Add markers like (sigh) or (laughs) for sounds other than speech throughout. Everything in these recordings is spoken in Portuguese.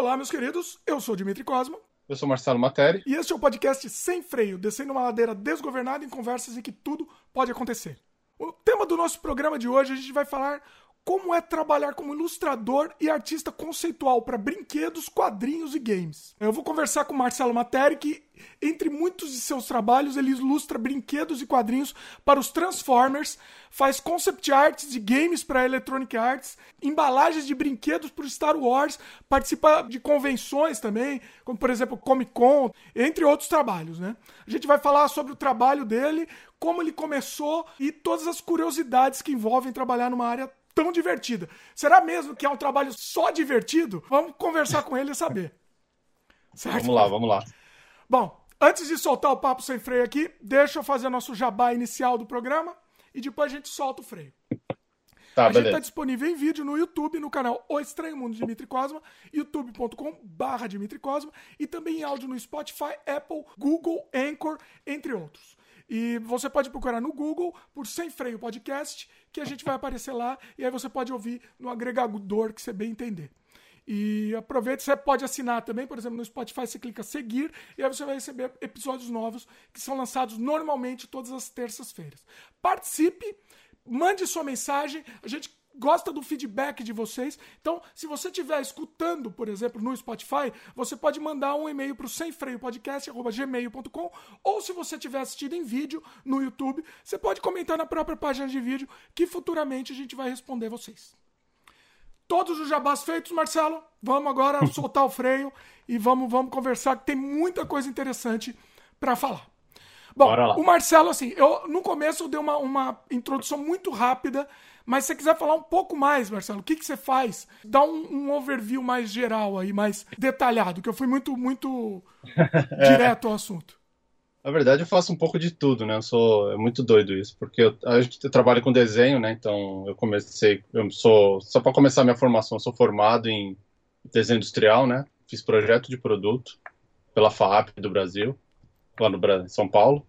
Olá, meus queridos, eu sou Dimitri Cosma. Eu sou Marcelo Materi. E este é o podcast Sem Freio, descendo uma ladeira desgovernada em conversas em que tudo pode acontecer. O tema do nosso programa de hoje, a gente vai falar como é trabalhar como ilustrador e artista conceitual para brinquedos, quadrinhos e games. Eu vou conversar com Marcelo Materi, que, entre muitos de seus trabalhos, ele ilustra brinquedos e quadrinhos para os Transformers, faz concept arts de games para Electronic Arts, embalagens de brinquedos para o Star Wars, participa de convenções também, como por exemplo Comic Con, entre outros trabalhos. Né? A gente vai falar sobre o trabalho dele, como ele começou e todas as curiosidades que envolvem trabalhar numa área tão divertida. Será mesmo que é um trabalho só divertido? Vamos conversar com ele e saber. Certo? Vamos lá, vamos lá. Bom, antes de soltar o papo sem freio aqui, deixa eu fazer nosso jabá inicial do programa e depois a gente solta o freio. (laughs) Tá, a beleza. gente está disponível em vídeo no YouTube, no canal O Estranho Mundo de Dimitri Cosma, youtube.com/barra Dimitri Cosma, e também em áudio no Spotify, Apple, Google, Anchor, entre outros. E você pode procurar no Google por Sem Freio Podcast, que a gente vai aparecer lá, e aí você pode ouvir no agregador que você bem entender. E aproveite, você pode assinar também, por exemplo, no Spotify você clica seguir e aí você vai receber episódios novos que são lançados normalmente todas as terças-feiras. Participe, mande sua mensagem, a gente gosta do feedback de vocês. Então, se você estiver escutando, por exemplo, no Spotify, você pode mandar um e-mail para o semfreiopodcast.gmail.com ou se você estiver assistindo em vídeo no YouTube, você pode comentar na própria página de vídeo que futuramente a gente vai responder vocês. Todos os jabás feitos, Marcelo. Vamos agora (laughs) soltar o freio e vamos, vamos conversar, que tem muita coisa interessante para falar. Bom, o Marcelo, assim, eu no começo eu dei uma, uma introdução muito rápida mas se você quiser falar um pouco mais, Marcelo, o que, que você faz? Dá um, um overview mais geral aí, mais detalhado, que eu fui muito, muito (laughs) é. direto ao assunto. Na verdade, eu faço um pouco de tudo, né? Eu sou é muito doido isso, porque eu, a gente trabalha com desenho, né? Então eu comecei, eu sou só para começar minha formação, eu sou formado em desenho industrial, né? Fiz projeto de produto pela FAP do Brasil, lá no em São Paulo.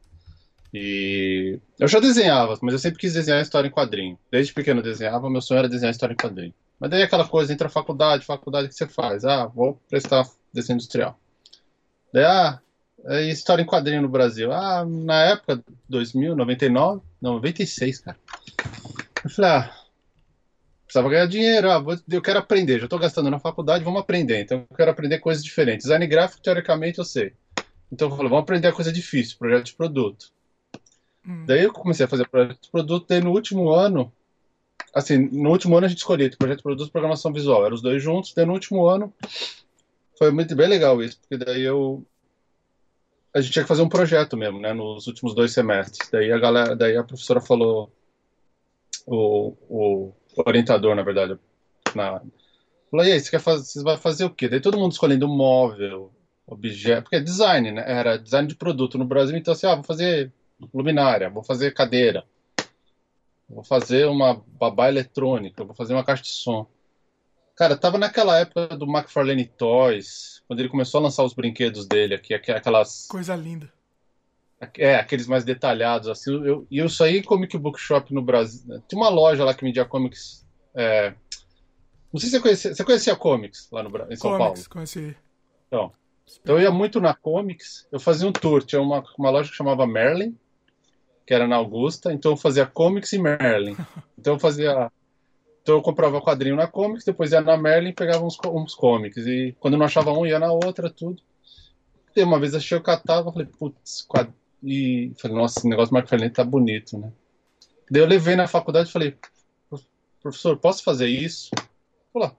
E eu já desenhava, mas eu sempre quis desenhar história em quadrinho. Desde pequeno eu desenhava, meu sonho era desenhar história em quadrinho. Mas daí aquela coisa, entra faculdade, faculdade, o que você faz? Ah, vou prestar desenho industrial. Daí, ah, é história em quadrinho no Brasil. Ah, na época, 2000, 99, não, 96, cara. Eu falei, ah, precisava ganhar dinheiro, ah, vou, eu quero aprender, já estou gastando na faculdade, vamos aprender. Então eu quero aprender coisas diferentes. Design gráfico, teoricamente, eu sei. Então eu falei, vamos aprender a coisa difícil, projeto de produto. Hum. Daí eu comecei a fazer projeto de produto, daí no último ano, assim, no último ano a gente escolheu projeto de produto e programação visual, eram os dois juntos, daí no último ano foi muito bem legal isso, porque daí eu a gente tinha que fazer um projeto mesmo, né, nos últimos dois semestres. Daí a galera, daí a professora falou o, o orientador, na verdade, na falou: "E aí, você quer fazer, você vai fazer o quê?" Daí todo mundo escolhendo móvel, objeto, porque é design, né? Era design de produto no Brasil, então assim, ah, vou fazer luminária, vou fazer cadeira, vou fazer uma babá eletrônica, vou fazer uma caixa de som. Cara, tava naquela época do McFarlane Toys, quando ele começou a lançar os brinquedos dele aqui, aquelas. Coisa linda. É, aqueles mais detalhados, assim. Eu, e eu saí em Comic Book Shop no Brasil. Tinha uma loja lá que vendia comics. É... Não sei se você conhecia. Você conhecia comics lá no, em São comics, Paulo? Conheci. Então, então eu ia muito na comics. Eu fazia um tour. Tinha uma, uma loja que chamava Merlin que era na Augusta, então eu fazia Comics e Merlin. (laughs) Então eu fazia. Então eu comprava quadrinho na Comics, depois ia na Merlin e pegava uns, uns comics. E quando eu não achava um, ia na outra, tudo. E uma vez achei o catálogo, falei, putz, quad... e falei, nossa, esse negócio do tá bonito, né? Daí eu levei na faculdade e falei, professor, posso fazer isso? Falei,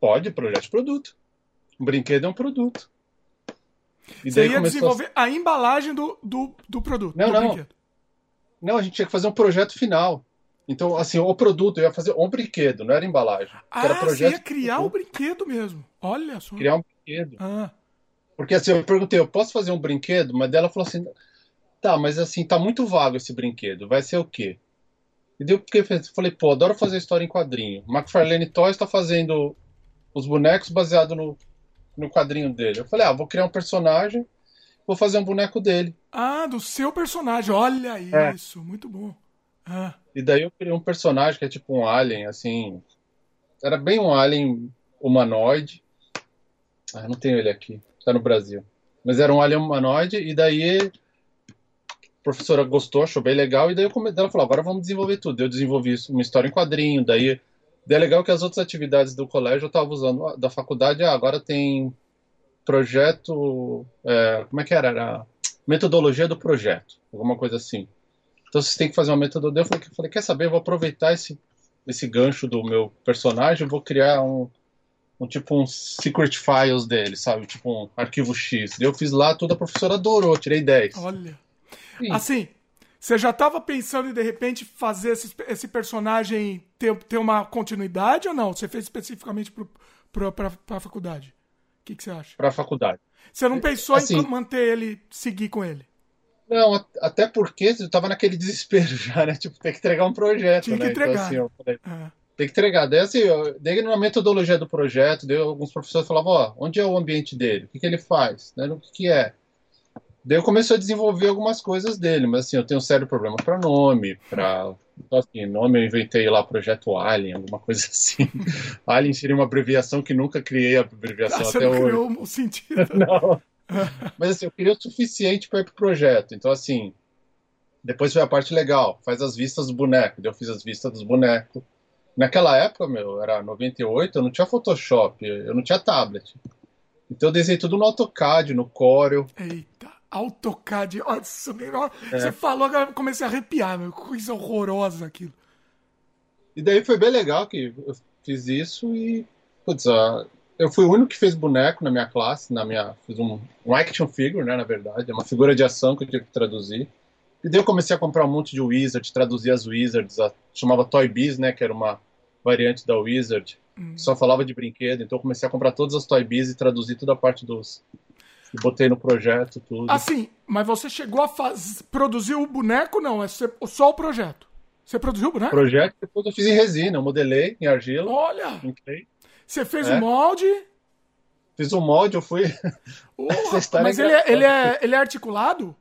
pode, projeto de produto. Um brinquedo é um produto. E Você ia desenvolver a... a... embalagem do, do, do produto. Não, do não. Brinquedo. Não, a gente tinha que fazer um projeto final. Então, assim, o produto, eu ia fazer um brinquedo, não era embalagem. Ah, era projeto você ia criar o um brinquedo mesmo. Olha só. Criar um brinquedo. Ah. Porque assim, eu perguntei, eu posso fazer um brinquedo? Mas dela falou assim, tá, mas assim, tá muito vago esse brinquedo, vai ser o quê? E deu porque eu falei, pô, adoro fazer história em quadrinho. McFarlane Toys está fazendo os bonecos baseado no, no quadrinho dele. Eu falei, ah, vou criar um personagem vou fazer um boneco dele. Ah, do seu personagem. Olha é. isso, muito bom. Ah. E daí eu criei um personagem que é tipo um alien, assim. Era bem um alien humanoide. Ah, não tenho ele aqui. Está no Brasil. Mas era um alien humanoide, e daí a professora gostou, achou bem legal, e daí eu come... ela falou: agora vamos desenvolver tudo. Eu desenvolvi uma história em quadrinho, daí. Daí é legal que as outras atividades do colégio eu estava usando. Da faculdade, ah, agora tem projeto. É, como é que era? Era metodologia do projeto, alguma coisa assim. Então vocês têm que fazer uma metodologia. Eu falei, eu falei quer saber? Eu vou aproveitar esse, esse gancho do meu personagem, vou criar um, um tipo um secret files dele, sabe? Tipo um arquivo X. Eu fiz lá, toda a professora adorou, tirei 10. Olha. Sim. Assim, você já estava pensando em de repente fazer esse, esse personagem ter, ter uma continuidade ou não? Você fez especificamente para a faculdade? O que, que você acha? Para a faculdade. Você não pensou assim, em manter ele, seguir com ele? Não, até porque eu tava naquele desespero (laughs) já, né? Tipo, tem que entregar um projeto, Tinha né? que entregar. Então, assim, falei, é. Tem que entregar. Daí, assim, eu, daí na metodologia do projeto, daí alguns professores falavam, ó, onde é o ambiente dele? O que, que ele faz? Né? O que, que é? Daí eu comecei a desenvolver algumas coisas dele, mas assim, eu tenho um sério problema para nome, para então, assim, nome eu inventei lá projeto Alien, alguma coisa (laughs) assim. Alien seria uma abreviação que nunca criei a abreviação ah, até não hoje. Criou um sentido. (laughs) não. Mas assim, eu queria o suficiente para ir pro projeto. Então, assim, depois foi a parte legal, faz as vistas do boneco. Eu fiz as vistas dos bonecos. Naquela época, meu, era 98, eu não tinha Photoshop, eu não tinha tablet. Então eu desenhei tudo no AutoCAD, no Corel. Eita, AutoCAD. Nossa, é. você falou, agora eu comecei a arrepiar, meu. Coisa horrorosa aquilo. E daí foi bem legal que eu fiz isso e. Putz, eu fui o único que fez boneco na minha classe, na minha. Fiz um, um action figure, né, na verdade. É uma figura de ação que eu tive que traduzir. E daí eu comecei a comprar um monte de Wizard, traduzir as Wizards, a, chamava Toy Biz, né, que era uma variante da Wizard. Hum. Só falava de brinquedo, então eu comecei a comprar todas as Toy Biz e traduzir toda a parte dos. Botei no projeto tudo. Assim, mas você chegou a faz... produzir o boneco, não? É só o projeto. Você produziu o boneco? Projeto, depois eu fiz em resina, eu modelei em argila. Olha! Em clay. Você fez o é. um molde? Fiz um molde, eu fui. (laughs) Mas ele é, ele, é, ele é articulado?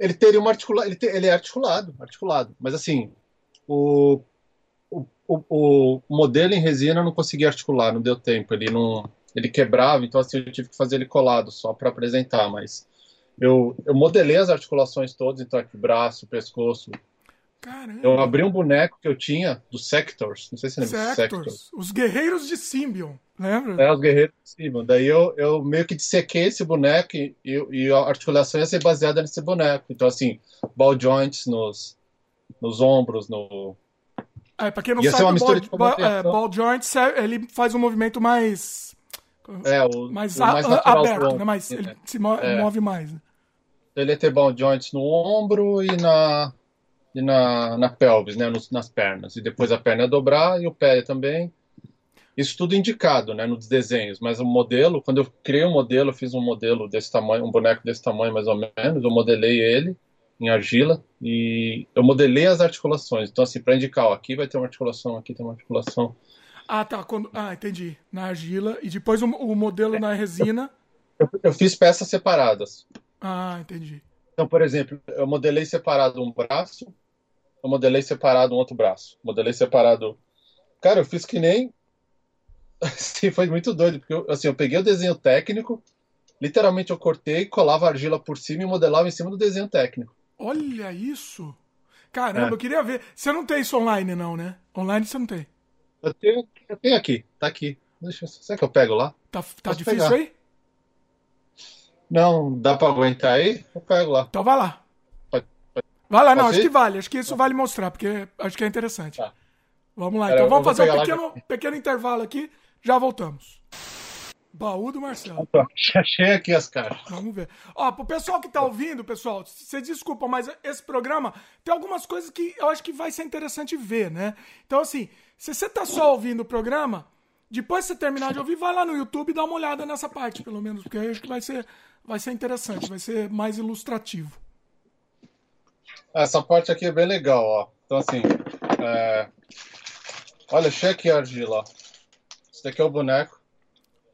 Ele teria uma articula... ele, te... ele é articulado, articulado. Mas assim, o... O, o, o modelo em resina eu não consegui articular, não deu tempo. Ele não, ele quebrava, então assim eu tive que fazer ele colado só para apresentar. Mas eu, eu modelei as articulações todas, então aqui braço, pescoço, Caramba. Eu abri um boneco que eu tinha dos Sectors. Não sei se você lembra Sectors. Sectors. Os Guerreiros de Symbion, lembra? É, os Guerreiros de Symbion. Daí eu, eu meio que dissequei esse boneco e, e, a articulação ia ser baseada nesse boneco. Então, assim, ball joints nos, nos ombros, no. É, pra quem não ia sabe, o ball, ball, é, ball joints ele faz um movimento mais. É, o, mais, o mais aberto, né? Mais, ele se move, é. move mais. Né? Ele ia ter ball joints no ombro e na e na, na pelvis, né, nos, nas pernas. E depois a perna dobrar e o pé também. Isso tudo indicado, né, nos desenhos. Mas o modelo, quando eu criei o um modelo, eu fiz um modelo desse tamanho, um boneco desse tamanho mais ou menos, eu modelei ele em argila e eu modelei as articulações. Então, assim, para indicar, ó, aqui vai ter uma articulação, aqui tem uma articulação. Ah, tá. Quando... Ah, entendi. Na argila. E depois o, o modelo é. na resina. Eu, eu, fiz peças separadas. Ah, entendi. Então, por exemplo, eu modelei separado um braço, eu modelei separado um outro braço. Modelei separado. Cara, eu fiz que nem. (laughs) Assim, foi muito doido, porque eu, assim, eu peguei o desenho técnico, literalmente eu cortei, colava argila por cima e modelava em cima do desenho técnico. Olha isso! Caramba, é. eu queria ver. Você não tem isso online, não, né? Online você não tem. Eu tenho, eu tenho aqui, tá aqui. Deixa, será que eu pego lá? Tá, tá difícil pegar. aí? Não, dá pra aguentar aí? Eu pego lá. Então vai lá. Pode, pode. Vai lá, não, acho que vale. Acho que isso vale mostrar, porque acho que é interessante. Tá. Vamos lá, Pera, então vamos fazer um pequeno, pequeno intervalo aqui, já voltamos. Baú do Marcelo. (laughs) Achei aqui as caixas. Vamos ver. Ó, pro pessoal que tá ouvindo, pessoal, você desculpa, mas esse programa tem algumas coisas que eu acho que vai ser interessante ver, né? Então, assim, se você tá só ouvindo o programa, depois que você terminar de ouvir, vai lá no YouTube e dá uma olhada nessa parte, pelo menos, porque eu acho que vai ser vai ser interessante, vai ser mais ilustrativo. Essa parte aqui é bem legal, ó. Então, assim, é... olha, cheque a argila. Esse daqui é o boneco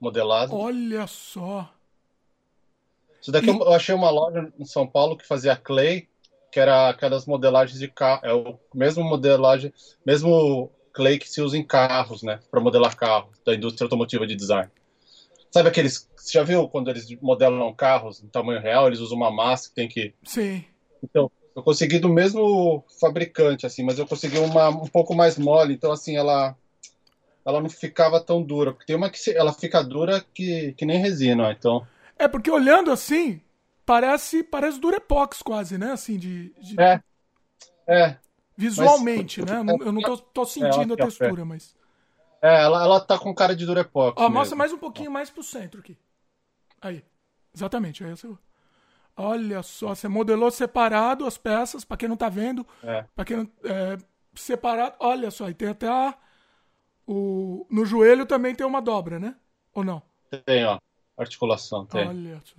modelado. Olha só. Isso daqui e... eu achei uma loja em São Paulo que fazia clay, que era aquelas modelagens de carro. É o mesmo modelagem, mesmo clay que se usa em carros, né? Para modelar carros, da indústria automotiva de design. Sabe aqueles. Você já viu quando eles modelam carros em tamanho real, eles usam uma massa que tem que. Sim. Então, eu consegui do mesmo fabricante, assim, mas eu consegui uma um pouco mais mole, então assim, ela ela não ficava tão dura, porque tem uma que ela fica dura que, que nem resina, então. É porque olhando assim, parece parece Durepox quase, né? Assim de, de... É. É. Visualmente, mas... né? Eu não tô, tô é, sentindo é, a textura, mas É, ela, ela tá com cara de Durepox. Ó, mostra mais um pouquinho mais pro centro aqui. Aí. Exatamente, aí você Olha só, você modelou separado as peças, para quem não tá vendo. É. Para quem não. É, separado. Olha só, e tem até a, o. No joelho também tem uma dobra, né? Ou não? Tem, ó. Articulação, tem. Olha só.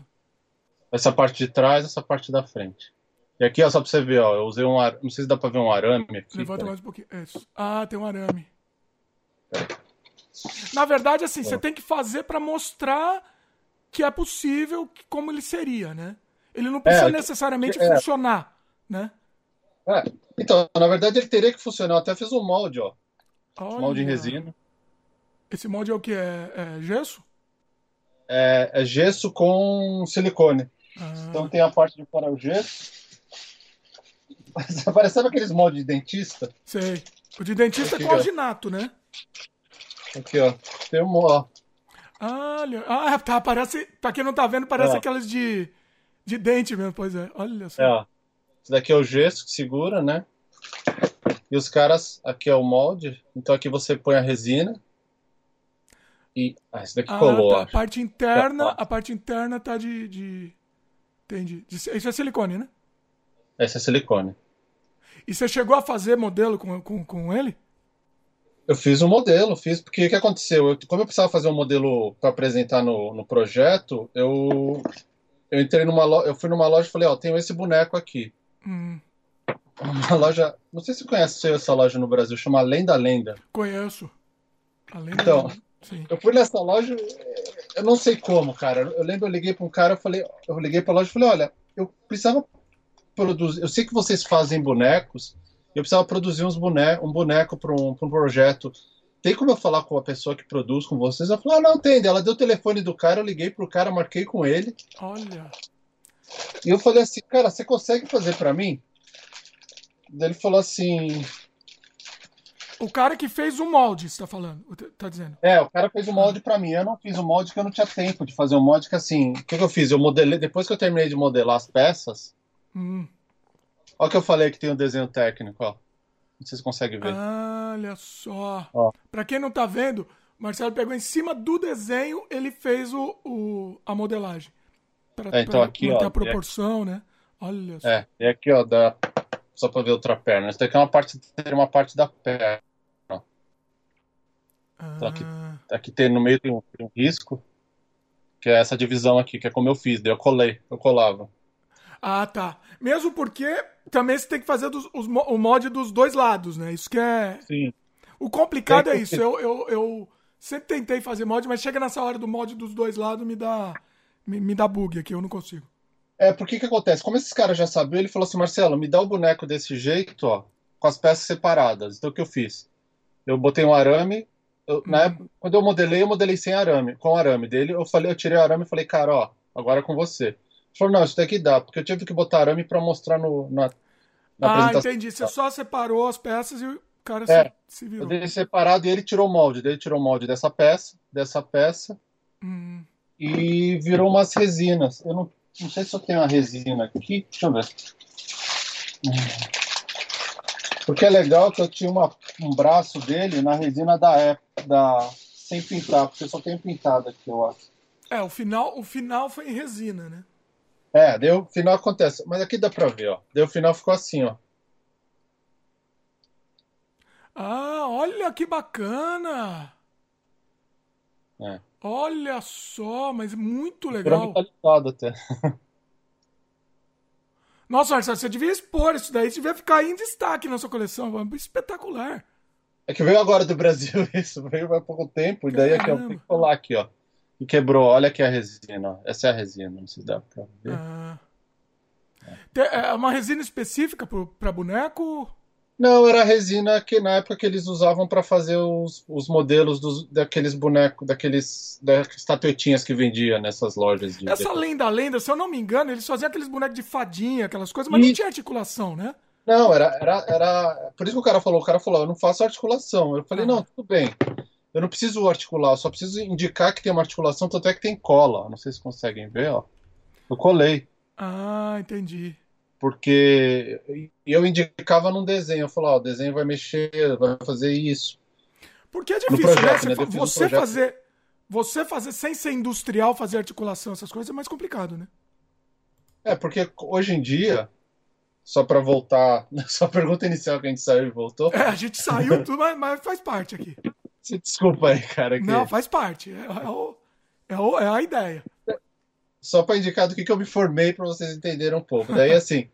Essa parte de trás, essa parte da frente. E aqui, ó, só pra você ver, ó, eu usei um ar... Não sei se dá pra ver um arame aqui. Levanta mais um pouquinho. Isso. Ah, tem um arame. É. Na verdade, assim, você tem que fazer para mostrar que é possível, como ele seria, né? Ele não precisa é, necessariamente é. funcionar, né? É. Então, na verdade, ele teria que funcionar. Eu até fiz um molde, ó. Olha. Molde em resina. Esse molde é o que? É, é gesso? É, é, gesso com silicone. Ah. Então tem a parte de fora o gesso. (laughs) Parece aqueles moldes de dentista? Sei. O de dentista Aqui, é com alginato, né? Aqui, ó. Tem um, ó. Olha. Ah, tá. Parece. Pra quem não tá vendo, parece é. aquelas de de dente mesmo, pois é. Olha só. É, ó. Esse daqui é o gesso que segura, né? E os caras, aqui é o molde. Então aqui você põe a resina. E. Ah, esse daqui ah, colou. Tá. A parte interna, a parte interna tá de. de... Entendi. Isso é silicone, né? Esse é silicone. E você chegou a fazer modelo com, com, com ele? Eu fiz um modelo, fiz, porque o que aconteceu? Eu, como eu precisava fazer um modelo para apresentar no, no projeto, eu eu entrei numa loja, eu fui numa loja e falei, ó, tenho esse boneco aqui. Hum. Uma loja, não sei se você conhece essa loja no Brasil, chama Lenda Lenda. Conheço. A Lenda então, Sim. eu fui nessa loja, eu não sei como, cara. Eu lembro, eu liguei para um cara, eu falei, eu liguei para a loja e falei, olha, eu precisava produzir, eu sei que vocês fazem bonecos, eu precisava produzir uns boneco, um boneco para um, um projeto tem como eu falar com a pessoa que produz com vocês? Ela falou, ah, não, tem. Ela deu o telefone do cara, eu liguei pro cara, marquei com ele. Olha. E eu falei assim, cara, você consegue fazer para mim? Daí ele falou assim. O cara que fez o molde, você tá falando, tá dizendo? É, o cara fez o molde para mim. Eu não fiz o molde porque eu não tinha tempo de fazer o molde, que assim, o que, que, eu fiz? Eu modelei, depois que eu terminei de modelar as peças. Hum. Olha que eu falei que tem um desenho técnico, ó. Vocês conseguem ver. Olha só. Ó. Pra quem não tá vendo, o Marcelo pegou em cima do desenho, ele fez o, o a modelagem. Pra, é, então pra aqui, ó. a proporção, né? Olha só. É, e aqui, ó, dá, só pra ver outra perna. Essa daqui é uma parte, uma parte da perna. Ah. Então aqui, aqui tem, no meio tem um, tem um risco, que é essa divisão aqui, que é como eu fiz. Daí eu colei, eu colava. Ah, tá. Mesmo porque também você tem que fazer dos, os, o mod dos dois lados, né? Isso que é. Sim. O complicado é, é isso. Eu, eu, eu sempre tentei fazer mod, mas chega nessa hora do mod dos dois lados me dá me, me dá bug aqui, eu não consigo. É, porque que acontece? Como esses caras já sabiam, ele falou assim, Marcelo, me dá o boneco desse jeito, ó, com as peças separadas. Então o que eu fiz? Eu botei um arame, eu, na uhum. quando eu modelei, eu modelei sem arame, com arame dele. Eu falei, eu tirei o arame e falei, cara, ó, agora é com você falou, não, isso daqui dá, porque eu tive que botar arame para mostrar no, na, na ah, apresentação. Ah, entendi. Você só separou as peças e o cara é, se, se virou. Eu dei separado e ele tirou o molde. Ele tirou o molde dessa peça, dessa peça, hum. e virou umas resinas. Eu não, não sei se eu tenho uma resina aqui. Deixa eu ver. Porque é legal que eu tinha uma, um braço dele na resina da época, da, sem pintar, porque só tem pintado aqui, eu acho. É, o final, o final foi em resina, né? É, deu o final acontece. Mas aqui dá pra ver, ó. Deu o final ficou assim, ó. Ah, olha que bacana! É. Olha só, mas muito legal. até. (laughs) Nossa, Marcelo, você devia expor isso daí, você devia ficar em destaque na sua coleção. Espetacular. É que veio agora do Brasil (laughs) isso, veio há pouco tempo, e daí aqui, ó, tem que colar aqui, ó. E quebrou. Olha aqui a resina. Essa é a resina, não sei se dá pra ver. Ah. É uma resina específica para boneco? Não, era a resina que na época que eles usavam para fazer os, os modelos dos, daqueles bonecos, daqueles daquelas estatuetinhas que vendia nessas lojas. De Essa lenda, lenda, se eu não me engano, eles faziam aqueles bonecos de fadinha, aquelas coisas, mas e... não tinha articulação, né? Não, era, era, era. Por isso que o cara falou, o cara falou, eu não faço articulação. Eu falei, ah. não, tudo bem. Eu não preciso articular, eu só preciso indicar que tem uma articulação, tanto é que tem cola. Não sei se conseguem ver, ó. Eu colei. Ah, entendi. Porque eu indicava num desenho, eu falava, ó, o desenho vai mexer, vai fazer isso. Porque é difícil, né? projeto, né? Você, você fazer. Você fazer sem ser industrial, fazer articulação, essas coisas é mais complicado, né? É, porque hoje em dia, só para voltar (laughs) na sua pergunta inicial que a gente saiu e voltou. É, a gente saiu, tudo, mas, mas faz parte aqui. (laughs) Desculpa aí, cara. Que... Não, faz parte. É, é, o, é, o, é a ideia. Só para indicar do que, que eu me formei para vocês entenderem um pouco. Daí, (laughs) assim,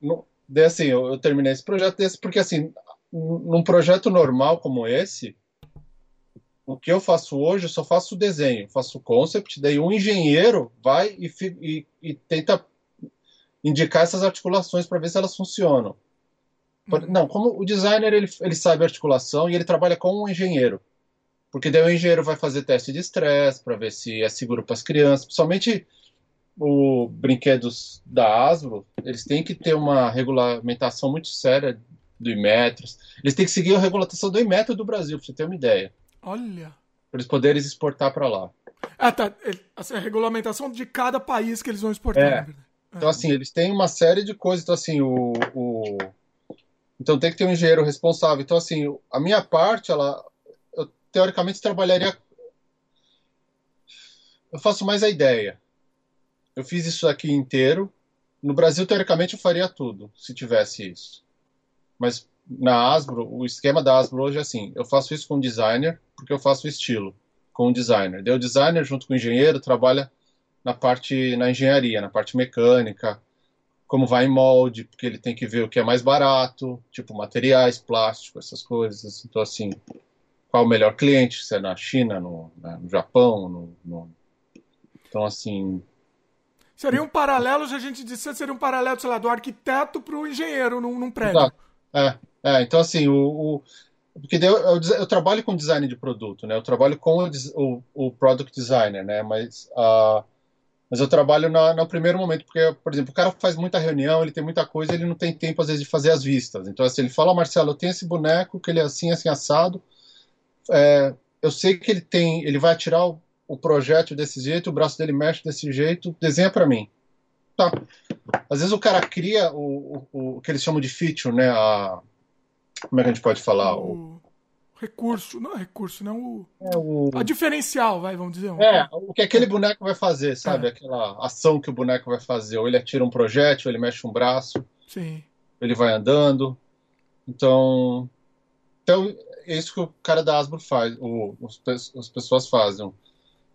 no, daí, assim eu, eu, terminei esse projeto desse, porque, assim, num projeto normal como esse, o que eu faço hoje, eu só faço o desenho, faço o concept, daí um engenheiro vai e, e, e tenta indicar essas articulações para ver se elas funcionam. Não, como o designer ele, ele sabe articulação e ele trabalha com um engenheiro. Porque daí o engenheiro vai fazer teste de estresse para ver se é seguro para as crianças. Principalmente os brinquedos da Hasbro, eles têm que ter uma regulamentação muito séria do Imetros. Eles têm que seguir a regulamentação do Imetro do Brasil, para você ter uma ideia. Olha. Para eles poderem exportar para lá. Ah, tá. Assim, a regulamentação de cada país que eles vão exportar. É. Então, assim, eles têm uma série de coisas. Então, assim, o, o... Então tem que ter um engenheiro responsável. Então, assim, a minha parte, ela, eu teoricamente trabalharia. Eu faço mais a ideia. Eu fiz isso aqui inteiro. No Brasil, teoricamente, eu faria tudo, se tivesse isso. Mas na Asbro, o esquema da Asbro hoje é assim: eu faço isso com o designer, porque eu faço o estilo com o designer. Daí o designer, junto com o engenheiro, trabalha na parte na engenharia, na parte mecânica, como vai em molde, porque ele tem que ver o que é mais barato, tipo materiais, plástico, essas coisas. Então, assim, qual o melhor cliente, se é na China, no, no Japão, no, no... Então, assim... Seria um paralelo, se a gente disser, seria um paralelo, sei lá, do arquiteto para o engenheiro num, num prédio. Exato. É, é, então, assim, o, o porque eu, eu, eu, trabalho com design de produto, né? Eu trabalho com o, o, o product designer, né? Mas uh, mas eu trabalho na, no primeiro momento, porque, por exemplo, o cara faz muita reunião, ele tem muita coisa, ele não tem tempo, às vezes, de fazer as vistas. Então, assim, ele fala, Marcelo, eu tenho esse boneco que ele é assim, assim, assado. É, eu sei que ele tem, ele vai atirar o, o projétil desse jeito, o braço dele mexe desse jeito, desenha para mim. Tá. Às vezes o cara cria o, o, o, que eles chamam de feature, né? A, como é que a gente pode falar? O, recurso, não é recurso, não o, é o... a diferencial, vai, vamos dizer. É, o que aquele boneco vai fazer, sabe? É. Aquela ação que o boneco vai fazer. Ou ele atira um projétil, ou ele mexe um braço. Sim. Ele vai andando. Então, então é isso que o cara da Asbro faz, o, os, as pessoas fazem.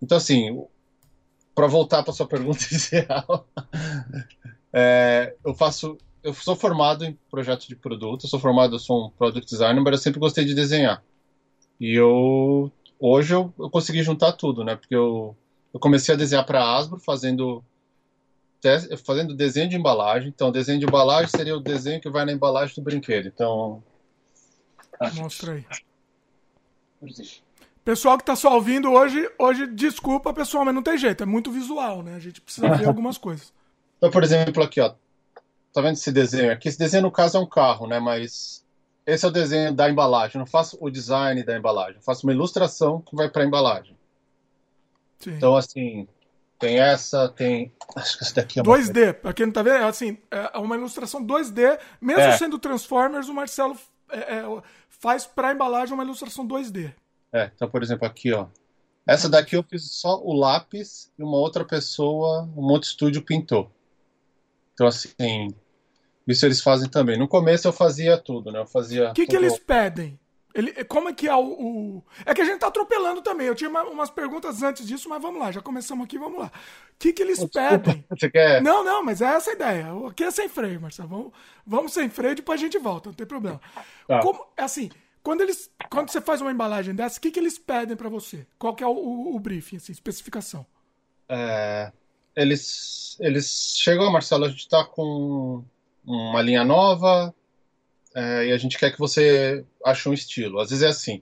Então, assim, para voltar para sua pergunta (laughs) inicial, é, eu faço eu sou formado em projeto de produto, eu sou formado, eu sou um product designer, mas eu sempre gostei de desenhar. E eu hoje eu, eu consegui juntar tudo, né? Porque eu, eu comecei a desenhar para a Asbro fazendo fazendo desenho de embalagem. Então, desenho de embalagem seria o desenho que vai na embalagem do brinquedo. Então, mostra aí. Pessoal que está só ouvindo hoje, hoje desculpa, pessoal, mas não tem jeito, é muito visual, né? A gente precisa ver (laughs) algumas coisas. Então, por exemplo, aqui, ó. Tá vendo esse desenho aqui? Esse desenho, no caso, é um carro, né? Mas esse é o desenho da embalagem. Eu não faço o design da embalagem. Eu faço uma ilustração que vai para a embalagem. Sim. Então, assim, tem essa, tem. Acho que essa daqui é uma... 2D, para quem não tá vendo, é assim, é uma ilustração 2D, mesmo é. sendo Transformers, o Marcelo é, é, faz para a embalagem uma ilustração 2D. É, então, por exemplo, aqui, ó. Essa daqui eu fiz só o lápis e uma outra pessoa, um outro estúdio pintou. Então, assim, isso eles fazem também. No começo eu fazia tudo, né? Eu fazia. O que, que eles pedem? Ele, como é que é o, o, É que a gente tá atropelando também. Eu tinha uma, umas perguntas antes disso, mas vamos lá, já começamos aqui, vamos lá. O que, que eles Desculpa, pedem? (laughs) Você quer... Não, não, mas é essa a ideia. Aqui é sem freio, Marcelo. Vamos, vamos sem freio, depois a gente volta, não tem problema. Tá. Como, é assim, quando eles. Quando você faz uma embalagem dessa, o que, que eles pedem para você? Qual que é o, o, o briefing, assim, especificação? É, eles, eles chegam, Marcelo, a gente tá com uma linha nova, é, e a gente quer que você ache um estilo. Às vezes é assim.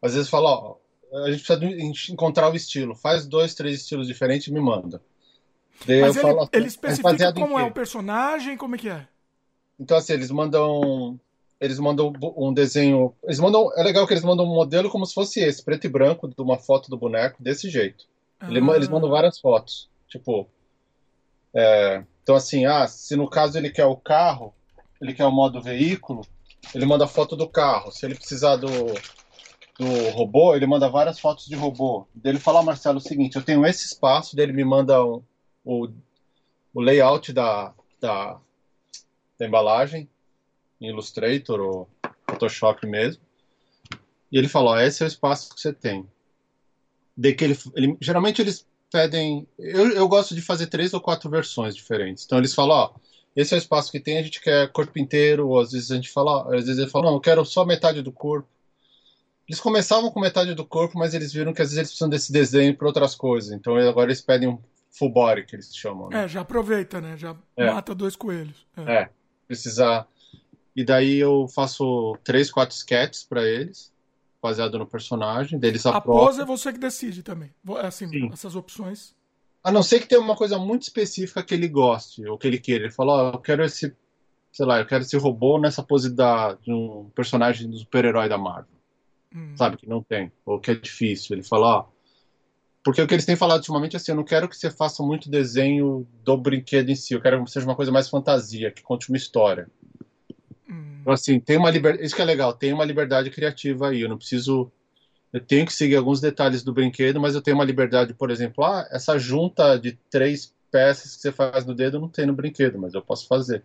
Às vezes fala, ó, a gente precisa encontrar o estilo. Faz dois, três estilos diferentes e me manda. Daí Mas ele, falo, ele especifica como é o personagem, como é que é? Então, assim, eles mandam. Eles mandam um desenho. Eles mandam. É legal que eles mandam um modelo como se fosse esse, preto e branco, de uma foto do boneco, desse jeito. Ah. Eles mandam várias fotos. Tipo. É, então, assim, ah, se no caso ele quer o carro, ele quer o modo veículo, ele manda foto do carro. Se ele precisar do, do robô, ele manda várias fotos de robô. Dele fala, ah, Marcelo, é o seguinte, eu tenho esse espaço, dele me manda um, o, o layout da, da, da embalagem em Illustrator ou Photoshop mesmo. E ele falou: esse é o espaço que você tem. De que ele, ele, geralmente eles pedem. Eu, eu gosto de fazer três ou quatro versões diferentes. Então eles falam: ó, esse é o espaço que tem, a gente quer corpo inteiro. Ou às vezes a gente fala: às vezes ele fala: não, eu quero só metade do corpo. Eles começavam com metade do corpo, mas eles viram que às vezes eles precisam desse desenho para outras coisas. Então agora eles pedem um full body, que eles chamam. Né? É, já aproveita, né? Já é. mata dois coelhos. É. é, precisar. E daí eu faço três, quatro sketches para eles, baseado no personagem. Deles a pose é você que decide também. É assim, Sim. essas opções. A não ser que tenha uma coisa muito específica que ele goste, ou que ele queira. Ele fala, ó, oh, eu quero esse, sei lá, eu quero esse robô nessa pose da, de um personagem do super-herói da Marvel. Hum. Sabe, que não tem, ou que é difícil. Ele fala, ó, oh, porque o que eles têm falado ultimamente é assim, eu não quero que você faça muito desenho do brinquedo em si, eu quero que seja uma coisa mais fantasia, que conte uma história. Então, assim, tem uma liberdade, isso que é legal, tem uma liberdade criativa aí, eu não preciso, eu tenho que seguir alguns detalhes do brinquedo, mas eu tenho uma liberdade, por exemplo, ah, essa junta de três peças que você faz no dedo não tem no brinquedo, mas eu posso fazer.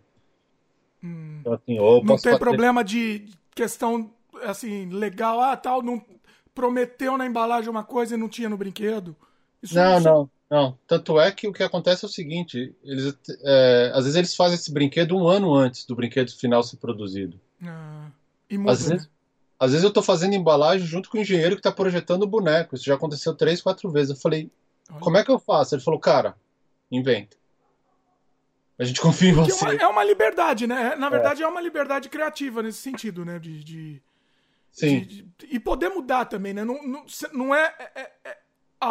Hum. Então, assim, não tem fazer... problema de questão, assim, legal, ah, tal, não prometeu na embalagem uma coisa e não tinha no brinquedo. Isso não, não, não. Tanto é que o que acontece é o seguinte: eles, é, às vezes eles fazem esse brinquedo um ano antes do brinquedo final ser produzido. Ah, e muda, às, vezes, né? às vezes eu estou fazendo embalagem junto com o engenheiro que está projetando o boneco. Isso já aconteceu três, quatro vezes. Eu falei, Olha. como é que eu faço? Ele falou, cara, inventa. A gente confia em você. É uma, é uma liberdade, né? Na verdade, é. é. uma liberdade criativa nesse sentido, né? de... de Sim. De, de, e poder mudar também, né? Não, não, não é, é, é, é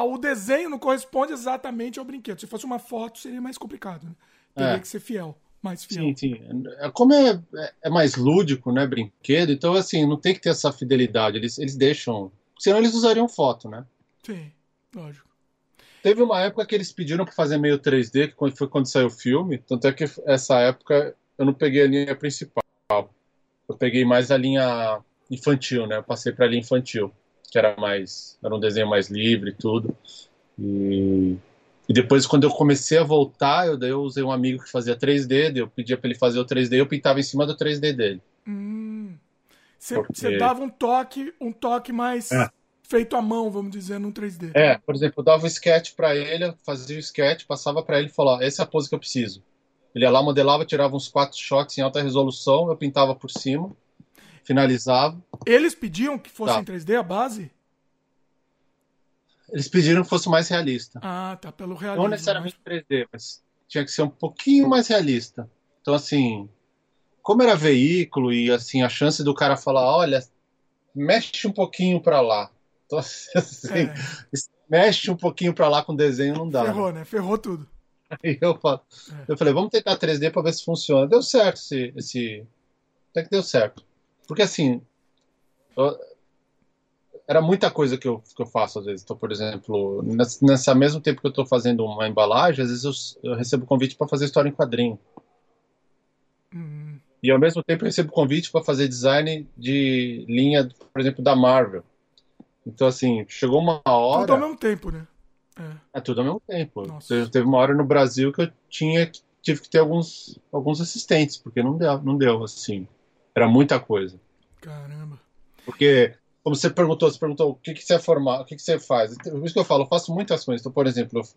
o desenho não corresponde exatamente ao brinquedo. Se fosse uma foto, seria mais complicado. Né? Teria é. que ser fiel, mais fiel. Sim, sim. É, como é, é mais lúdico, né, brinquedo, então, assim, não tem que ter essa fidelidade. Eles, eles deixam... Senão eles usariam foto, né? Sim, lógico. Teve uma época que eles pediram para fazer meio 3D, que foi quando saiu o filme. Tanto é que essa época eu não peguei a linha principal. Eu peguei mais a linha infantil, né? Eu passei para ali infantil, que era mais, era um desenho mais livre e tudo. E, e depois quando eu comecei a voltar, eu daí eu usei um amigo que fazia 3D, eu pedia para ele fazer o 3D, eu pintava em cima do 3D dele. Você hum. Porque... dava um toque, um toque mais é. feito à mão, vamos dizer, no 3D. É, por exemplo, eu dava o um sketch para ele, fazia o sketch, passava para ele e falava, essa é a pose que eu preciso. Ele ia lá, modelava, tirava uns quatro shots em alta resolução, eu pintava por cima finalizava. Eles pediam que fosse tá. em 3D a base? Eles pediram que fosse mais realista. Ah, tá, pelo realismo. Não necessariamente mas... 3D, mas tinha que ser um pouquinho mais realista. Então, assim, como era veículo e, assim, a chance do cara falar, olha, mexe um pouquinho para lá. Então, (laughs) assim, é. mexe um pouquinho para lá com o desenho não dá. Ferrou, né? né? Ferrou tudo. Aí (laughs) eu, falo, é. eu falei, vamos tentar 3D para ver se funciona. Deu certo esse, esse... Até que deu certo. Porque assim, eu, era muita coisa que eu, que eu faço às vezes. Então, por exemplo, nessa, nessa mesmo tempo que eu estou fazendo uma embalagem, às vezes eu, eu recebo convite para fazer história em quadrinho. Hum. E ao mesmo tempo eu recebo convite para fazer design de linha, por exemplo, da Marvel. Então, assim, chegou uma hora. Tudo ao mesmo tempo, né? É, é tudo ao mesmo tempo. Nossa. Teve uma hora no Brasil que eu tinha tive que ter alguns, alguns assistentes, porque não deu, não deu assim. Era muita coisa. Caramba. Porque, como você perguntou, você perguntou o que, que você é o que, que você faz. Por isso que eu falo, eu faço muitas coisas. Então, por exemplo, eu,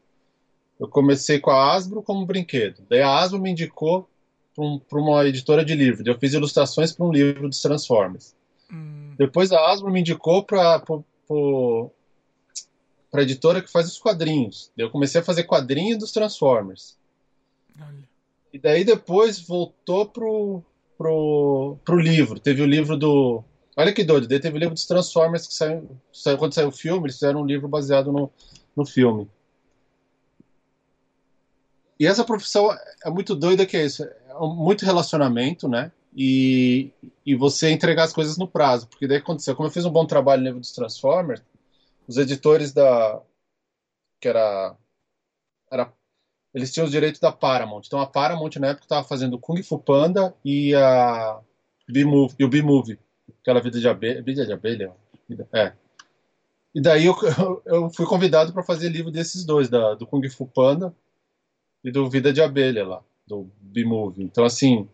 eu comecei com a Asbro como brinquedo. Daí a Asbro me indicou para um, uma editora de livro. Daí eu fiz ilustrações para um livro dos Transformers. Hum. Depois a Asbro me indicou para para a editora que faz os quadrinhos. Daí eu comecei a fazer quadrinhos dos Transformers. Olha. E daí depois voltou pro pro, pro livro. Teve o livro do. Olha que doido, daí teve o livro dos Transformers que saiu, saiu quando saiu o filme, eles fizeram um livro baseado no, no filme. E essa profissão é muito doida que é isso, é muito relacionamento, né? E, e você entregar as coisas no prazo, porque daí aconteceu, como eu fiz um bom trabalho no livro dos Transformers, os editores da que era era eles tinham os direitos da Paramount. Então a Paramount na época estava fazendo Kung Fu Panda e a e o B-Movie, aquela vida de abelha, vida de abelha, é. E daí eu, (laughs) eu fui convidado para fazer livro desses dois, da, do Kung Fu Panda e do Vida de Abelha lá, do B-Movie. Então assim,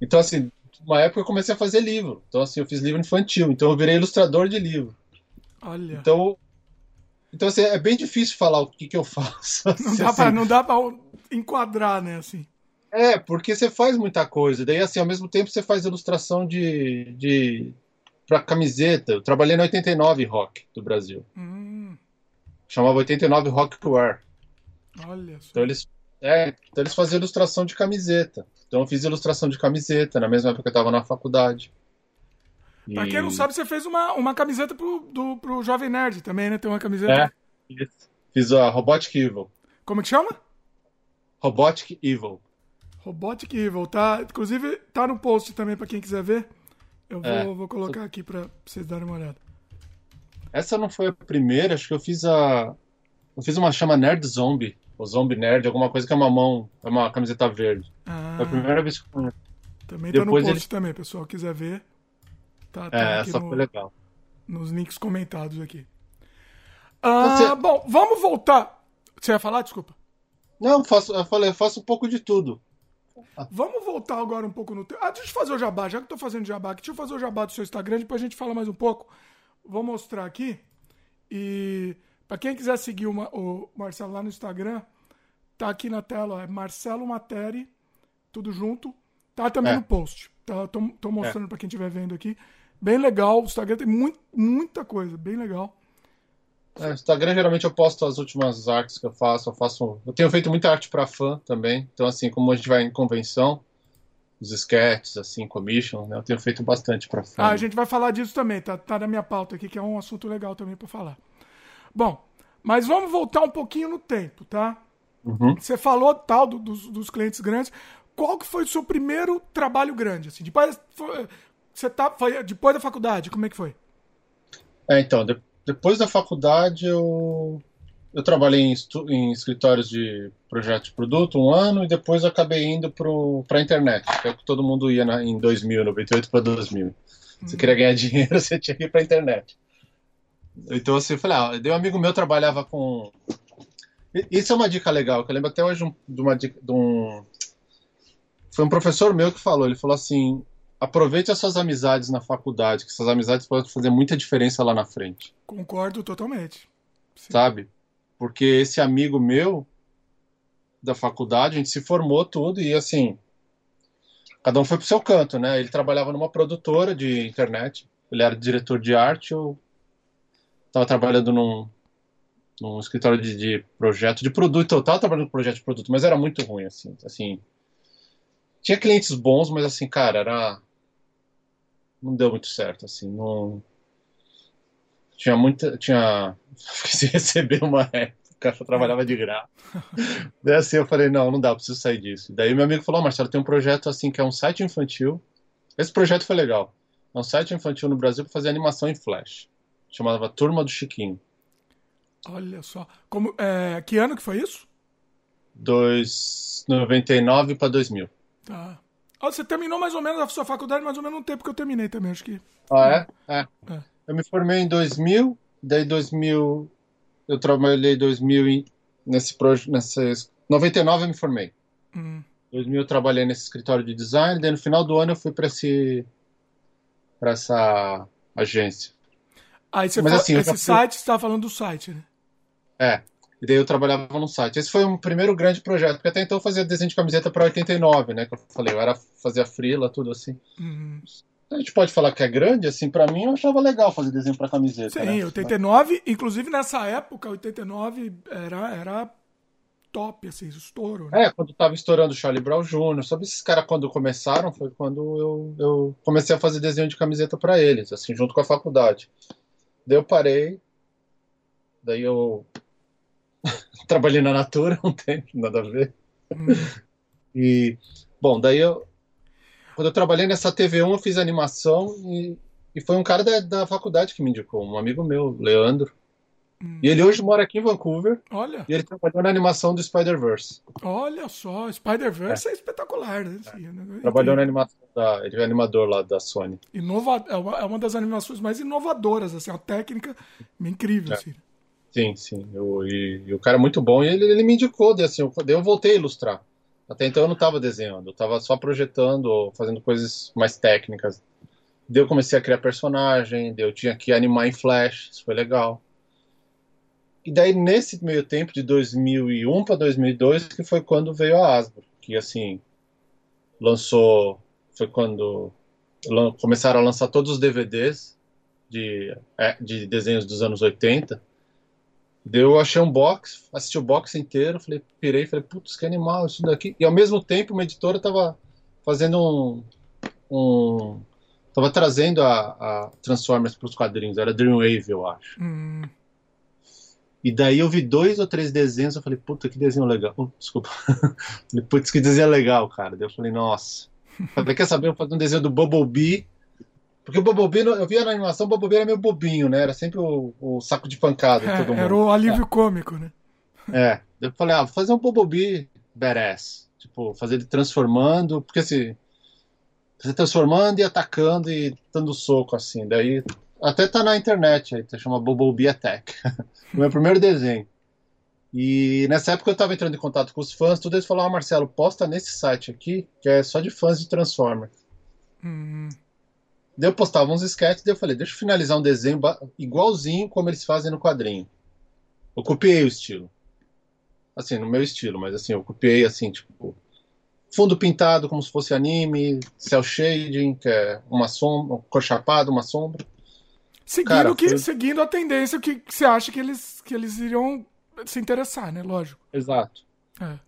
então assim, uma época eu comecei a fazer livro. Então assim, eu fiz livro infantil, então eu virei ilustrador de livro. Olha. Então então, assim, é bem difícil falar o que, que eu faço. (laughs) Não, assim, dá pra, não dá pra enquadrar, né, assim. É, porque você faz muita coisa. Daí, assim, ao mesmo tempo você faz ilustração de, de pra camiseta. Eu trabalhei na 89 Rock do Brasil. Hum. Chamava 89 Rockwear. Olha só. Então eles, é, então eles faziam ilustração de camiseta. Então eu fiz ilustração de camiseta na mesma época que eu estava na faculdade. Pra quem não sabe, você fez uma, uma camiseta pro, do, pro Jovem Nerd também, né? Tem uma camiseta. É. Fiz a Robotic Evil. Como que chama? Robotic Evil. Robotic Evil, tá? Inclusive, tá no post também pra quem quiser ver. Eu vou, é. vou colocar aqui pra vocês darem uma olhada. Essa não foi a primeira, acho que eu fiz a. Eu fiz uma chama Nerd Zombie, ou Zombie Nerd, alguma coisa que é uma mão, é uma camiseta verde. Ah, foi a primeira vez que eu Também Depois tá no post ele... também, pessoal, quiser ver. Tá, tá é, essa no, foi legal. Nos links comentados aqui. Ah, Você... Bom, vamos voltar. Você ia falar? Desculpa. Não, faço, eu falei, eu faço um pouco de tudo. Vamos voltar agora um pouco no tempo. Ah, deixa eu fazer o jabá, já que eu tô fazendo jabá aqui, deixa eu fazer o jabá do seu Instagram, depois a gente fala mais um pouco. Vou mostrar aqui. E para quem quiser seguir o Marcelo lá no Instagram, tá aqui na tela, ó, é Marcelo Materi, tudo junto. Tá também é. no post. Tá, tô, tô mostrando é. para quem estiver vendo aqui. Bem legal. O Instagram tem muito, muita coisa, bem legal. É, Instagram geralmente eu posto as últimas artes que eu faço. Eu faço, eu tenho feito muita arte para fã também. Então assim, como a gente vai em convenção, os sketches, assim, commission, né? Eu tenho feito bastante para fã. Ah, a gente vai falar disso também. Tá, tá na minha pauta aqui, que é um assunto legal também para falar. Bom, mas vamos voltar um pouquinho no tempo, tá? Uhum. Você falou tal do, dos, dos clientes grandes. Qual que foi o seu primeiro trabalho grande? Assim, depois, foi, você tá, foi depois da faculdade, como é que foi? É, então, de, depois da faculdade eu, eu trabalhei em, em, escritórios de projeto de produto um ano e depois acabei indo para a internet, que é o que todo mundo ia na, em 2000, 98 para 2000. Você hum. queria ganhar (laughs) dinheiro, você tinha que ir para a internet. Então assim, eu falei, ah, um amigo meu trabalhava com... Isso é uma dica legal, que eu lembro até hoje de, uma, de um... Foi um professor meu que falou, ele falou assim, aproveite as suas amizades na faculdade, que essas amizades podem fazer muita diferença lá na frente. Concordo totalmente. Sim. Sabe? Porque esse amigo meu da faculdade, a gente se formou tudo e assim, cada um foi pro seu canto, né? Ele trabalhava numa produtora de internet, ele era diretor de arte, eu estava trabalhando num, num escritório de, de, projeto de produto, eu estava trabalhando com projeto de produto, mas era muito ruim, assim, assim, tinha clientes bons, mas assim, cara, era não deu muito certo, assim, não tinha muita, tinha (laughs) se receber uma época, eu trabalhava de graça. (laughs) Daí assim eu falei, não, não dá, preciso sair disso. Daí meu amigo falou, oh, Marcelo, tem um projeto assim que é um site infantil. Esse projeto foi legal. É um site infantil no Brasil para fazer animação em Flash. Chamava Turma do Chiquinho. Olha só. Como, é, que ano que foi isso? Dois, 99 para 2000. Tá. Você terminou mais ou menos a sua faculdade, mais ou menos no tempo que eu terminei também, acho que. Ah, é? É. é. Eu me formei em 2000, daí 2000. Eu trabalhei 2000 nesse projeto. Nesse, 99 eu me formei. Hum. 2000 eu trabalhei nesse escritório de design, daí no final do ano eu fui para esse. para essa agência. Aí você Mas, fala, assim, esse fui... site, você estava falando do site, né? É. E daí eu trabalhava no site. Esse foi um primeiro grande projeto, porque até então eu fazia desenho de camiseta para 89, né? Que eu falei, eu era fazia frila, tudo assim. Uhum. A gente pode falar que é grande, assim, para mim eu achava legal fazer desenho para camiseta. Sim, né? 89, inclusive nessa época, 89 era, era top, assim, estouro. Né? É, quando tava estourando o Charlie Brown Jr., sabe esses caras quando começaram, foi quando eu, eu comecei a fazer desenho de camiseta para eles, assim, junto com a faculdade. Daí eu parei, daí eu trabalhei na Natura (laughs) um tempo, nada a ver. Hum. E, bom, daí eu, quando eu trabalhei nessa TV1, eu fiz animação e, e foi um cara da, da faculdade que me indicou, um amigo meu, Leandro. Hum. E ele hoje mora aqui em Vancouver. Olha. E ele trabalhou na animação do Spider-Verse. Olha só, Spider-Verse é. é. espetacular, né? É. Trabalhou na animação da. Ele é animador lá da Sony. Inova... É, uma, é uma das animações mais inovadoras, assim, uma técnica incrível, é. assim. Sim, sim. Eu, e, e, o cara é muito bom. E ele, ele me indicou, daí, assim, eu, eu voltei a ilustrar. Até então eu não estava desenhando, eu estava só projetando fazendo coisas mais técnicas. Daí eu comecei a criar personagem, daí eu tinha que animar em Flash, isso foi legal. E daí nesse meio tempo de 2001 para 2002 que foi quando veio a Asbro, que assim lançou, foi quando começaram a lançar todos os DVDs de, é, de desenhos dos anos 80 Daí eu achei um box, assisti o box inteiro, falei, pirei, falei, putz, que animal isso daqui. E ao mesmo tempo, uma editora tava fazendo um. um tava trazendo a, a Transformers para os quadrinhos, era Dreamwave, eu acho. Hum. E daí eu vi dois ou três desenhos, eu falei, puta, que desenho legal. Oh, desculpa. (laughs) falei, putz, que desenho legal, cara. Daí eu falei, nossa. Falei, quer saber? Eu vou fazer um desenho do Bumblebee porque o Bobobino, eu via na animação, o Bobobino era meio bobinho, né? Era sempre o, o saco de pancada. É, todo mundo. Era o alívio é. cômico, né? É. Eu falei, ah, vou fazer um Bobobi badass. Tipo, fazer ele transformando, porque assim, você transformando e atacando e dando soco, assim. Daí, até tá na internet aí, chama Bobobi Attack. o (laughs) meu primeiro desenho. E nessa época eu tava entrando em contato com os fãs, tudo eles falaram, ah, Marcelo, posta nesse site aqui, que é só de fãs de Transformers. Hum. Daí eu postava uns sketches, daí eu falei, deixa eu finalizar um desenho igualzinho como eles fazem no quadrinho. Eu copiei o estilo. Assim, no meu estilo, mas assim, eu copiei assim, tipo, fundo pintado como se fosse anime, cel shading, que é uma sombra, cor chapada, uma sombra. Seguindo, Cara, que, foi... seguindo a tendência que, você acha que eles, que eles iriam se interessar, né? Lógico. Exato. É.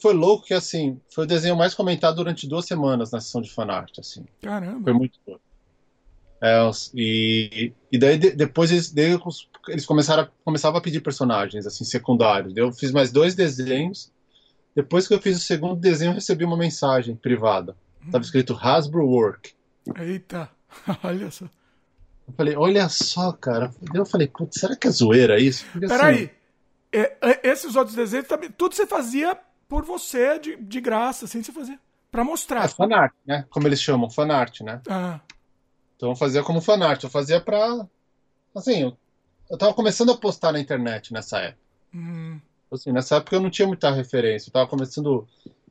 Foi louco que, assim, foi o desenho mais comentado durante duas semanas na sessão de fanart, assim. Caramba. Foi muito louco. É, e, e daí de, depois eles, daí eles começaram a, começavam a pedir personagens assim secundários. Eu fiz mais dois desenhos. Depois que eu fiz o segundo desenho, eu recebi uma mensagem privada. Tava escrito Hasbro Work. Eita, (laughs) olha só. Eu falei, olha só, cara. Eu falei, putz, será que é zoeira isso? Porque, Peraí, assim, é, esses outros desenhos também, tudo você fazia por você de, de graça, assim você fazia. Pra mostrar. É fanart, né? Como eles chamam, fanart, né? Ah. Então eu fazia como fanart, eu fazia pra. Assim, eu, eu tava começando a postar na internet nessa época. Hum. Assim, nessa época eu não tinha muita referência, eu tava começando.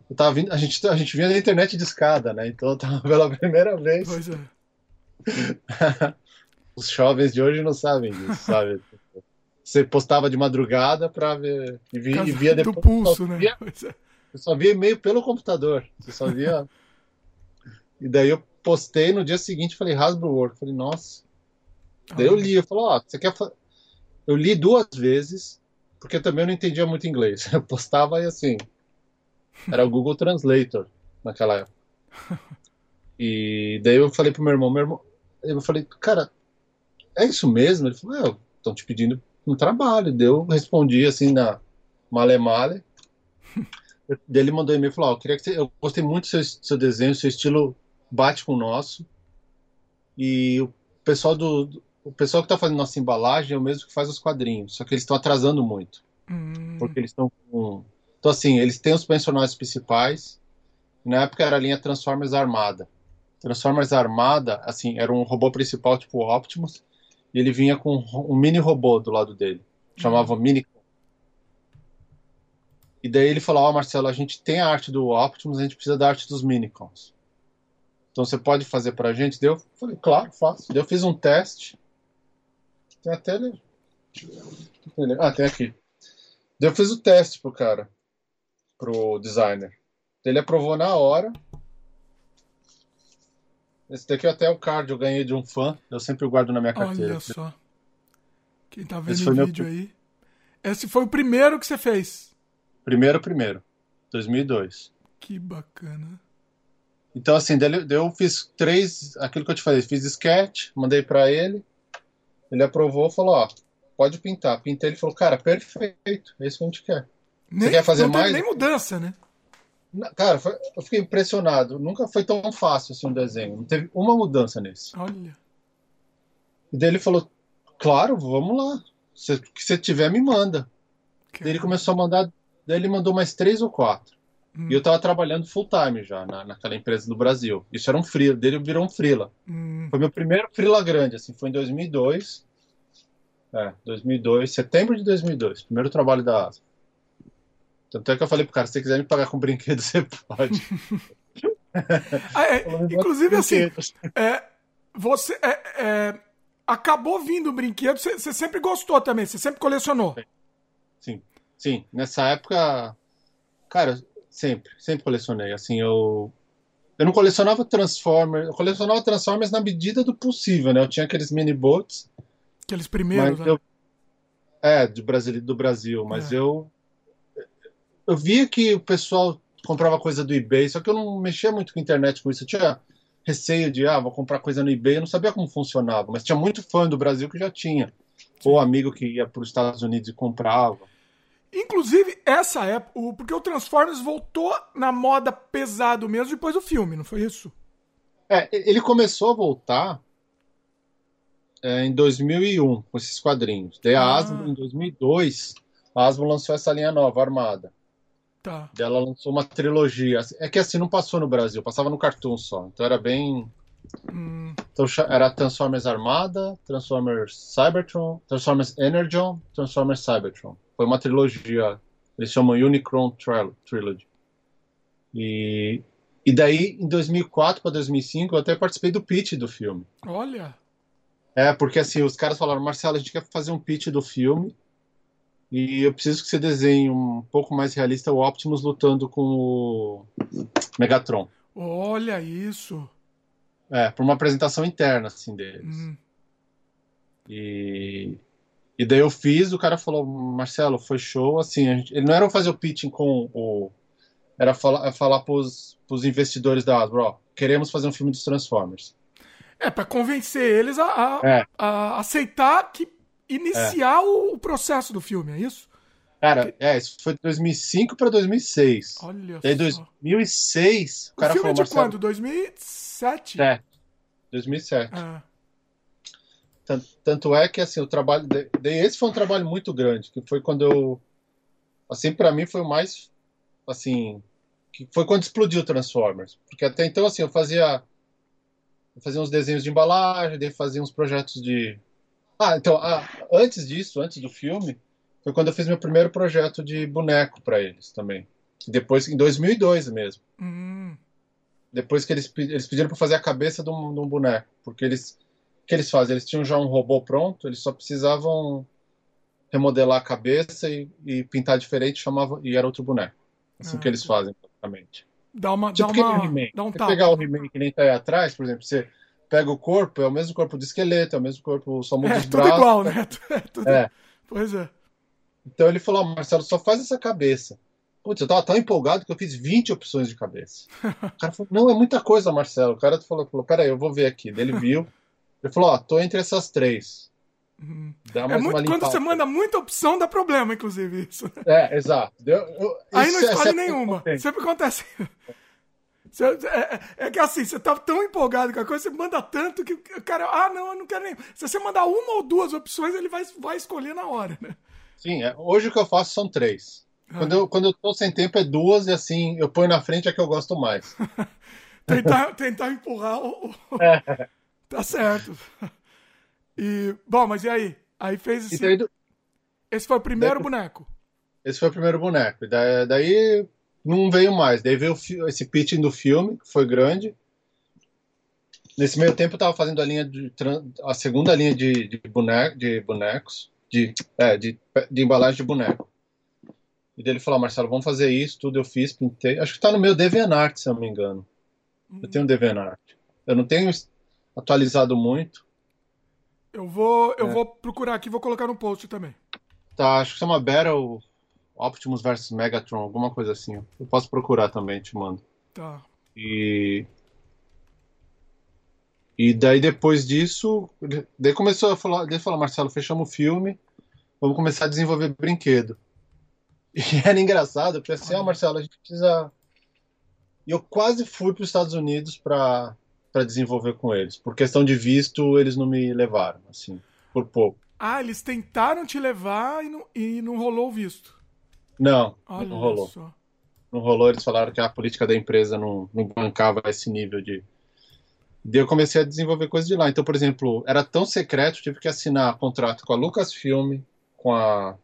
Eu tava vindo, a, gente, a gente vinha da internet de escada, né? Então eu tava (laughs) pela primeira vez. Pois é. (laughs) Os jovens de hoje não sabem disso, sabe? Você postava de madrugada pra ver. E, via, e via depois. Do pulso, né? Via, é. Eu só via e-mail pelo computador. Você só via. (laughs) e daí eu postei no dia seguinte, falei, Hasbro World. Falei, nossa. Daí eu li, eu falei, ó, oh, você quer. Eu li duas vezes, porque eu também não entendia muito inglês. (laughs) Eu postava e assim. Era o Google Translator naquela época. E daí eu falei pro meu irmão, meu irmão, eu falei, cara, é isso mesmo? Ele falou, é, estão te pedindo um trabalho. Daí eu respondi assim na male male. (laughs) Daí ele mandou e-mail e falou, oh, eu queria que você, eu gostei muito do seu, seu desenho, seu estilo bate com o nosso. E o pessoal do o pessoal que está fazendo nossa embalagem é o mesmo que faz os quadrinhos, só que eles estão atrasando muito. Hum. Porque eles estão com. Então, assim, eles têm os personagens principais. Na época era a linha Transformers Armada. Transformers Armada, assim, era um robô principal tipo Optimus. E ele vinha com um mini robô do lado dele. Chamava hum. Mini. E daí ele falou: Ó, oh, Marcelo, a gente tem a arte do Optimus, a gente precisa da arte dos Minicons. Então você pode fazer pra gente? Deu? Falei, claro, faço. Eu fiz um teste. Tem até. Ah, tem aqui. Eu fiz o teste pro cara, pro designer. Ele aprovou na hora. Esse daqui até o card eu ganhei de um fã. Eu sempre guardo na minha carteira. Olha só. Quem tá vendo o vídeo meu... aí. Esse foi o primeiro que você fez. Primeiro, primeiro. 2002. Que bacana. Então, assim, daí eu fiz três, aquilo que eu te falei, fiz sketch, mandei para ele, ele aprovou, falou, ó, pode pintar. Pintei, ele falou, cara, perfeito, é isso que a gente quer. Nem, Você quer fazer não mais? nem mudança, né? Cara, foi, eu fiquei impressionado. Nunca foi tão fácil assim um desenho. Não teve uma mudança nesse. Olha. E daí ele falou, claro, vamos lá. Se, que você tiver, me manda. Daí ele começou a mandar, daí ele mandou mais três ou quatro. Hum. E eu tava trabalhando full time já na, naquela empresa do Brasil. Isso era um freela, dele virou um freela. Hum. Foi meu primeiro freela grande, assim, foi em 2002. É, 2002, setembro de 2002, primeiro trabalho da Asa. Tanto é que eu falei pro cara, se você quiser me pagar com brinquedo, (laughs) você pode. (laughs) ah, é, inclusive, assim, é, você é, é, acabou vindo o brinquedo, você, você sempre gostou também, você sempre colecionou. Sim, sim. Nessa época, cara, Sempre, sempre colecionei. Assim, eu. Eu não colecionava Transformers, eu colecionava Transformers na medida do possível, né? Eu tinha aqueles mini boats. Aqueles primeiros, né? Eu, é, do Brasil, do Brasil, mas é. eu. Eu via que o pessoal comprava coisa do eBay, só que eu não mexia muito com a internet com isso. Eu tinha receio de, ah, vou comprar coisa no eBay, eu não sabia como funcionava, mas tinha muito fã do Brasil que já tinha. Sim. Ou amigo que ia para os Estados Unidos e comprava. Inclusive, essa época, porque o Transformers voltou na moda pesado mesmo depois do filme, não foi isso? É, ele começou a voltar é, em 2001, com esses quadrinhos. Daí a ah. Asmo, em 2002, a Asmo lançou essa linha nova, Armada. Tá. Daí ela lançou uma trilogia. É que assim, não passou no Brasil, passava no Cartoon só. Então era bem... Hum. Então era Transformers Armada, Transformers Cybertron, Transformers Energon, Transformers Cybertron. Foi uma trilogia, eles chamam Unicron Trilogy. E, e daí, em 2004 para 2005, eu até participei do pitch do filme. Olha! É, porque assim, os caras falaram, Marcelo, a gente quer fazer um pitch do filme e eu preciso que você desenhe um pouco mais realista o Optimus lutando com o Megatron. Olha isso! É, por uma apresentação interna, assim, deles. Hum. E, e daí eu fiz, o cara falou, Marcelo, foi show, assim, gente, ele não era fazer o pitching com o... Era falar, falar pros, pros investidores da Hasbro, ó, queremos fazer um filme dos Transformers. É, para convencer eles a, a, é. a, aceitar que iniciar é. o, processo do filme, é isso? Cara, é, isso foi de 2005 para 2006. Olha Daí, só. 2006, o, o cara filme falou, é de quando? 2007? É, 2007. É. Tanto é que assim, o trabalho. De, esse foi um trabalho muito grande, que foi quando eu. Assim, para mim foi o mais. Assim. Que foi quando explodiu Transformers. Porque até então, assim, eu fazia. Eu fazia uns desenhos de embalagem, daí fazia uns projetos de. Ah, então, ah, antes disso, antes do filme, foi quando eu fiz meu primeiro projeto de boneco para eles também. Depois, em 2002 mesmo. Hum. Depois que eles, eles pediram para fazer a cabeça de um, de um boneco. Porque eles que eles fazem? Eles tinham já um robô pronto, eles só precisavam remodelar a cabeça e, e pintar diferente, chamava e era outro boneco. Assim ah, que eles fazem, praticamente. Dá uma, tipo dá uma, dá um pegar o He-Man que nem tá aí atrás, por exemplo, você pega o corpo, é o mesmo corpo do esqueleto, é o mesmo corpo, só muda é, os tudo braços. igual, né? (laughs) É, tudo... é. Pois é. Então ele falou, Marcelo, só faz essa cabeça. Putz, eu tava tão empolgado que eu fiz 20 opções de cabeça. (laughs) o cara falou, não, é muita coisa, Marcelo. O cara falou, falou peraí, eu vou ver aqui. Ele viu. (laughs) Ele falou, ó, tô entre essas três. Uhum. Dá mais é muito, quando você manda muita opção, dá problema, inclusive, isso. É, exato. Eu, eu, Aí não é escolhe é nenhuma. Sempre acontece. É, é, é, que assim, você tá tão empolgado com a coisa, você manda tanto que o cara, ah, não, eu não quero nem. Se você mandar uma ou duas opções, ele vai, vai escolher na hora, né? Sim, é, hoje o que eu faço são três. Ah. Quando, eu, quando eu tô sem tempo é duas e assim, eu ponho na frente a que eu gosto mais. (laughs) tentar, tentar empurrar o. É. Tá certo. E, bom, mas e aí? Aí fez esse. Do... Esse foi o primeiro daí, boneco. Esse foi o primeiro boneco. Daí, daí não veio mais. Daí veio esse pitching do filme, que foi grande. Nesse meio tempo eu tava fazendo a linha de a segunda linha de, de, boneco, de bonecos, de, é, de, de embalagem de boneco. E daí ele falou, Marcelo, vamos fazer isso, tudo eu fiz, pintei. Acho que tá no meu DeviantArt, se eu não me engano. Eu tenho um DeviantArt. Eu não tenho atualizado muito. Eu vou, eu é. vou procurar aqui, vou colocar no post também. Tá, acho que chama Battle, Optimus vs Megatron, alguma coisa assim. Eu posso procurar também, te mando. Tá. E. E daí depois disso, daí começou a falar, daí falou, Marcelo, fechamos o filme, vamos começar a desenvolver brinquedo. (laughs) E era engraçado, porque assim, ah, Marcelo, a gente precisa. E eu quase fui para os Estados Unidos para desenvolver com eles. Por questão de visto, eles não me levaram, assim, por pouco. Ah, eles tentaram te levar e não, e não rolou o visto. Não, Olha não rolou. Só. Não rolou, eles falaram que a política da empresa não, não bancava esse nível de. Daí eu comecei a desenvolver coisas de lá. Então, por exemplo, era tão secreto, tive que assinar contrato com a Lucasfilm, com a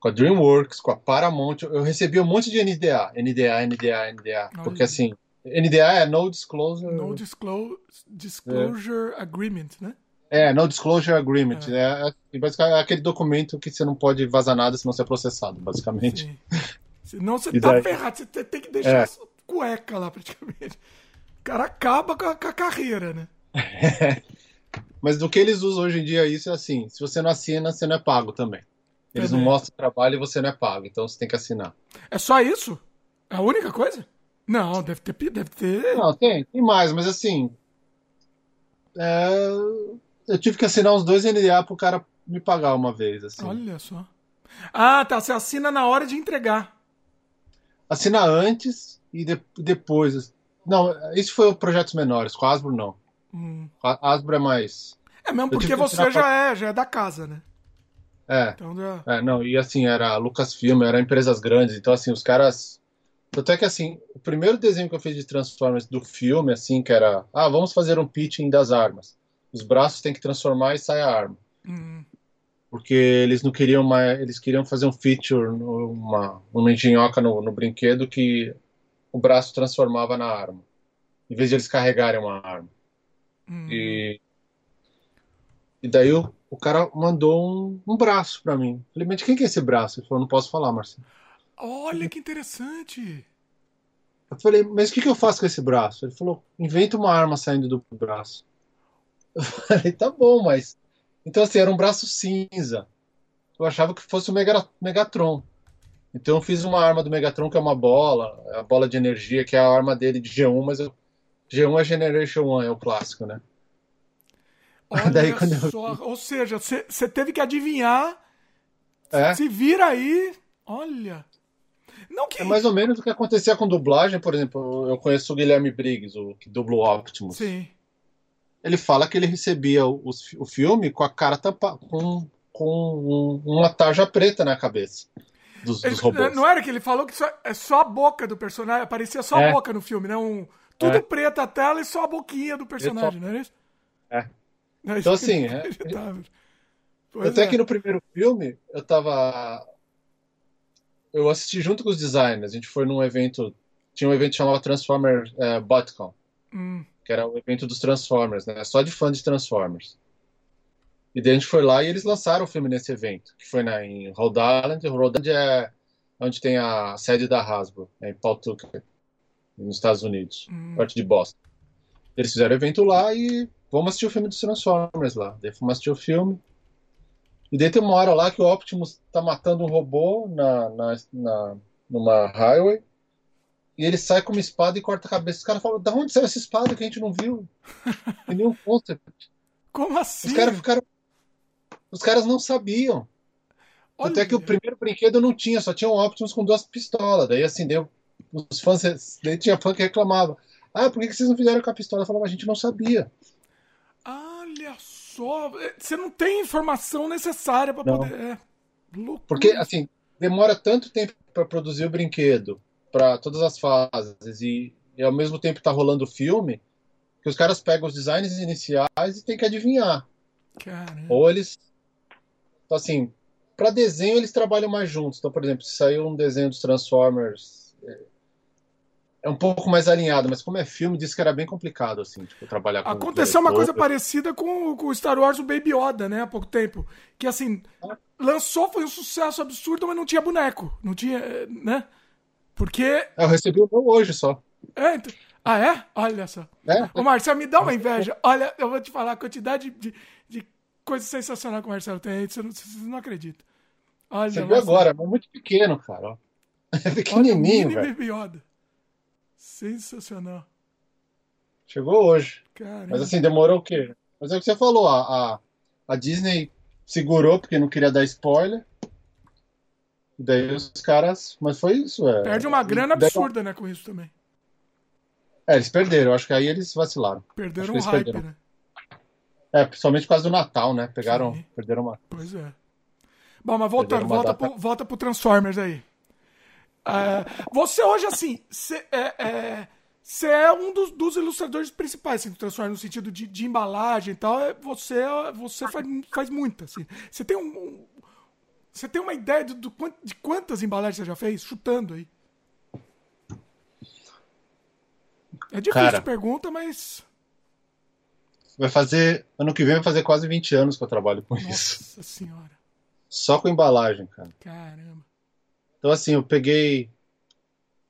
com a DreamWorks, com a Paramount. Eu recebi um monte de NDA, NDA, NDA, NDA. Porque assim, NDA é No Disclosure. No disclosure, disclosure é. Agreement, né? É, No Disclosure Agreement. É. É, basicamente, é aquele documento que você não pode vazar nada se não ser processado, basicamente. Sim. Senão você (laughs) tá daí... ferrado, você tem que deixar é. cueca lá, praticamente. O cara acaba com a, com a carreira, né? (laughs) Mas do que eles usam hoje em dia, isso é assim: se você não assina, você não é pago também. Eles também. não mostram o trabalho e você não é pago, então você tem que assinar. É só isso? É a única coisa? Não, deve ter. Deve ter... Não, tem, tem mais, mas assim. É eu tive que assinar uns dois NDA pro cara me pagar uma vez, assim. Olha só. Ah, tá. Você assina na hora de entregar. Assina antes e de, depois. Não, isso foi o projetos menores. Com a Asbro, não. Hum. A Asbro é mais. É mesmo porque você já é, já é da casa, né? É. Então, já... é. Não, e assim, era Lucasfilm, era empresas grandes. Então, assim, os caras. Tanto é que, assim, o primeiro desenho que eu fiz de Transformers do filme, assim, que era. Ah, vamos fazer um pitching das armas os braços tem que transformar e sai a arma. Uhum. Porque eles não queriam mais. Eles queriam fazer um feature, uma, uma engenhoca no, no brinquedo que o braço transformava na arma. Em vez de eles carregarem uma arma. Uhum. E, e daí o, o cara mandou um, um braço para mim. Falei, mas quem que é esse braço? Ele falou, não posso falar, Marcelo. Olha que interessante. Eu falei, mas o que, que eu faço com esse braço? Ele falou, inventa uma arma saindo do braço. Eu falei, tá bom, mas. Então, assim, era um braço cinza. Eu achava que fosse o Megatron. Então, eu fiz uma arma do Megatron, que é uma bola, a bola de energia, que é a arma dele de G1, mas eu... G1 é Generation 1, é o clássico, né? Olha (laughs) Daí, eu... só, ou seja, você teve que adivinhar. É? Se vira aí, olha. Não que... É mais ou menos o que acontecia com dublagem, por exemplo. Eu conheço o Guilherme Briggs, o que dublou Optimus. Sim ele fala que ele recebia o, o filme com a cara tampa, com, com uma tarja preta na cabeça dos, dos robôs. Não era que ele falou que só, é só a boca do personagem, aparecia só é. a boca no filme, né? Um, tudo é. preto a tela e só a boquinha do personagem, só... não é isso? É. Não, então, assim, é... até é. que no primeiro filme, eu tava. Eu assisti junto com os designers. A gente foi num evento. Tinha um evento chamado Transformer uh, Botcon. Hum que era o evento dos Transformers, né? Só de fã de Transformers. E daí a gente foi lá e eles lançaram o filme nesse evento, que foi na, em Rhode Island. Rhode Island é onde tem a sede da Hasbro, né, em Pawtucket, nos Estados Unidos, hum. perto de Boston. Eles fizeram o evento lá e vamos assistir o filme dos Transformers lá. Daí fomos assistir o filme. E daí tem uma hora lá que o Optimus tá matando um robô na, na, na numa highway e ele sai com uma espada e corta a cabeça. Os caras falam, da onde saiu essa espada que a gente não viu? (laughs) Tem nenhum pôster. Como assim? Os caras ficaram. Os caras não sabiam. Olha. Até que o primeiro brinquedo não tinha, só tinha um Optimus com duas pistolas. Daí assim, deu. Os fãs. Daí tinha fã que reclamava. Ah, por que vocês não fizeram com a pistola? Eu falava, a gente não sabia. Olha só. Você não tem informação necessária para poder. É. Porque, assim, demora tanto tempo para produzir o brinquedo para todas as fases e, e, ao mesmo tempo tá rolando o filme, que os caras pegam os designs iniciais e tem que adivinhar. Caramba. Ou eles. Então, assim, para desenho eles trabalham mais juntos. Então, por exemplo, se saiu um desenho dos Transformers. É, é um pouco mais alinhado, mas como é filme, disse que era bem complicado, assim, tipo, trabalhar com Aconteceu uma coisa parecida com, com o Star Wars, o Baby Yoda, né, há pouco tempo. Que, assim, lançou, foi um sucesso absurdo, mas não tinha boneco. Não tinha, né? Porque. Eu recebi o meu hoje só. É, então... Ah, é? Olha só. É? Ô, Marcelo, me dá uma inveja. Olha, eu vou te falar a quantidade de, de coisas sensacionais que o Marcelo tem aí, você não, você não acredita. Olha, Você viu agora, é muito pequeno, cara. (laughs) É pequenininho, Olha, velho. Baby Yoda. Sensacional. Chegou hoje. Caramba. Mas assim, demorou o quê? Mas é o que você falou, a, a, a Disney segurou porque não queria dar spoiler. E daí os caras. Mas foi isso, é. Perde uma grana absurda, né, com isso também. É, eles perderam. Acho que aí eles vacilaram. Perderam um hype, perderam. né? É, principalmente por causa do Natal, né? Pegaram. Sim. Perderam uma. Pois é. Bom, mas voltando, volta, data... pro, volta pro Transformers aí. É, você hoje, assim, você é, é, é, um dos, dos, ilustradores principais assim, do Transformers, no sentido de, de embalagem e tal. É, você, você faz, faz muito, assim. Você tem um, um você tem uma ideia de, de quantas embalagens você já fez? Chutando aí. É difícil Cara, pergunta, mas. Vai fazer. Ano que vem vai fazer quase 20 anos que eu trabalho com Nossa isso. Nossa senhora. Só com embalagem, cara. Caramba. Então, assim, eu peguei.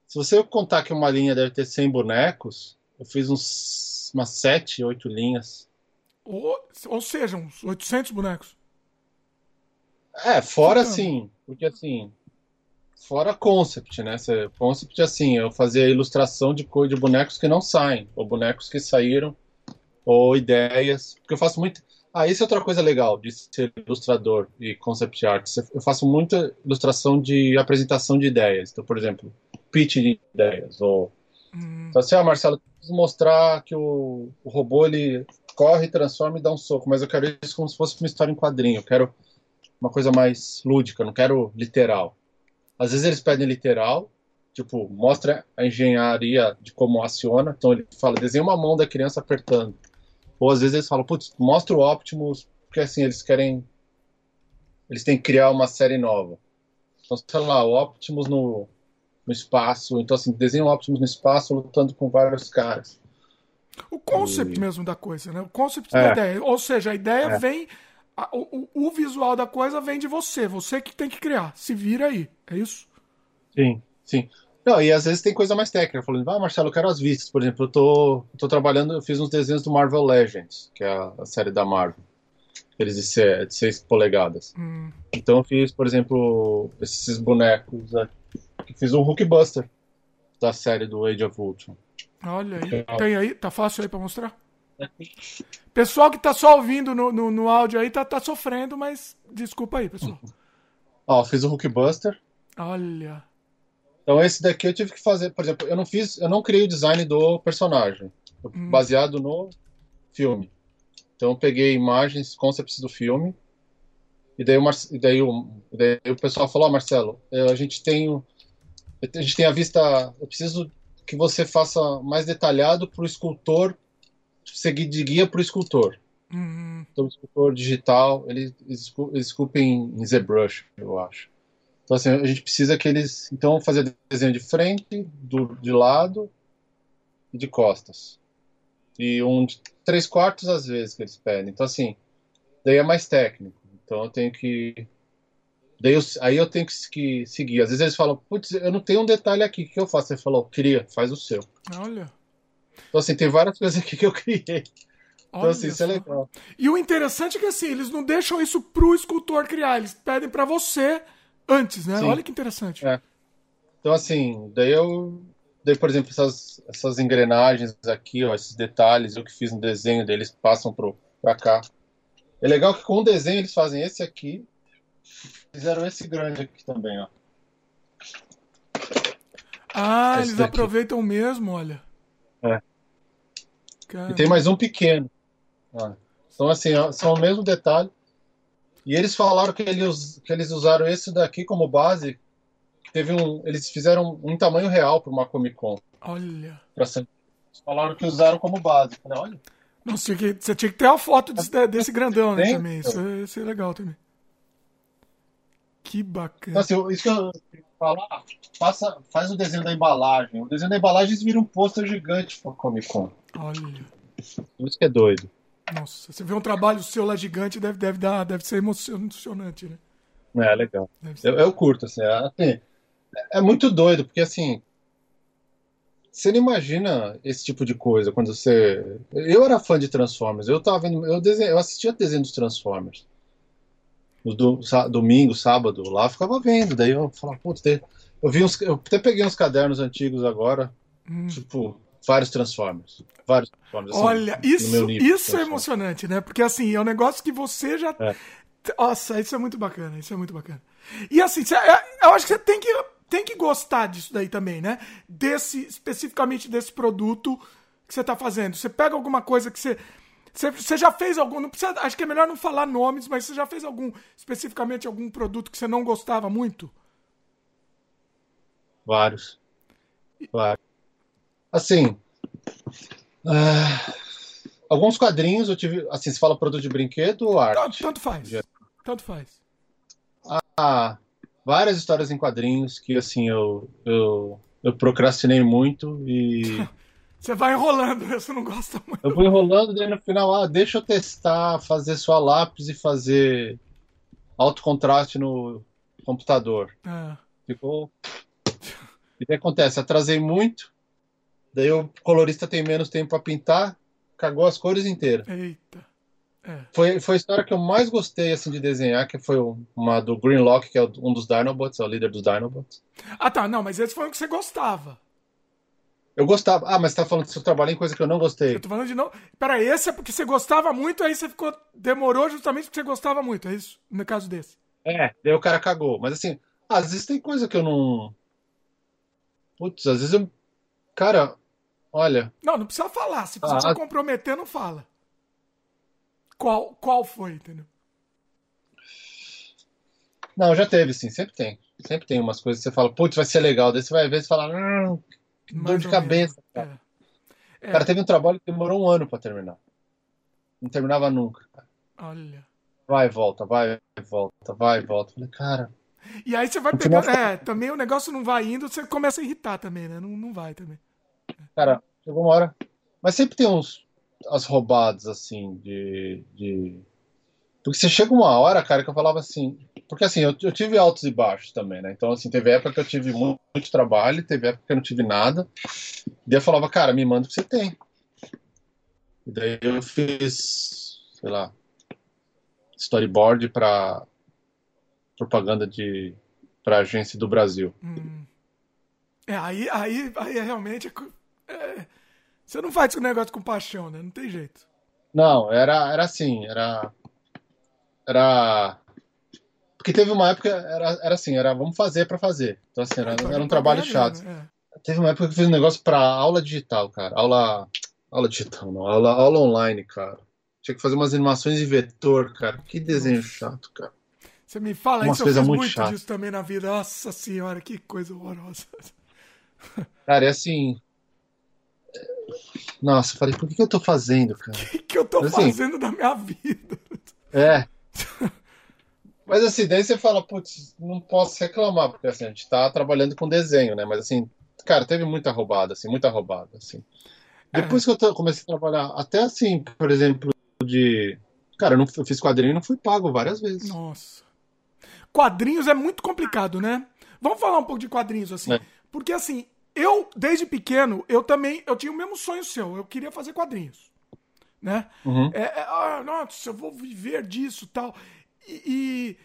Se você contar que uma linha deve ter 100 bonecos, eu fiz uns, umas 7, 8 linhas. Ou, ou seja, uns 800 bonecos. É, fora assim, porque assim, fora concept, né? Concept assim, eu fazia ilustração de cor de bonecos que não saem, ou bonecos que saíram, ou ideias, porque eu faço muito. Ah, isso é outra coisa legal de ser ilustrador e concept art. Eu faço muita ilustração de apresentação de ideias. Então, por exemplo, pitch de ideias. Ou... Hum. Então, assim, ah, Marcelo, preciso mostrar que o, o robô ele corre, transforma e dá um soco, mas eu quero isso como se fosse uma história em quadrinho. Eu quero uma coisa mais lúdica, não quero literal. Às vezes eles pedem literal, tipo, mostra a engenharia de como aciona. Então ele fala, desenha uma mão da criança apertando. Ou às vezes eles falam, putz, mostra o Optimus, porque assim, eles querem. Eles têm que criar uma série nova. Então, sei lá, o Optimus no, no espaço. Então, assim, desenha o Optimus no espaço lutando com vários caras. O concept e... mesmo da coisa, né? O concept é. da ideia. Ou seja, a ideia é. vem a, o, o, visual da coisa vem de você. Você que tem que criar. Se vira aí. É isso? Sim, sim. Não, e às vezes tem coisa mais técnica, falando, ah, Marcelo, eu quero as vistas. Por exemplo, eu tô, tô trabalhando, eu fiz uns desenhos do Marvel Legends, que é a, a série da Marvel. Eles de 6 de seis polegadas. Hum. Então eu fiz, por exemplo, esses bonecos aqui. Fiz um Hulkbuster da série do Age of Ultron. Olha aí. Tem aí? Tá fácil aí pra mostrar? Pessoal que tá só ouvindo no, no, no áudio aí tá, tá sofrendo, mas desculpa aí, pessoal. Ó, fiz o Hulkbuster. Olha. Então esse daqui eu tive que fazer, por exemplo, eu não fiz, eu não criei o design do personagem, hum. baseado no filme. Então eu peguei imagens, concepts do filme, e daí o, Mar... e daí o... E daí o pessoal falou, oh, Marcelo, eh, a gente tem a gente tem a vista, eu preciso que você faça mais detalhado para o escultor seguir de guia para o escultor. Uhum. Então, o escultor digital, ele, esculpe em, em ZBrush, eu acho. Então, assim, a gente precisa que eles, então, fazer desenho de frente, do, de lado e de costas. E um de três quartos às vezes que eles pedem. Então, assim, daí é mais técnico. Então, eu tenho que Daí eu, aí eu tenho que, que, seguir. Às vezes eles falam, putz, eu não tenho um detalhe aqui, o que eu faço? Você falou, cria, faz o seu. Olha. Então, assim, tem várias coisas aqui que eu criei. Então, Olha assim, isso é legal. E o interessante é que, assim, eles não deixam isso pro escultor criar, eles pedem para você antes, né? Sim. Olha que interessante. É. Então, assim, daí eu. Daí, por exemplo, essas, essas engrenagens aqui, ó, esses detalhes, eu que fiz no desenho deles passam pro, pra cá. É legal que com o desenho eles fazem esse aqui, fizeram esse grande aqui também, ó. Ah, esse eles daqui. aproveitam mesmo, olha. É. E tem mais um pequeno. Então, assim, são o mesmo detalhe. E eles falaram que eles, que eles usaram esse daqui como base. Teve um, eles fizeram um tamanho real para uma Comic Con. Olha. Pra ser, eles falaram que usaram como base. Falei, olha. Não, você, tinha que, você tinha que ter a foto desse, desse grandão né, também. Isso, isso é legal também. Que bacana. Então, assim, isso que eu falar, faça, faz o desenho da embalagem. O desenho da embalagem vira um pôster gigante para Comic Con. Olha. Isso que é doido. Nossa, você vê um trabalho seu lá gigante, deve, deve, dar, deve ser emocionante, né? É, legal. Eu, eu, curto, assim, é, assim, é muito doido, porque assim, você não imagina esse tipo de coisa quando você. Eu era fã de Transformers, eu tava vendo. Eu, desenho, eu assistia desenho dos Transformers. no do, domingo, sábado, lá, ficava vendo. Daí eu falava, putz, eu vi uns. Eu até peguei uns cadernos antigos agora, hum. tipo, vários Transformers. Vários Transformers. Assim, Olha, isso, isso é emocionante, né? Porque assim, é um negócio que você já. É. Nossa, isso é muito bacana, isso é muito bacana. E assim, é, eu acho que você tem que, tem que gostar disso daí também, né? Desse, especificamente desse produto que você está fazendo. Você pega alguma coisa que você. Você, você já fez algum. Não precisa, acho que é melhor não falar nomes, mas você já fez algum, especificamente algum produto que você não gostava muito? Vários. Vários. Assim. Uh, alguns quadrinhos eu tive. Assim, se fala produto de brinquedo ou arte? Tanto, faz. Tanto faz. Ah, várias histórias em quadrinhos que, assim, eu, eu, eu procrastinei muito e. (laughs) Você vai enrolando, (laughs) você não gosta muito. Eu vou enrolando, daí no final, ah, deixa eu testar, fazer só lápis e fazer alto contraste no computador. É. Ficou. E o que acontece? Atrasei muito, daí o colorista tem menos tempo para pintar, cagou as cores inteiras. Eita. É. Foi, foi a história que eu mais gostei assim, de desenhar, que foi uma do Greenlock, que é um dos Dinobots, é o líder dos Dinobots. Ah tá, não, mas esse foi o que você gostava. Eu gostava. Ah, mas você tá falando que você trabalha em coisa que eu não gostei. Eu tô falando de não. Pera, esse é porque você gostava muito, aí você ficou. Demorou justamente porque você gostava muito, é isso? No caso desse. É, daí o cara cagou. Mas assim, às vezes tem coisa que eu não. Putz, às vezes eu. Cara, olha. Não, não precisa falar. Se precisa ah, comprometer, não fala. Qual, qual foi, entendeu? Não, já teve, sim, sempre tem. Sempre tem umas coisas que você fala, putz, vai ser legal. Daí você vai ver e fala, hum, dor de cabeça. Cara. É. É. cara, teve um trabalho que demorou um ano para terminar. Não terminava nunca. Cara. Olha. Vai e volta, vai e volta, vai e volta. Falei, cara. E aí você vai pegando. É, também o negócio não vai indo, você começa a irritar também, né? Não, não vai também. Cara, chegou uma hora. Mas sempre tem uns, as roubadas, assim, de, de. Porque você chega uma hora, cara, que eu falava assim. Porque assim, eu, eu tive altos e baixos também, né? Então, assim, teve época que eu tive muito, muito trabalho, teve época que eu não tive nada. E eu falava, cara, me manda o que você tem. E daí eu fiz, sei lá, storyboard para propaganda de para agência do Brasil. Hum. É, aí, aí, aí é realmente é, você não faz o negócio com paixão, né? Não tem jeito. Não, era, era assim, era. Era. Porque teve uma época, era, era assim, era vamos fazer para fazer. Então, assim, era, era um trabalho chato. É. Teve uma época que eu fiz um negócio para aula digital, cara. Aula. Aula digital, não. Aula, aula online, cara. Tinha que fazer umas animações de vetor, cara. Que desenho chato, cara. Você me fala Uma isso, eu fiz muito, muito disso também na vida. Nossa senhora, que coisa horrorosa. Cara, é assim, nossa, falei, por que, que eu tô fazendo, cara? O (laughs) que, que eu tô assim, fazendo da minha vida? É. (laughs) Mas assim, daí você fala, putz, não posso reclamar, porque assim, a gente tá trabalhando com desenho, né? Mas assim, cara, teve muita roubada, assim, muita roubada, assim. Depois é. que eu comecei a trabalhar, até assim, por exemplo, de. Cara, eu, não, eu fiz quadrinho e não fui pago várias vezes. Nossa. Quadrinhos é muito complicado, né? Vamos falar um pouco de quadrinhos, assim. É. Porque assim, eu, desde pequeno, eu também, eu tinha o mesmo sonho seu, eu queria fazer quadrinhos, né? Uhum. É, é, ah, nossa, eu vou viver disso tal. E,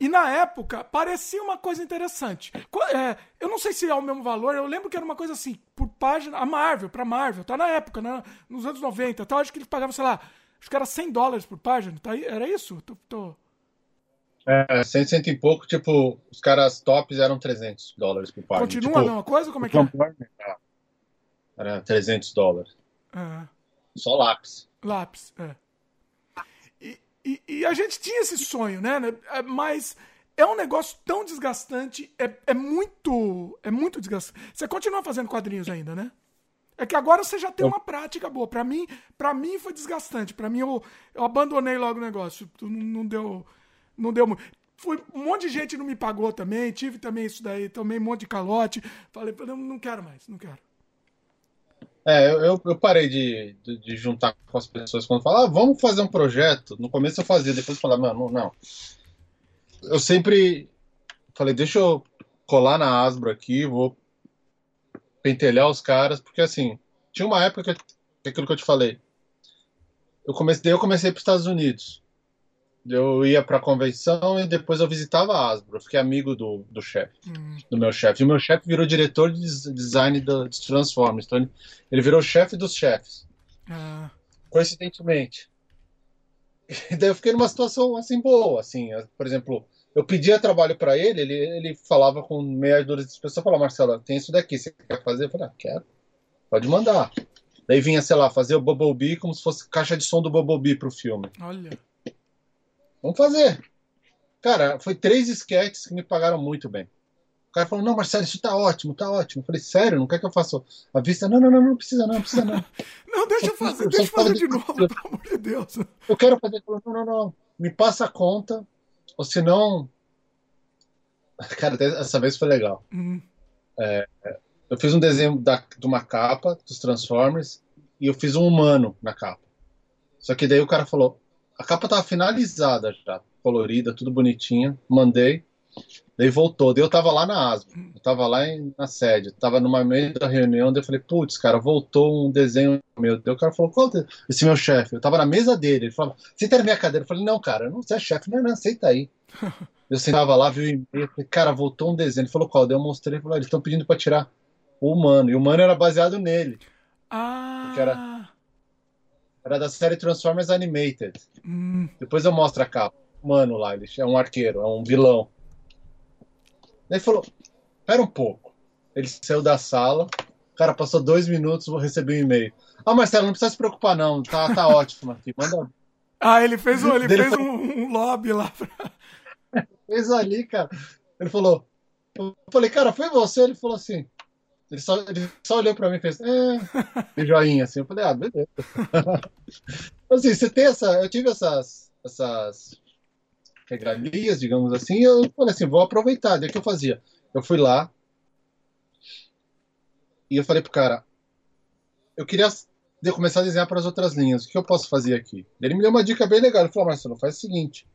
e, e, na época, parecia uma coisa interessante. É, eu não sei se é o mesmo valor, eu lembro que era uma coisa assim, por página, a Marvel, pra Marvel, tá na época, né? nos anos 90, tal, acho que eles pagavam, sei lá, acho que era 100 dólares por página, tá? era isso? Tô, tô... É, 100, cento e pouco, tipo, os caras tops eram 300 dólares por página. Continua tipo, a mesma coisa? Como é que é? Era 300 dólares. É. Só lápis. Lápis, é. E, e, e, a gente tinha esse sonho, né? É, mas é um negócio tão desgastante, é, é muito é muito desgastante. Você continua fazendo quadrinhos ainda, né? É que agora você já tem uma prática boa. Para mim, para mim foi desgastante. Para mim eu, eu abandonei logo o negócio. Não, não deu não deu muito. Foi, um monte de gente não me pagou também, tive também isso daí, tomei um monte de calote. Falei, não, não quero mais, não quero. É, eu, eu parei de, de, de, juntar com as pessoas quando falavam, ah, vamos fazer um projeto. No começo eu fazia, depois eu falava, não, não. Eu sempre falei, deixa eu colar na Asbro aqui, vou pentelhar os caras, porque assim, tinha uma época que, aquilo que eu te falei, eu comecei, daí eu comecei para os Estados Unidos. Eu ia pra convenção e depois eu visitava a Asbro. Eu fiquei amigo do, do chefe, hum. do meu chefe. E o meu chefe virou diretor de design dos Transformers. Então ele, ele virou chefe dos chefes. Ah. Coincidentemente. E daí eu fiquei numa situação assim boa, assim, por exemplo, eu pedia trabalho para ele, ele, ele falava com meia dúzia de pessoas, falava, Marcelo, tem isso daqui, você quer fazer? Eu falei, ah, quero, pode mandar. Daí vinha, sei lá, fazer o Bumblebee como se fosse caixa de som do Bumblebee pro filme. Olha. Vamos fazer. Cara, foi três sketches que me pagaram muito bem. O cara falou, não, Marcelo, isso tá ótimo, tá ótimo. Eu falei, sério, não quer que eu faça a vista? Não, não, não, não precisa não, não precisa não. (laughs) não, deixa eu fazer, deixa eu fazer de novo, pelo amor de Deus. Eu quero fazer, não, não, não, me passa a conta, ou senão... (laughs) Cara, essa vez foi legal. Uhum. É, eu fiz um desenho da, de uma capa dos Transformers e eu fiz um humano na capa. Só que daí o cara falou, a capa tava finalizada já, colorida, tudo bonitinha, mandei. Daí voltou, daí eu tava lá na ASBO, eu tava lá em, na sede, eu tava numa meio da reunião, daí eu falei, putz, cara, voltou um desenho meu. Daí o cara falou, qual esse meu chefe? Eu tava na mesa dele, ele falou, senta na minha cadeira. Eu falei, não, cara, não, você é chefe, não, não, senta aí. (laughs) eu sentava lá, viu o e-mail, falei, cara, voltou um desenho. Ele falou, qual? Daí eu mostrei, ele falou, eles estão pedindo pra tirar o humano, e o humano era baseado nele. Ah! Era, era da série Transformers Animated. Hum. Depois eu mostro a capa. Humano lá, ele é um arqueiro, é um vilão. Ele falou: Pera um pouco. Ele saiu da sala. Cara, passou dois minutos, vou receber um e-mail. Ah, Marcelo, não precisa se preocupar, não. Tá, tá (laughs) ótimo aqui. Manda. Ah, ele fez, um, ele fez um, um, lobby lá. Pra... (laughs) fez ali, cara. Ele falou. Eu falei, cara, foi você? Ele falou assim. Ele só, ele só olhou pra mim e fez. É, joinha assim. Eu falei, ah, beleza. (laughs) assim, você tem essa. Eu tive essas. essas regalias, digamos assim, eu falei assim, vou aproveitar. Daí que eu fazia? Eu fui lá e eu falei pro cara, eu queria começar a desenhar para as outras linhas. O que eu posso fazer aqui? Ele me deu uma dica bem legal. Ele falou, Marcelo, faz o seguinte,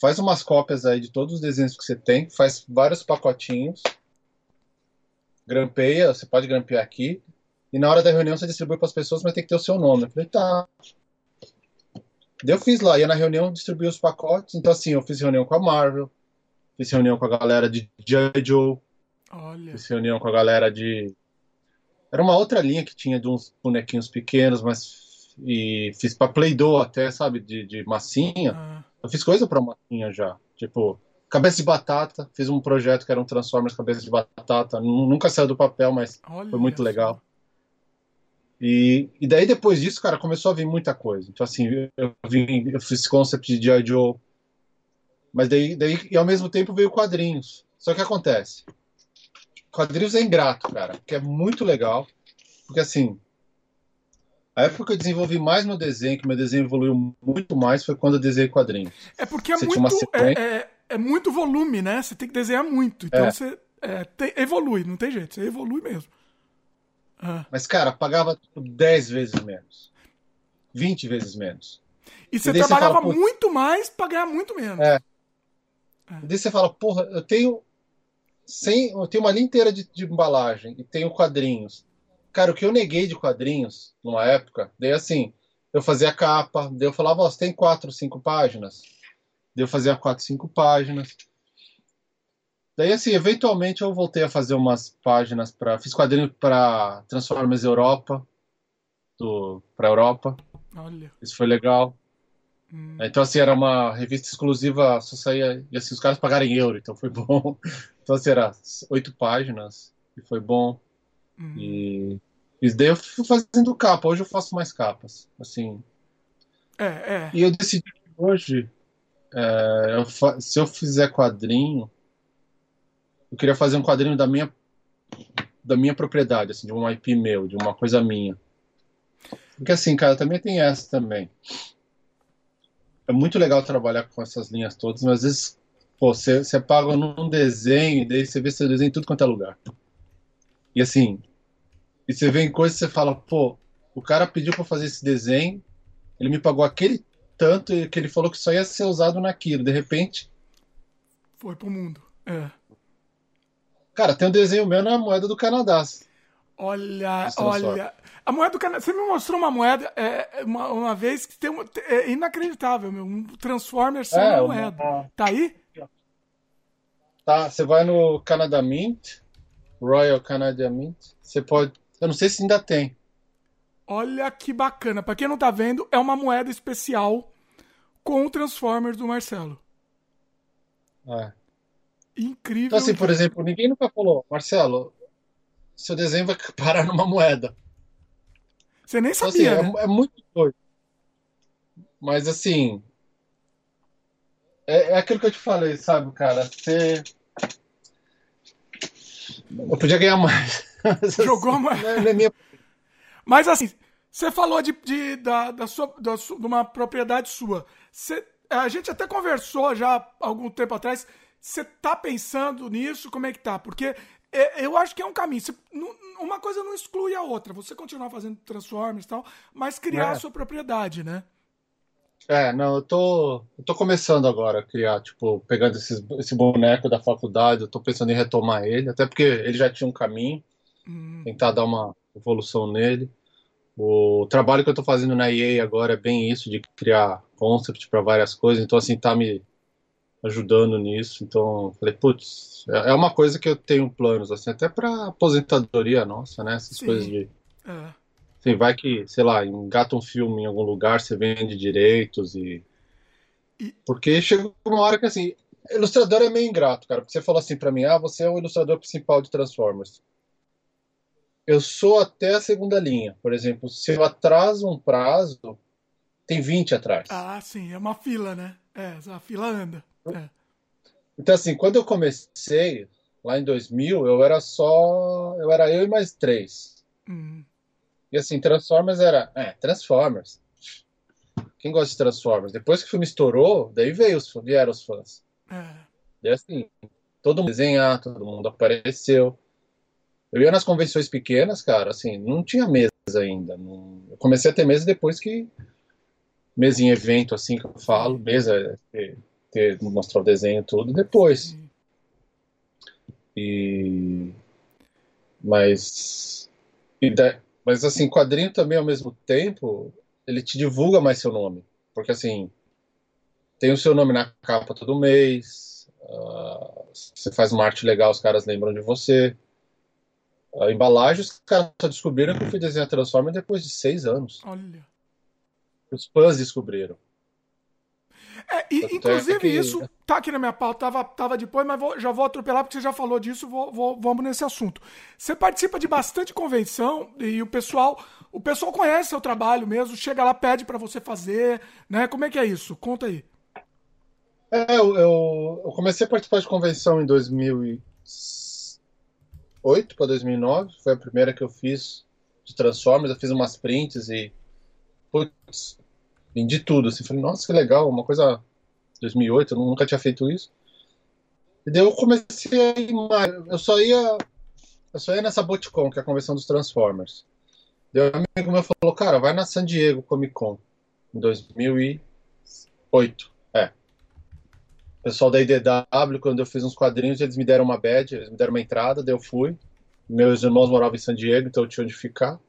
faz umas cópias aí de todos os desenhos que você tem, faz vários pacotinhos, grampeia, você pode grampear aqui, e na hora da reunião você distribui para as pessoas, mas tem que ter o seu nome. Eu falei, tá. Eu fiz lá, ia na reunião distribuir os pacotes. Então, assim, eu fiz reunião com a Marvel, fiz reunião com a galera de Joe, Olha. fiz reunião com a galera de. Era uma outra linha que tinha de uns bonequinhos pequenos, mas. E fiz pra Play-Doh até, sabe, de, de massinha. Ah. Eu fiz coisa pra massinha já. Tipo, cabeça de batata. Fiz um projeto que era um Transformers cabeça de batata. Nunca saiu do papel, mas Olha foi muito legal. E, e daí depois disso, cara, começou a vir muita coisa. Então, assim, eu, vim, eu fiz concept de G.I. Joe, mas daí, daí, e ao mesmo tempo veio quadrinhos. Só que acontece, quadrinhos é ingrato, cara, que é muito legal, porque assim, a época que eu desenvolvi mais meu desenho, que meu desenho evoluiu muito mais, foi quando eu desenhei quadrinhos. É porque é, muito, é, é, é, muito volume, né? Você tem que desenhar muito, então é. você é, te, evolui, não tem jeito, você evolui mesmo. Ah. Mas, cara, pagava 10 vezes menos. 20 vezes menos. E você e trabalhava você fala, muito mais para ganhar muito menos. É. é. E daí você fala, porra, eu tenho. Sem, eu tenho uma linha inteira de, de embalagem e tenho quadrinhos. Cara, o que eu neguei de quadrinhos numa época, daí assim, eu fazia capa, daí eu falava, ó, oh, você tem quatro, cinco páginas. Daí eu fazia quatro, cinco páginas. Daí, assim, eventualmente eu voltei a fazer umas páginas para. Fiz quadrinho para Transformers Europa, do, pra Europa. Olha. Isso foi legal. Hum. Então, assim, era uma revista exclusiva, só saía. E assim, os caras pagaram em euro, então foi (laughs) bom. Então, assim, era oito páginas, e foi bom. Hum. E. E daí eu fui fazendo capa. Hoje eu faço mais capas. Assim. É, é. E eu decidi hoje. É, eu. Se eu fizer quadrinho eu queria fazer um quadrinho da minha da minha propriedade, assim, de um IP meu, de uma coisa minha. Porque assim, cara, também tem essa também. É muito legal trabalhar com essas linhas todas, mas às vezes, pô, você, você paga num desenho e daí você vê seu desenho em tudo quanto é lugar. E assim, e você vê em coisas e você fala, pô, o cara pediu para fazer esse desenho, ele me pagou aquele tanto que ele falou que só ia ser usado naquilo. De repente. Foi pro mundo. É. Cara, tem um desenho meu na moeda do Canadá. Olha, olha. A moeda do Canadá. Você me mostrou uma moeda é, uma, uma vez que tem uma, é inacreditável, meu. Um Transformers sem é, moeda. Uma... Tá aí? Tá, você vai no Canada Mint, Royal Canada Mint. Você pode. Eu não sei se ainda tem. Olha que bacana. Pra quem não tá vendo, é uma moeda especial com o Transformers do Marcelo. É. Incrível. Então, assim, por exemplo, ninguém nunca falou, Marcelo, seu desenho vai (laughs) parar numa moeda. Você nem sabia, então, assim, né? é, é, muito doido. Mas assim. É, é, aquilo que eu te falei, sabe, cara? Você. Eu podia ganhar mais. (laughs) Jogou assim, mais. Não é, minha... Mas assim, você falou de, de, da, da sua, da, de uma propriedade sua. Você, a gente até conversou já há algum tempo atrás. Você tá pensando nisso? Como é que tá? Porque é, eu acho que é um caminho. Você, uma coisa não exclui a outra. Você continuar fazendo Transformers e tal, mas criar é. a sua propriedade, né? É, não, eu tô, eu tô começando agora a criar, tipo, pegando esses, esse boneco da faculdade, eu tô pensando em retomar ele, até porque ele já tinha um caminho, hum. tentar dar uma evolução nele. O trabalho que eu tô fazendo na EA agora é bem isso, de criar concept para várias coisas, então assim, tá me ajudando nisso. Então, falei, putz, é, é uma coisa que eu tenho planos, assim, até para aposentadoria nossa, né? Essas Sim. coisas de. É. Assim, vai que, sei lá, engata um filme em algum lugar, você vende direitos e. e... Porque chega uma hora que, assim, ilustrador é meio ingrato, cara. Porque você falou assim para mim, ah, você é o ilustrador principal de Transformers. Eu sou até a segunda linha. Por exemplo, se eu atraso um prazo, tem 20 atrás. Ah, sim, é uma fila, né? É, a fila anda. É. Então, assim, quando eu comecei, lá em 2000, eu era só. Eu era eu e mais três. Uhum. E assim, Transformers era. É, Transformers. Quem gosta de Transformers? Depois que o filme estourou, daí veio os, vieram os fãs. É. E assim, todo mundo desenhar, todo mundo apareceu. Eu ia nas convenções pequenas, cara, assim, não tinha mesa ainda. Não... Eu comecei a ter mesa depois que. Mesa em evento, assim que eu falo, mesa. É, ter, mostrar o desenho tudo depois. E mas e da, mas assim, quadrinho também ao mesmo tempo, ele te divulga mais seu nome, porque assim, tem o seu nome na capa todo mês, uh, você faz uma arte legal, os caras lembram de você. A embalagem, os caras só descobriram que eu fui desenhar Transformers depois de seis anos. Olha. Os fãs descobriram. É, e, inclusive, que... isso tá aqui na minha pauta, tava, tava depois, mas vou, já vou atropelar porque você já falou disso, vou, vou, vamos nesse assunto. Você participa de bastante convenção e o pessoal, o pessoal conhece seu trabalho mesmo, chega lá, pede para você fazer, né? Como é que é isso? Conta aí. É, eu, eu, comecei a participar de convenção em 2008 para 2009, foi a primeira que eu fiz de Transformers, eu fiz umas prints e putz, Vendi tudo, assim, falei, nossa, que legal, uma coisa 2008, eu nunca tinha feito isso. E daí eu comecei a ir eu só ia eu só ia nessa Boticon, que é a convenção dos Transformers. Daí um amigo meu falou, cara, vai na San Diego Comic Con, em 2008, é. Pessoal da IDW, quando eu fiz uns quadrinhos, eles me deram uma badge, eles me deram uma entrada, daí eu fui. Meus irmãos moravam em San Diego, então eu tinha onde ficar.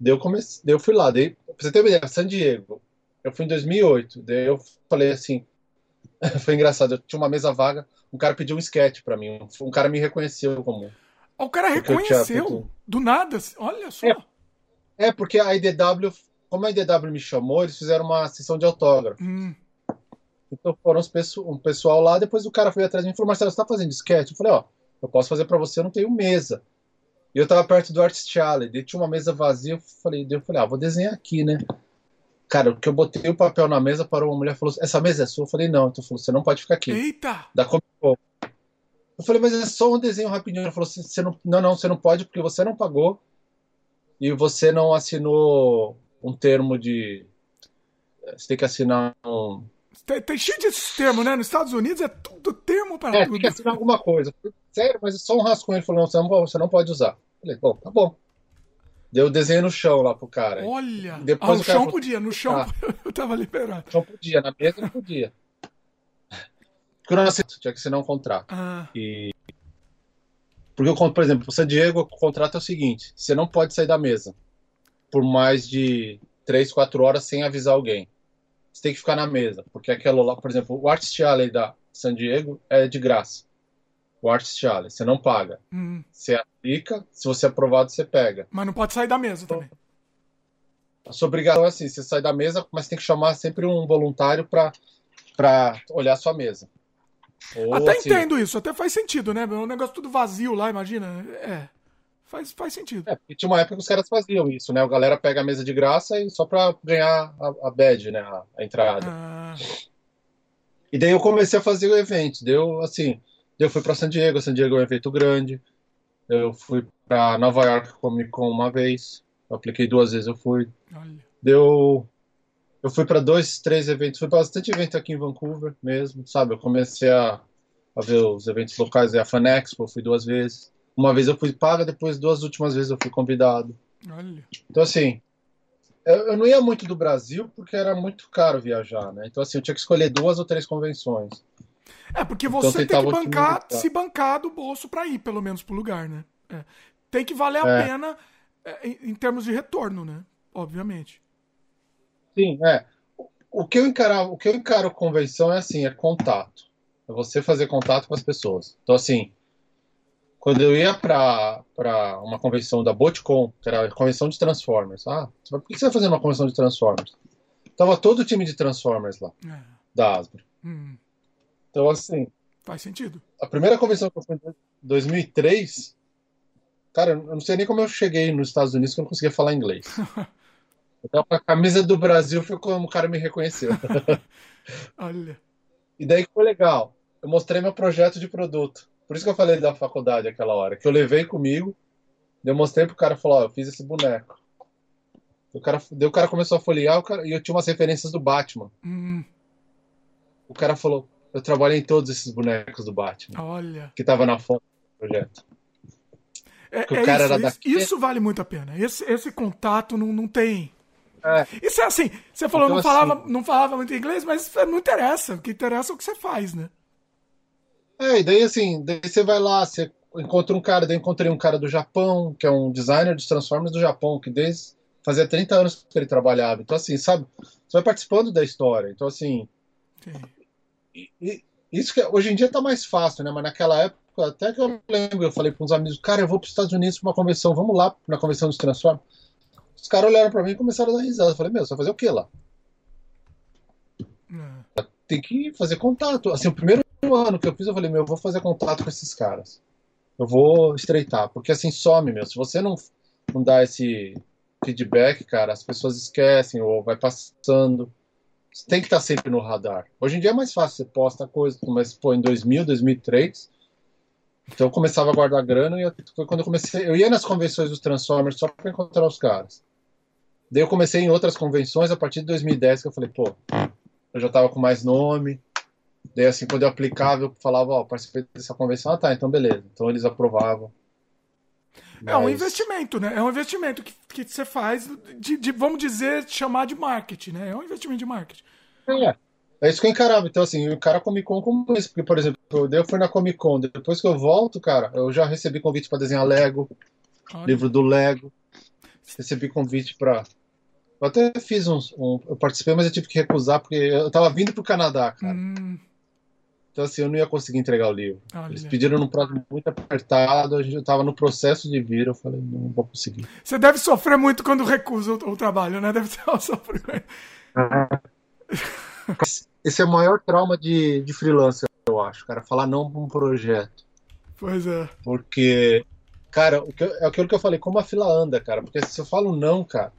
Daí eu, comecei, daí eu fui lá, daí Pra você ter uma ideia, San Diego, eu fui em 2008, daí eu falei assim, (laughs) foi engraçado, eu tinha uma mesa vaga, um cara pediu um sketch pra mim, um cara me reconheceu como... O cara reconheceu, do nada, olha só. É, é, porque a IDW, como a IDW me chamou, eles fizeram uma sessão de autógrafo. Hum. Então foram um pessoal lá, depois o cara foi atrás de mim e falou, Marcelo, você tá fazendo sketch? Eu falei, ó, eu posso fazer pra você, eu não tenho mesa. E eu tava perto do Art Challenge, daí tinha uma mesa vazia, eu falei, eu falei, ah, vou desenhar aqui, né? Cara, que eu botei o papel na mesa, parou uma mulher falou, essa mesa é sua? Eu falei, não. Então falou, você não pode ficar aqui. Eita! Da Comic. Eu falei, mas é só um desenho rapidinho. Ela falou, você não, não, não, você não pode porque você não pagou e você não assinou um termo de. Você tem que assinar um. Tem, tem cheio de termo, né? Nos Estados Unidos é tudo termo para é, tudo. Assinar alguma coisa. Sério, mas é só um rascunho. Ele falou, não, você não, pode usar. Eu falei, bom, tá bom. Deu desenho no chão lá pro cara. Olha! Depois ah, no chão falou, podia, no chão ah, (laughs) eu tava liberado. No chão podia, na mesa não podia. Porque eu tinha que assinar um contrato. Ah. E. Porque, por exemplo, o San Diego, o contrato é o seguinte: você não pode sair da mesa por mais de 3, 4 horas sem avisar alguém. Você tem que ficar na mesa, porque aquela lá, por exemplo, o Artist Alley da San Diego é de graça. O Artist Alley, você não paga. Hum. Você aplica, se você é aprovado, você pega. Mas não pode sair da mesa também. A sua obrigação é assim: você sai da mesa, mas tem que chamar sempre um voluntário para olhar a sua mesa. Ou, até assim, entendo isso, até faz sentido, né? O negócio tudo vazio lá, imagina. É. Faz, faz sentido. É, porque tinha uma época que os caras faziam isso, né? A galera pega a mesa de graça e só pra ganhar a, a badge, né? A, a entrada. Ah. E daí eu comecei a fazer o evento. Deu assim. Eu fui para San Diego, San Diego é um evento grande. Eu fui para Nova York Comic Con uma vez. Eu apliquei duas vezes, eu fui. Olha. Deu. Eu fui para dois, três eventos. Fui bastante evento aqui em Vancouver mesmo, sabe? Eu comecei a, a ver os eventos locais, a Fan Expo, fui duas vezes. Uma vez eu fui paga, depois duas últimas vezes eu fui convidado. Olha. Então, assim, eu, não ia muito do Brasil porque era muito caro viajar, né? Então, assim, eu tinha que escolher duas ou três convenções. É, porque então, você então, tem que bancar, se bancar do bolso para ir, pelo menos, pro lugar, né? É. Tem que valer a é. pena é, em, em, termos de retorno, né? Obviamente. Sim, é. O que eu encaro, o que eu encaro convenção é assim, é contato. É você fazer contato com as pessoas. Então, assim, quando eu ia para uma convenção da Botcon, que era a convenção de Transformers, ah, por que você vai fazer uma convenção de Transformers? Tava todo o time de Transformers lá, é. da Asbro. Hum. Então, assim. Faz sentido. A primeira convenção que eu fui em 2003, cara, eu não sei nem como eu cheguei nos Estados Unidos que eu não conseguia falar inglês. (laughs) Então, a camisa do Brasil foi como o cara me reconheceu. (laughs) Olha. E daí que foi legal. Eu mostrei meu projeto de produto. Por isso que eu falei da faculdade aquela hora, que eu levei comigo, eu mostrei pro cara e falou, ó, eu fiz esse boneco. O cara, daí o cara começou a folhear cara, e eu tinha umas referências do Batman. Hum. O cara falou, eu trabalhei em todos esses bonecos do Batman. Olha. Que tava na foto do projeto. É, é isso, isso, isso, vale muito a pena. Esse, esse contato não, não tem. É. Isso é assim, você falou, então, não, falava, assim, não falava muito inglês, mas não interessa. O que interessa é o que você faz, né? É, e daí assim, daí você vai lá, você encontra um cara, daí encontrei um cara do Japão, que é um designer de Transformers do Japão, que desde fazia 30 anos que ele trabalhava. Então, assim, sabe, você vai participando da história. Então, assim. E, e, isso que hoje em dia tá mais fácil, né? Mas naquela época, até que eu lembro, eu falei para uns amigos, cara, eu vou para os Estados Unidos para uma convenção, vamos lá na convenção dos Transformers. Os caras olharam para mim e começaram a dar risada. Eu falei, meu, você vai fazer o que lá? É. Tem que fazer contato. Assim, o primeiro ano que eu fiz, eu falei, meu, eu vou fazer contato com esses caras. Eu vou estreitar, porque assim some, meu. Se você não, não dá esse feedback, cara, as pessoas esquecem ou vai passando. Você tem que estar sempre no radar. Hoje em dia é mais fácil, você posta coisa, mas pô, em 2000, 2003, então eu começava a guardar grana e foi quando eu comecei. Eu ia nas convenções dos Transformers só para encontrar os caras. Daí eu comecei em outras convenções a partir de 2010 que eu falei, pô, eu já tava com mais nome, Daí, assim, quando eu aplicava, eu falava, ó, oh, participei dessa convenção, ah, tá, então beleza. Então eles aprovavam. Mas... É um investimento, né? É um investimento que, que você faz de, de, vamos dizer, chamar de marketing, né? É um investimento de marketing. É. É isso que eu encarava. Então, assim, o cara Comic Con como isso. Porque, por exemplo, eu fui na Comic Con. Depois que eu volto, cara, eu já recebi convite para desenhar Lego, Olha. livro do Lego. Recebi convite para eu até fiz uns. Um, eu participei, mas eu tive que recusar porque eu tava vindo pro Canadá, cara. Hum. Então, assim, eu não ia conseguir entregar o livro. Olha. Eles pediram num prazo muito apertado, a gente estava no processo de vir, eu falei, não vou conseguir. Você deve sofrer muito quando recusa o, o trabalho, né? Deve ter um (laughs) sofrimento. Esse é o maior trauma de, de freelancer, eu acho, cara, falar não para um projeto. Pois é. Porque, cara, o que, é aquilo que eu falei, como a fila anda, cara. Porque se eu falo não, cara,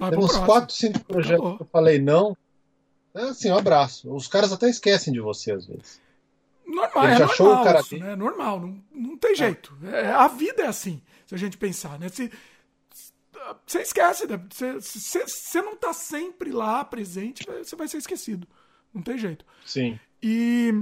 Vai tem uns 4, 5 projetos que eu falei não, é assim, um abraço. Os caras até esquecem de você às vezes. Normal, Ele é normal, o cara isso, né? normal, não, não tem jeito. É. É, a vida é assim, se a gente pensar, né? Se, você esquece, né? você, você, não está sempre lá presente, você vai ser esquecido. Não tem jeito. Sim. E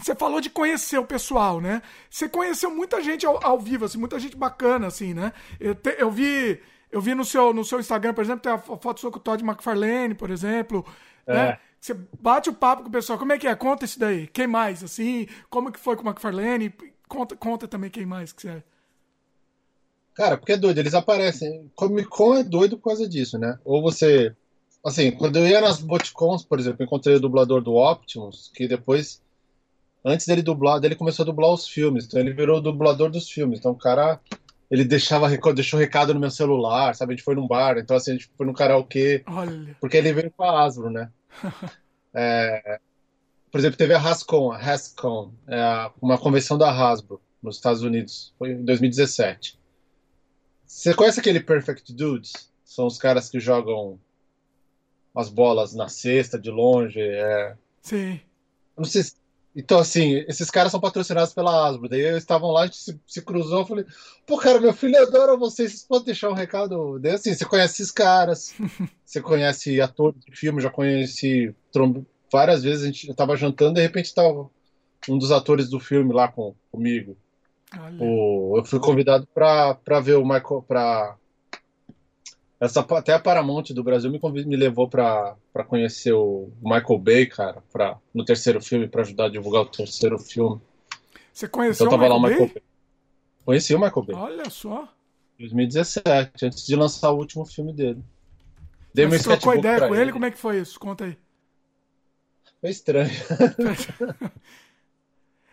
você falou de conhecer o pessoal, né? Você conheceu muita gente ao, ao vivo, assim, muita gente bacana, assim, né? Eu, te, eu vi, eu vi no seu, no seu Instagram, por exemplo, tem a foto sua com o Todd McFarlane, por exemplo. É. Né? Você bate o papo com o pessoal. Como é que é? Conta isso daí. Quem mais? Assim, como que foi com o McFarlane? Conta, conta também quem mais que você. Cara, porque é doido, eles aparecem. Comic Con é doido por causa disso, né? Ou você. Assim, quando eu ia nas Boticons, por exemplo, encontrei o dublador do Optimus, que depois. Antes dele dublar, ele começou a dublar os filmes, então ele virou o dublador dos filmes. Então o cara ele deixava deixou recado no meu celular, sabe? A gente foi num bar, então assim, a gente foi no karaokê. Olha. Porque ele veio com a Asbro, né? (laughs) é, por exemplo, teve a Hascon, a Hascon, é uma convenção da Hasbro nos Estados Unidos, foi em 2017. Você conhece aquele Perfect Dudes? São os caras que jogam as bolas na cesta de longe. É... Sim. não sei se então, assim, esses caras são patrocinados pela Asbro. Daí eles estavam lá, a gente se, se cruzou. Eu falei, pô, cara, meu filho adora vocês. Vocês podem deixar um recado? Daí, assim, você conhece esses caras, (laughs) você conhece ator de filme, já conheci várias vezes. A gente tava jantando, de repente tava um dos atores do filme lá com, comigo. O, eu fui convidado para ver o Michael, para essa, até a Paramount do Brasil me, me levou para conhecer o Michael Bay, cara, pra, no terceiro filme, para ajudar a divulgar o terceiro filme. Você conheceu então, o Michael, lá, o Michael Bay? Conheci o Michael Bay. Olha só. 2017, antes de lançar o último filme dele. Dei Mas você trocou ideia com ele? ele? Como é que foi isso? Conta aí. Foi estranho. (laughs)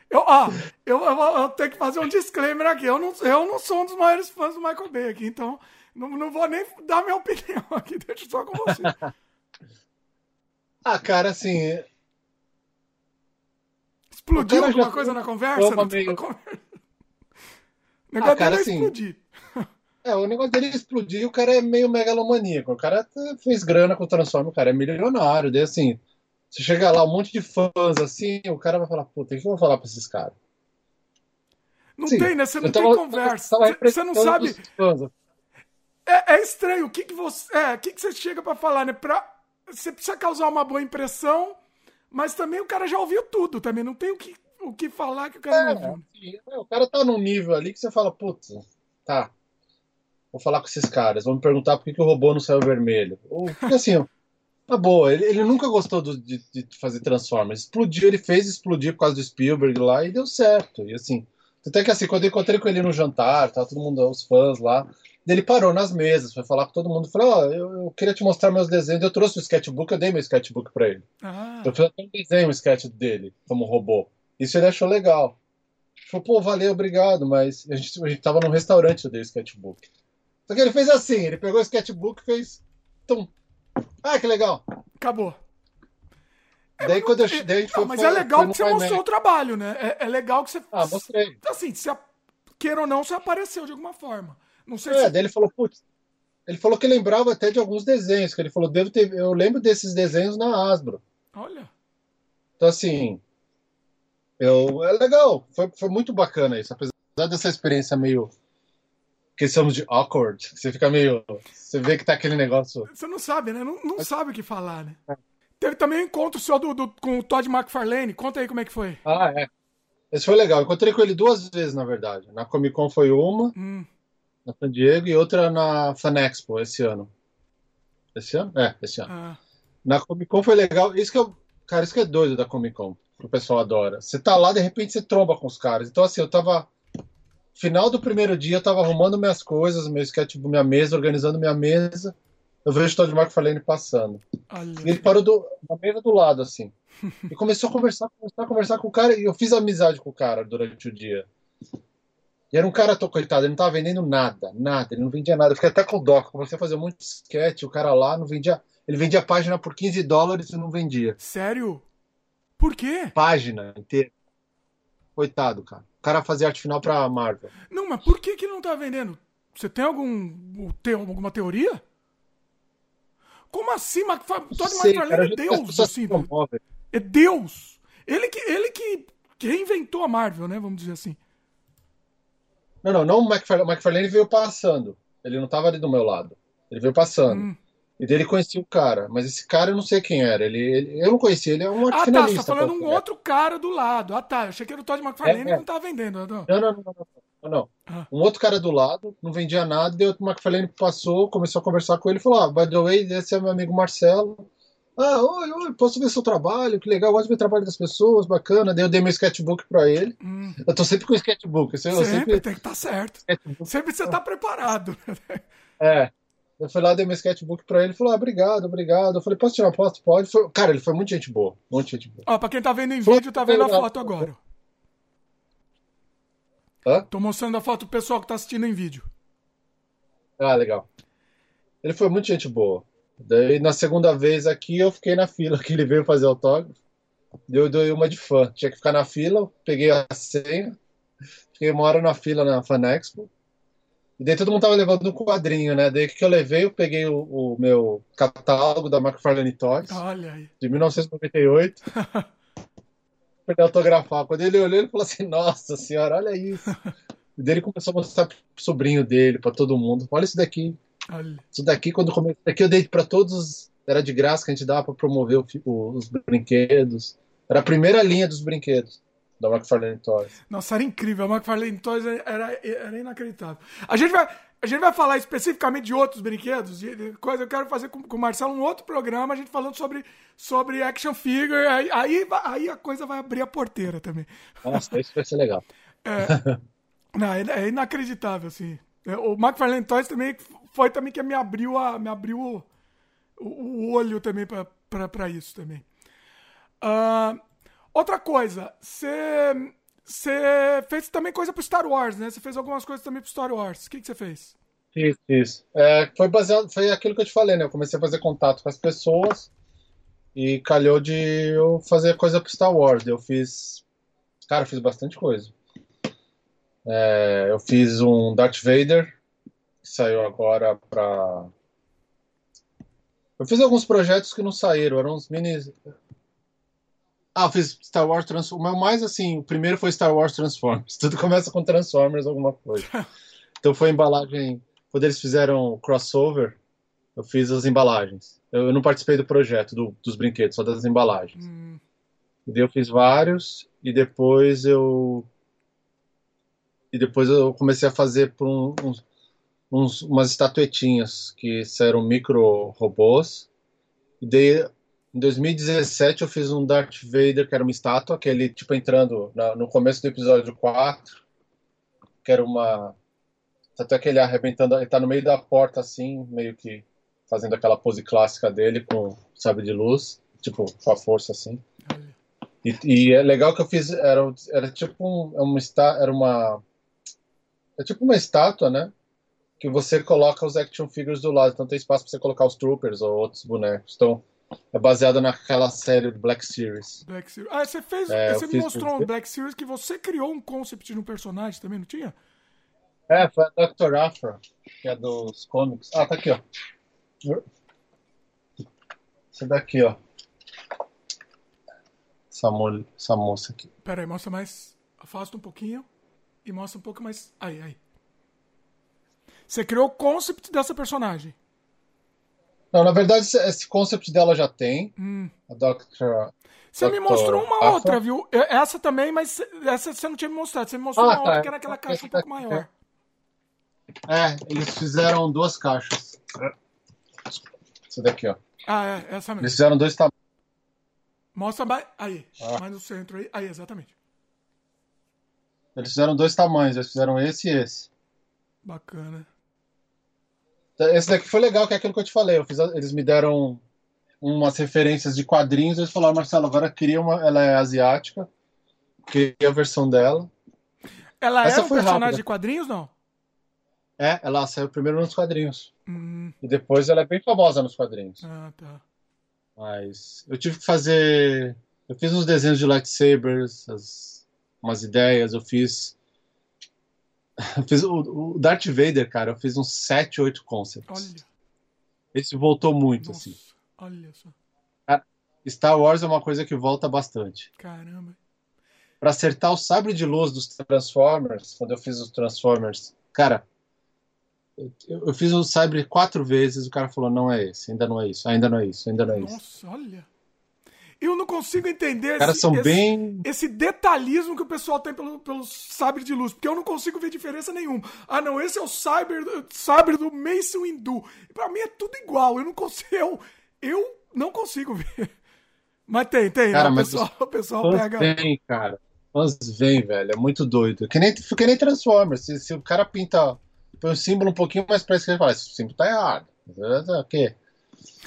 Eu, ah, eu, eu, eu, tenho que fazer um disclaimer aqui. Eu não, eu não sou um dos maiores fãs do Michael Bay aqui, então não, não vou nem dar minha opinião aqui, (laughs) deixa só com você. ah, cara, assim. Explodiu alguma coisa na conversa? Meio... O negócio ah, cara, dele é assim, explodir. É, o negócio dele é explodir o cara é meio megalomaníaco. O cara fez grana com o Transform, o cara é milionário. Daí assim, você chega lá, um monte de fãs assim, o cara vai falar, puta, o que eu vou falar pra esses caras? Não Sim, tem, né? Você não tem tava, conversa. Você não sabe. É, é estranho. O que, que você. É, o que, que você chega para falar, né? Pra, você precisa causar uma boa impressão, mas também o cara já ouviu tudo também. Não tem o que, o que falar que o cara é, não ouviu. É, o cara tá num nível ali que você fala, putz, tá. Vou falar com esses caras, vão me perguntar por que, que o robô não saiu vermelho. Ou, porque assim, tá boa, ele, ele nunca gostou do, de, de, fazer Transformers. Explodiu, ele fez explodir por causa do Spielberg lá e deu certo. E assim, até que assim, quando eu encontrei com ele no jantar, tá todo mundo, os fãs lá, ele parou nas mesas, foi falar com todo mundo, falou, ó, oh, eu, eu, queria te mostrar meus desenhos, eu trouxe o sketchbook, eu dei meu sketchbook para ele. Ah. Eu fiz até um desenho, um sketch dele, como robô. Isso ele achou legal. Ele falou, pô, valeu, obrigado, mas a gente, a gente tava num restaurante, eu dei o sketchbook. Só que ele fez assim, ele pegou o sketchbook e fez, tum. Ah, que legal. Acabou. É, daí quando eu, daí foi, mas é legal que você mostrou o trabalho, né? É, é, legal que você. Ah, mostrei. Assim, se, queira ou não, você apareceu de alguma forma. Não sei é, se... daí ele falou, putz, ele falou que lembrava até de alguns desenhos, que ele falou, devo ter, eu lembro desses desenhos na Asbro. Olha. Então assim, eu, é legal, foi, foi muito bacana isso, apesar dessa experiência meio que somos de awkward, você fica meio, você vê que tá aquele negócio. Você não sabe, né? Não, não sabe o que falar, né? É. Teve também um encontro só do, do, com o Todd McFarlane. Conta aí como é que foi. Ah, é. Esse foi legal. Eu encontrei com ele duas vezes, na verdade. Na Comic Con foi uma. Hum na San Diego e outra na Fan Expo esse ano. Esse ano? É, esse ano. Ah. Na Comic Con foi legal. Isso que eu. Cara, isso que é doido da Comic Con, que o pessoal adora. Você tá lá, de repente você tromba com os caras. Então, assim, eu tava. Final do primeiro dia, eu tava arrumando minhas coisas, meu sketchbook, minha mesa, organizando minha mesa. Eu vejo o Todd McFarlane passando. Olha. E ele parou do, na mesa do lado, assim. E começou a conversar, a conversar com o cara. E eu fiz amizade com o cara durante o dia. E era um cara, coitado, ele não tava vendendo nada, nada, ele não vendia nada. Eu fiquei até com dó, comecei a fazer um monte de sketch, o cara lá não vendia. Ele vendia a página por 15 dólares e não vendia. Sério? Por quê? Página inteira. Coitado, cara. O cara fazia arte final pra Marvel. Não, mas por que que ele não tá vendendo? Você tem algum. Tem alguma teoria? Como assim? Todd McFarlane é Deus, assim. É Deus. Ele que, ele que reinventou a Marvel, né? Vamos dizer assim. Não, não, não o McFarlane. O McFarlane veio passando. Ele não estava ali do meu lado. Ele veio passando. Hum. E dele conhecia o cara, mas esse cara eu não sei quem era. Ele, ele eu não conhecia, ele é um Ah, tá, você tá falando um outro cara do lado. Ah, tá. Eu achei que era o Todd McFarlane é, é. não tava vendendo. Não, não, não, não. não, não. Ah. Um outro cara do lado, não vendia nada, e o McFarlane passou, começou a conversar com ele e falou: Ah, by the way, esse é meu amigo Marcelo. Ah, oi, oi, posso ver seu trabalho? Que legal, gosto de ver o trabalho das pessoas, bacana. Daí eu dei meu sketchbook pra ele. Hum. Eu tô sempre com o sketchbook. Sempre, eu sempre, tem que estar tá certo. Sketchbook. Sempre você tá preparado. É. Eu fui lá, dei meu sketchbook pra ele, ele falou, ah, obrigado, obrigado. Eu falei, posso tirar uma foto? Pode. Foi... Cara, ele foi muito gente boa, muito gente boa. Ó, pra quem tá vendo em vídeo, tá vendo a foto agora. Hã? Tô mostrando a foto pro pessoal que tá assistindo em vídeo. Ah, legal. Ele foi muito gente boa. Daí, na segunda vez aqui, eu fiquei na fila (laughs) que ele veio fazer autógrafo. Eu dei uma de fã. Tinha que ficar na fila, peguei a senha, fiquei uma hora na fila na Fanexpo. E daí todo mundo tava levando um quadrinho, né? Daí que eu levei, eu peguei o, o meu catálogo da McFarlane Toys. Olha aí. De 1998. (laughs) pra autografar. Quando ele olhou, ele falou assim: Nossa senhora, olha isso. (laughs) e daí ele começou a mostrar pro sobrinho dele, para todo mundo: Olha isso daqui. Olha. Isso daqui, quando comecei, daqui eu dei para todos, era de graça que a gente dava para promover o, o, os brinquedos. Era a primeira linha dos brinquedos da McFarlane Toys. Nossa, era incrível. A McFarlane Toys era, era inacreditável. A gente vai. A gente vai falar especificamente de outros brinquedos, de coisa eu quero fazer com, com o Marcelo um outro programa, a gente falando sobre, sobre action figure, aí, aí, aí a coisa vai abrir a porteira também. Nossa, isso vai ser legal. É, não, é, é inacreditável, assim. É, o McFarlane Toys também foi também que me abriu, a, me abriu o, o, olho também para isso também. Uh, outra coisa, você fez também coisa pro Star Wars, né? Você fez algumas coisas também pro Star Wars. O que, você fez? Fiz, fiz. É, foi baseado, foi aquilo que eu te falei, né? Eu comecei a fazer contato com as pessoas e calhou de eu fazer coisa pro Star Wars. Eu fiz. Cara, eu fiz bastante coisa. É, eu fiz um Darth Vader, que saiu agora pra. Eu fiz alguns projetos que não saíram, eram uns mini. Ah, eu fiz Star Wars Transformers. Mais assim, o primeiro foi Star Wars Transformers. (laughs) Tudo começa com Transformers, alguma coisa. (laughs) Então foi embalagem. Quando eles fizeram crossover, eu fiz as embalagens. Eu, eu não participei do projeto do, dos brinquedos, só das embalagens. Hum. E daí eu fiz vários, e depois eu. E depois eu comecei a fazer por um, uns, uns, umas estatuetinhas que eram micro robôs. E daí, em 2017, eu fiz um Darth Vader, que era uma estátua, que ele, tipo, entrando na, no começo do episódio 4, que era uma. Até que ele arrebentando, ele tá no meio da porta, assim, meio que fazendo aquela pose clássica dele, com sabre de luz, tipo, com a força, assim. E, e, é legal que eu fiz, era, era tipo um, é uma, era uma, é tipo uma estátua, né? Que você coloca os action figures do lado, então tem espaço para você colocar os troopers ou outros bonecos. Então, é baseado naquela série do Black Series. Black Series. Ah, você fez. É, você me mostrou um Black Series que você criou um concept de um personagem também, não tinha? É, foi a Dr. Afra, que é dos comics. Ah, tá aqui, ó. Esse daqui, ó. Essa, mo essa moça aqui. Pera aí, mostra mais. Afasta um pouquinho e mostra um pouco mais. Aí, aí. Você criou o concept dessa personagem. Não, na verdade, esse concept dela já tem. Hum. A Dr. Você me mostrou uma Afra. outra, viu? Essa também, mas essa você não tinha me mostrado. Você me mostrou ah, uma tá. outra que era aquela caixa um pouco maior. É, eles fizeram duas caixas. Essa daqui, ó. Ah, é, essa mesmo. Eles fizeram dois tamanhos. Mostra mais. Aí, ah. mais no centro aí. Aí, exatamente. Eles fizeram dois tamanhos, eles fizeram esse e esse. Bacana. Esse daqui foi legal, que é aquilo que eu te falei. Eu fiz, eles me deram umas referências de quadrinhos. Eles falaram, Marcelo, agora queria uma. Ela é asiática. Queria a versão dela. Ela Essa é um personagem rápida. de quadrinhos, não? É, ela saiu primeiro nos quadrinhos. Hum. E depois ela é bem famosa nos quadrinhos. Ah, tá. Mas eu tive que fazer. Eu fiz uns desenhos de lightsabers, as... umas ideias, eu fiz (laughs) fiz o, o, Darth Vader, cara, eu fiz uns 7, 8 concepts. Olha. Esse voltou muito, Nossa, assim. Olha só. Star Wars é uma coisa que volta bastante. Caramba. Pra acertar o sabre de luz dos Transformers, quando eu fiz os Transformers, cara, eu, eu fiz o sabre quatro vezes, o cara falou, não é esse, ainda não é isso, ainda não é isso, ainda não é Nossa, isso. Nossa, olha. Eu não consigo entender esse, são esse, bem... esse detalhismo que o pessoal tem pelo, pelo sabre de luz, porque eu não consigo ver diferença nenhuma. Ah, não, esse é o sabre, sabre do Mace Windu. Pra mim é tudo igual, eu não consigo. Eu, eu não consigo ver. Mas tem, tem. Cara, né? o pessoal, o pessoal pega. Tem, cara. Mas vem, velho. É muito doido. Que nem, que nem Transformers. Se, se o cara pinta põe o símbolo um pouquinho mais pra esquerda, fala, esse símbolo tá errado. O quê?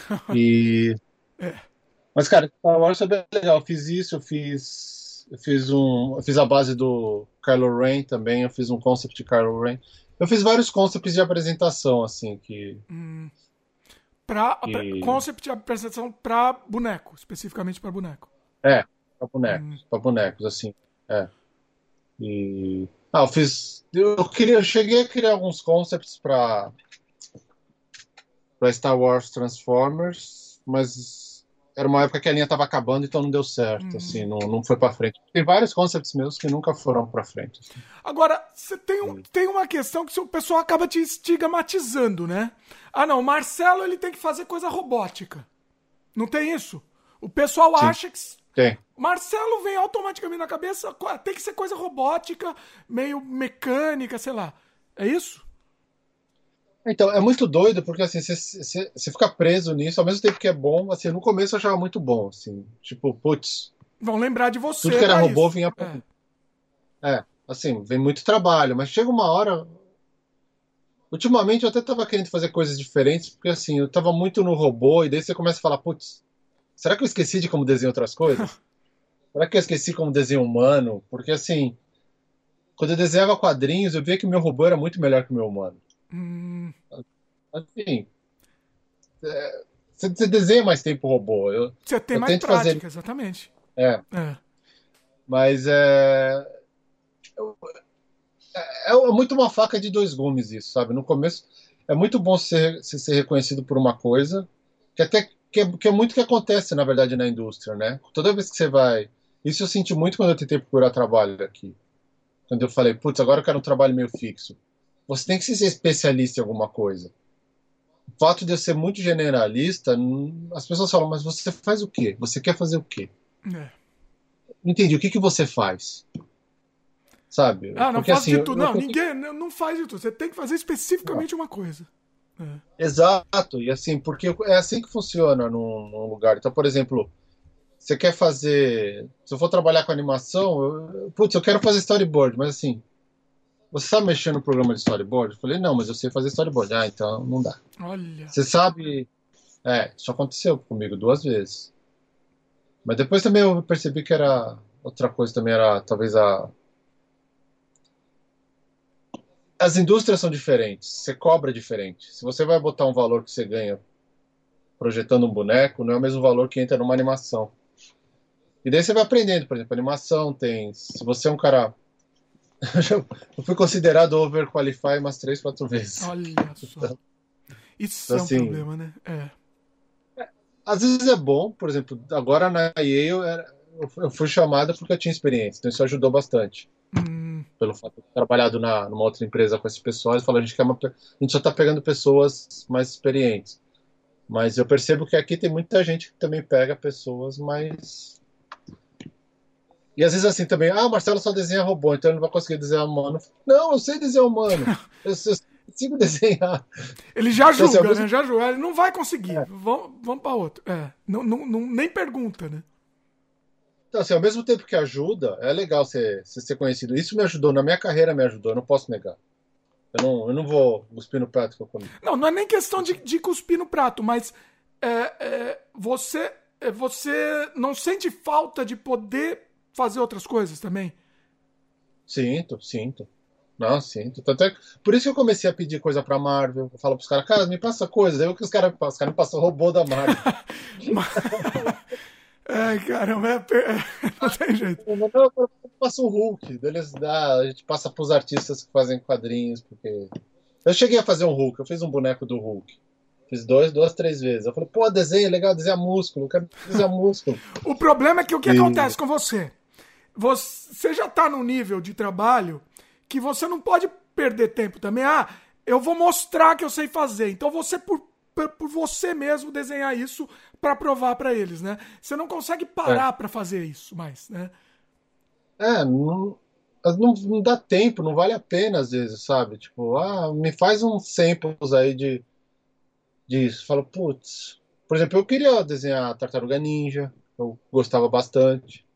(laughs) E. é. Mas, cara, Star Wars é bem legal. Eu fiz isso, eu fiz. Eu fiz um. Eu fiz a base do Kylo Ren também, eu fiz um concept de Kylo Ren. Eu fiz vários concepts de apresentação, assim, que. Hum. Pra, que... Concept de apresentação pra boneco, especificamente pra boneco. É, pra bonecos. Hum. Pra bonecos, assim. É. E. Ah, eu fiz. Eu, queria, eu cheguei a criar alguns concepts pra. pra Star Wars Transformers, mas era uma época que a linha estava acabando, então não deu certo, uhum. assim, não, não foi para frente. Tem vários concepts meus que nunca foram para frente. Assim. Agora, você tem, um, tem uma questão que o pessoal acaba te estigmatizando, né? Ah, não, o Marcelo ele tem que fazer coisa robótica. Não tem isso? O pessoal Sim. acha que tem. Marcelo vem automaticamente na cabeça, tem que ser coisa robótica, meio mecânica, sei lá. É isso? Então, é muito doido, porque assim, você fica preso nisso, ao mesmo tempo que é bom, assim, no começo eu achava muito bom, assim, tipo, putz. Vão lembrar de você. Tudo que era robô isso. vinha pra... é. é, assim, vem muito trabalho, mas chega uma hora. Ultimamente eu até tava querendo fazer coisas diferentes, porque assim, eu tava muito no robô, e daí você começa a falar, putz, será que eu esqueci de como desenhar outras coisas? (laughs) será que eu esqueci como desenho humano? Porque assim, quando eu desenhava quadrinhos, eu via que o meu robô era muito melhor que o meu humano. Hum. Assim, é, você desenha mais tempo robô. Eu, você tem eu mais prática, fazer... exatamente. É. é. Mas é... é... é. muito uma faca de dois gumes isso, sabe? No começo é muito bom ser, ser reconhecido por uma coisa, que até que é, que é muito que acontece, na verdade, na indústria, né? Toda vez que você vai. Isso eu senti muito quando eu tentei procurar trabalho aqui. Quando eu falei, putz, agora eu quero um trabalho meio fixo. Você tem que ser especialista em alguma coisa. O fato de eu ser muito generalista, as pessoas falam, mas você faz o quê? Você quer fazer o quê? É. Entendi. O que, que você faz? Sabe? Ah, não Porque, faz assim, de tudo. Não, eu... ninguém não faz de tudo. Você tem que fazer especificamente não. uma coisa. É. Exato. E assim, porque é assim que funciona num, num, lugar. Então, por exemplo, você quer fazer. Se eu for trabalhar com animação, eu... putz, eu quero fazer storyboard, mas assim, você sabe mexer no programa de storyboard? Eu falei, não, mas eu sei fazer storyboard. Ah, então não dá. Olha. Você sabe. É, isso aconteceu comigo duas vezes. Mas depois também eu percebi que era. Outra coisa também era talvez a. As indústrias são diferentes, você cobra diferente. Se você vai botar um valor que você ganha projetando um boneco, não é o mesmo valor que entra numa animação. E daí você vai aprendendo, por exemplo, animação tem. Se você é um cara eu fui considerado overqualify umas três, quatro vezes. Olha só. (laughs) Isso então, é um assim, problema, né? É. Às vezes é bom, por exemplo, agora na EA eu, era, eu fui chamada porque eu tinha experiência, então isso ajudou bastante. Hum. Pelo fato de ter trabalhado na, numa outra empresa com esses pessoas, falou, a gente, quer uma, a gente só está pegando pessoas mais experientes. Mas eu percebo que aqui tem muita gente que também pega pessoas mais e às vezes assim também, ah, Marcelo só desenha robô, então ele não vai conseguir desenhar humano. Não, eu sei desenhar humano. (laughs) Eu, eu consigo desenhar. Ele já então, julga, assim, né? Já julga. Ele não vai conseguir. É. Vamos, vamos para outro. É. Não, não, não, nem pergunta, né? Então, assim, ao mesmo tempo que ajuda, é legal ser, ser conhecido. Isso me ajudou, na minha carreira me ajudou, eu não posso negar. Eu não, eu não vou cuspir no prato que eu comi. Não, não é nem questão de, de cuspir no prato, mas é, é, você, é, você não sente falta de poder fazer outras coisas também? Sinto, sinto. Não, sinto. Tanto é, por isso que eu comecei a pedir coisa pra Marvel. Eu falo pros caras, cara, me passa coisa. Aí que os caras os cara me passam robô da Marvel. (laughs) (laughs) Ai, caramba, é, é, (laughs) não tem jeito. Eu passo o Hulk. Eles dá, a gente passa pros artistas que fazem quadrinhos, porque. Eu cheguei a fazer um Hulk, eu fiz um boneco do Hulk. Fiz dois, duas, três vezes. Eu falei, pô, desenho é legal, desenhar músculo, eu quero desenhar músculo. o problema é que o que e... acontece com você? Você já está num nível de trabalho que você não pode perder tempo também. Ah, eu vou mostrar que eu sei fazer. Então você por, por, por você mesmo desenhar isso para provar para eles, né? Você não consegue parar é. para fazer isso mais, né? É, não, não, não, dá tempo, não vale a pena às vezes, sabe? Tipo, ah, me faz uns samples aí de disso. Fala, putz, Por exemplo, eu queria desenhar Tartaruga Ninja, eu gostava bastante.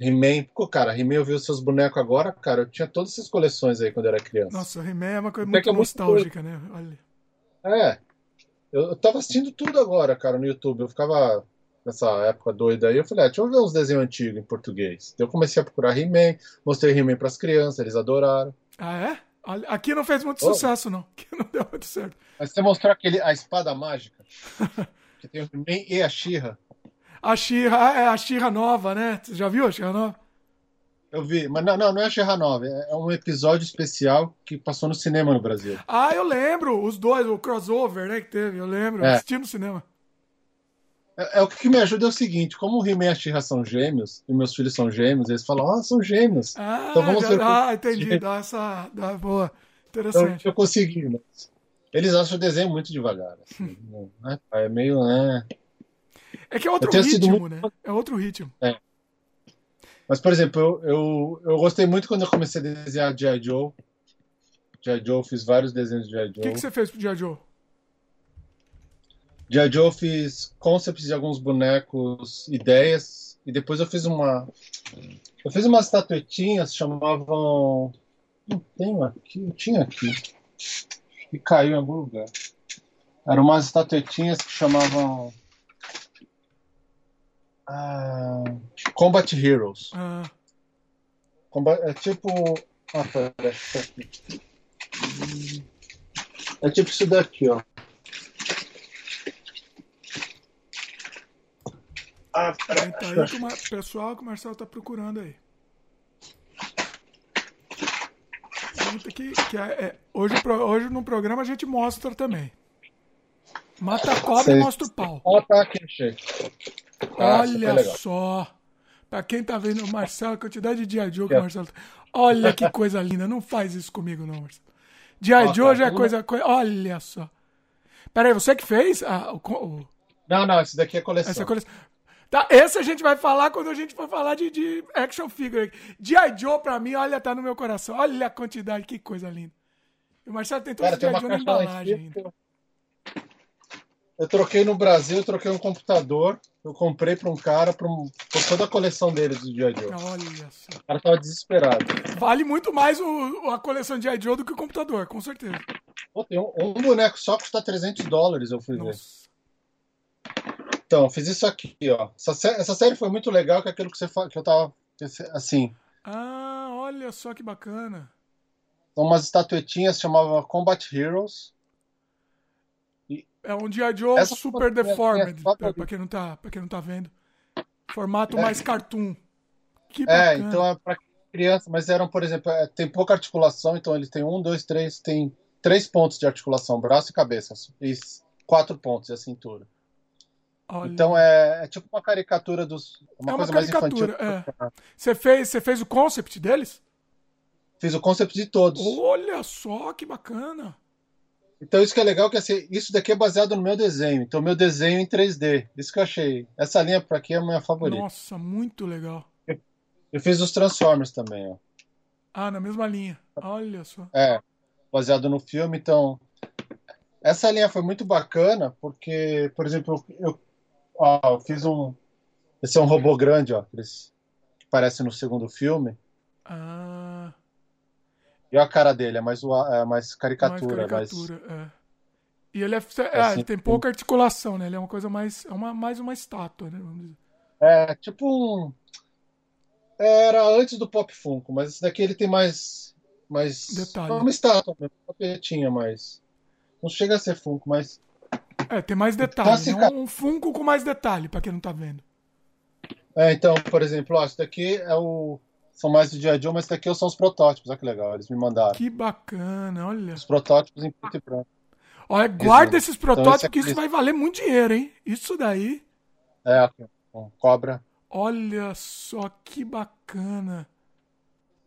He-Man, pô, cara, He-Man eu vi os seus bonecos agora, cara, eu tinha todas essas coleções aí quando eu era criança. Nossa, He-Man é uma coisa muito é nostálgica, né? Olha. É. Eu, eu tava assistindo tudo agora, cara, no YouTube. Eu ficava nessa época doida aí, eu falei, ah, deixa eu ver uns desenhos antigos em português. Então eu comecei a procurar He-Man, mostrei He-Man pras crianças, eles adoraram. Ah, é? Aqui não fez muito oh. sucesso, não. Aqui não deu muito certo. Mas você mostrou aquele, a espada mágica, (laughs) que tem o He-Man e a She-Ra. A She-Ra, é a She-Ra nova, né? Você já viu a She-Ra nova? Eu vi, mas não, não, não é a She-Ra nova, é um episódio especial que passou no cinema no Brasil. Ah, eu lembro, os dois, o crossover, né, que teve, eu lembro, é. assisti no cinema. É, é, o que me ajuda é o seguinte, como o He-Man e a She-Ra são gêmeos, e meus filhos são gêmeos, eles falam, ah, são gêmeos. Ah, então vamos ver ah entendi, dá essa, dá, boa, interessante. Então, eu consegui, mas eles acham o desenho muito devagar, assim, (laughs) né? é meio, né... É que é outro ritmo, muito... né? É outro ritmo. É. Mas, por exemplo, eu, eu, eu gostei muito quando eu comecei a desenhar G.I. Joe. G.I. Joe, fiz vários desenhos de G.I. Joe. O que, que você fez pro G.I. Joe? G.I. Joe eu fiz concepts de alguns bonecos, ideias, e depois eu fiz uma. Eu fiz umas estatuetinhas, chamavam. Não tenho aqui, tinha aqui. E caiu em algum lugar. Eram umas estatuetinhas que chamavam. Ah, Combat Heroes. Ah. Combat, é tipo. Ah, pera, É tipo isso daqui, ó. Ah. Tá aí que o pessoal que o Marcelo tá procurando aí. Que, que é, é, hoje, hoje no programa a gente mostra também. Mata a cobra e mostra o pau. Ó, tá aqui, achei. Olha só. Pra quem tá vendo o Marcelo, a quantidade de G.I. Joe que o Marcelo. Tá- Olha que coisa linda. Não faz isso comigo, não, Marcelo. G.I. Joe já é coisa, coisa. Olha só. Pera aí, você que fez? Ah, o, o... Não, não, esse daqui é coleção. Essa é coleção. Tá, esse a gente vai falar quando a gente for falar de, de action figure. G.I. Joe, pra mim, olha, tá no meu coração. Olha a quantidade, que coisa linda. E o Marcelo tem todos os G.I. Joe na embalagem ainda. Eu troquei no Brasil, eu troquei um computador. Eu comprei para um cara, para um, toda a coleção dele do G.I. Joe. Olha só. O cara tava desesperado. Vale muito mais o, a coleção de G.I. Joe do que o computador, com certeza. Pô, um, um, boneco só custa 300 dólares, eu fui Nossa. ver. Então, fiz isso aqui, ó. Essa, essa série foi muito legal, que é aquilo que, você, que eu tava. Assim. Ah, olha só que bacana. São umas estatuetinhas, chamava Combat Heroes. É um G.I. Joe Essa super deformed, pra, pra, quem não tá, pra quem não tá vendo. Formato é. mais cartoon. Que é, então é pra criança, mas eram, por exemplo, é, tem pouca articulação, então ele tem um, dois, três, tem três pontos de articulação, braço e cabeça, e quatro pontos, a cintura. Olha. Então é, é, tipo uma caricatura dos. Uma é uma coisa caricatura, mais infantil. É. Você, fez, você fez o concept deles? Fiz o concept de todos. Olha só que bacana. Então isso que é legal, que assim, isso daqui é baseado no meu desenho. Então meu desenho em 3D. Isso que eu achei. Essa linha para aqui é a minha favorita. Nossa, muito legal. Eu, eu fiz os Transformers também, ó. Ah, na mesma linha. Olha só. É, baseado no filme, então essa linha foi muito bacana porque, por exemplo, eu, ó, eu fiz um esse é um robô grande, ó, que parece no segundo filme. Ah. E a cara dele, é mais, é mais caricatura. Mais caricatura, mais... é. E ele, é, é, assim, ele tem pouca articulação, né? Ele é uma coisa mais. É uma, mais uma estátua, né? É, tipo um. Era antes do Pop Funko, mas esse daqui ele tem mais. mais Detalhe. É uma estátua, uma tapetinha mais. Não chega a ser Funko, mas. É, tem mais detalhe. Então, assim, é um Funko com mais detalhe, pra quem não tá vendo. É, então, por exemplo, ó, esse daqui é o são mais do dia a dia, mas daqui são os protótipos. Olha que legal, eles me mandaram. Que bacana, olha. Os protótipos em preto e branco. Olha, guarda esses então, protótipos então, que isso vai valer muito dinheiro, hein? Isso daí. É, cobra. Olha só que bacana.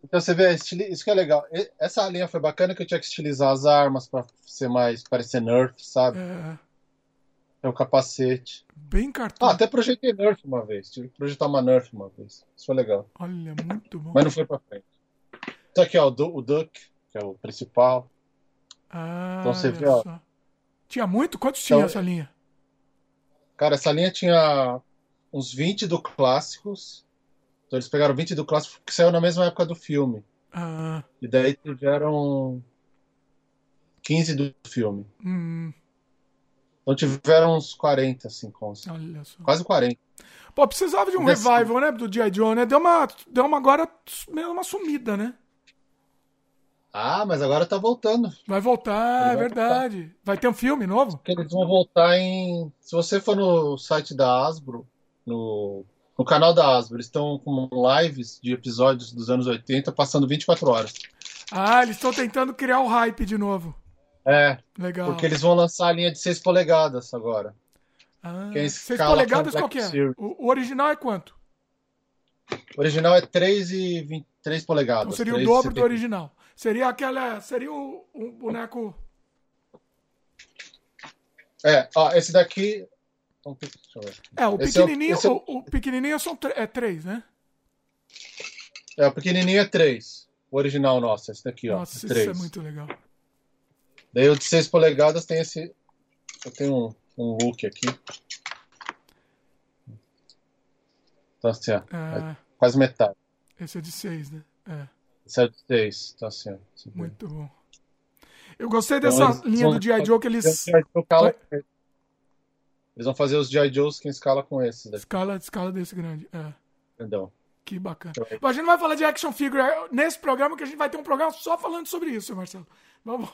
Então você vê, isso que é legal. Essa linha foi bacana que eu tinha que estilizar as armas para ser mais parecer Nerf, sabe? É. É o capacete. Bem cartão. Ah, até projetei Nerf uma vez. Tive que projetar uma Nerf uma vez. Isso foi legal. Olha, muito bom. Mas não foi pra frente. Então aqui, ó, o Duck, que é o principal. Ah, então você vê, ó. Tinha muito? Quantos então, tinha essa linha? Cara, essa linha tinha uns 20 do clássicos. Então eles pegaram 20 do clássico que saiu na mesma época do filme. Ah. E daí tiveram 15 do filme. Hum. Então tiveram uns 40, assim, com quase 40. Pô, precisava de um Desse- revival, né, do G.I. Joe, né? Deu uma, deu uma agora meio uma sumida, né? Ah, mas agora tá voltando. Vai voltar, Ele é vai verdade. Vai ter um filme novo? Porque eles vão voltar em. Se você for no site da Hasbro, no, no canal da Hasbro, eles estão com lives de episódios dos anos 80 passando 24 horas. Ah, eles estão tentando criar o hype de novo. É, Legal. porque eles vão lançar a linha de 6 polegadas agora. Ah, que é polegadas qual que é? O, o original é quanto? O original é 3 e 20, 3 polegadas. Então seria o 3 dobro do 70. original. Seria aquela. Seria o, o boneco. É, ó, esse daqui. Ver. É, o é o- pequenininho, é o- o, o pequenininho são é três, né? É, o pequenininho é 3. O original nosso, esse daqui, ó. Nossa, é isso 3. é muito legal. Daí o de 6 polegadas tem esse. Eu tenho um, um look aqui. Então assim, ó. É, É quase metade. esse é de seis, né? É, Esse é de 6. Então assim, ó. Muito bom. Eu gostei Então, dessa eles linha do G.I. Joe que eles. Eles vão escala- Eles vão fazer os G.I. Joes que escala com esses daqui, Escala, escala desse grande. É, entendeu? que bacana. Então, Mas a gente vai falar de action figure nesse programa, que a gente vai ter um programa só falando sobre isso, Marcelo. Vamos,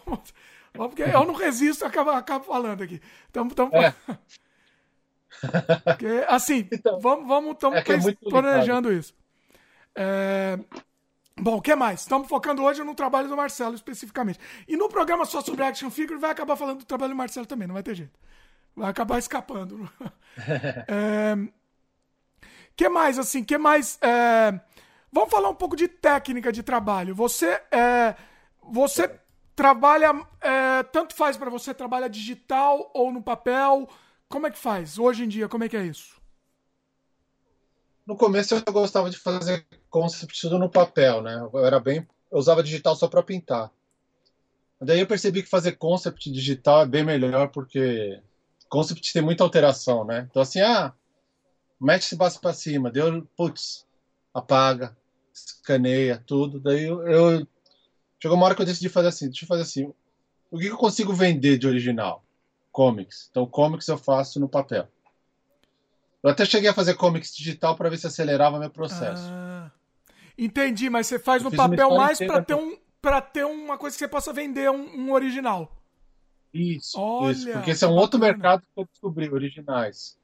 porque eu não resisto, acabo, acabo falando aqui. Então, então, É. (laughs) porque, assim, Então, vamos, vamos, estamos é é planejando isso. É, Bom, o que mais? Estamos focando hoje no trabalho do Marcelo especificamente. E no programa só sobre action figure vai acabar falando do trabalho do Marcelo também, não vai ter jeito. Vai acabar escapando. (laughs) é... que mais, assim, que mais... é, Vamos falar um pouco de técnica de trabalho. Você, é... você trabalha... é, Tanto faz para você, trabalha digital ou no papel? Como é que faz? Hoje em dia, como é que é isso? No começo eu gostava de fazer concept tudo no papel, né? Eu era bem, eu usava digital só para pintar. Daí eu percebi que fazer concept digital é bem melhor porque concept tem muita alteração, né? Então assim, ah, mete esse baixo para cima, deu, putz, apaga, escaneia tudo. Daí eu, eu chegou uma hora que eu decidi fazer assim, deixa eu fazer assim, o que que eu consigo vender de original? Comics. Então comics eu faço no papel. Eu até cheguei a fazer comics digital para ver se acelerava meu processo. Ah, entendi, mas você faz Eu no papel mais para ter um para ter uma coisa que você possa vender um, um original. Isso, Olha, isso. Porque esse é um outro bacana. mercado que eu descobri, originais.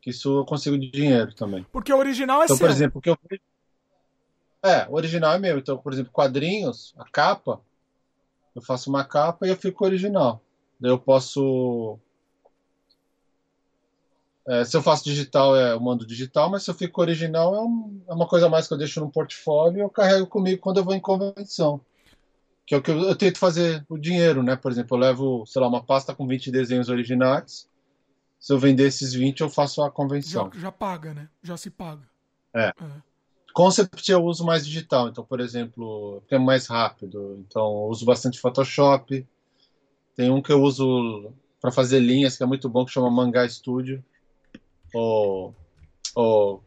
Que isso eu consigo de dinheiro também. Porque o original é Então, seu. por exemplo, o que eu vejo- É, o original é meu. Então, por exemplo, quadrinhos, a capa, eu faço uma capa e eu fico original. Daí eu posso. É, se eu faço digital, é, eu mando digital, mas se eu fico original, é, um- é uma coisa a mais que eu deixo no portfólio e eu carrego comigo quando eu vou em convenção. Que é o que eu, eu tento fazer o dinheiro, né? Por exemplo, eu levo, sei lá, uma pasta com 20 desenhos originais. Se eu vender esses 20, eu faço a já, convenção. já paga, né? Já se paga. É. Concept eu uso mais digital, então, por exemplo, é mais rápido. Então, eu uso bastante Photoshop. Tem um que eu uso para fazer linhas, que é muito bom, que chama Mangá Studio. Ou, ou,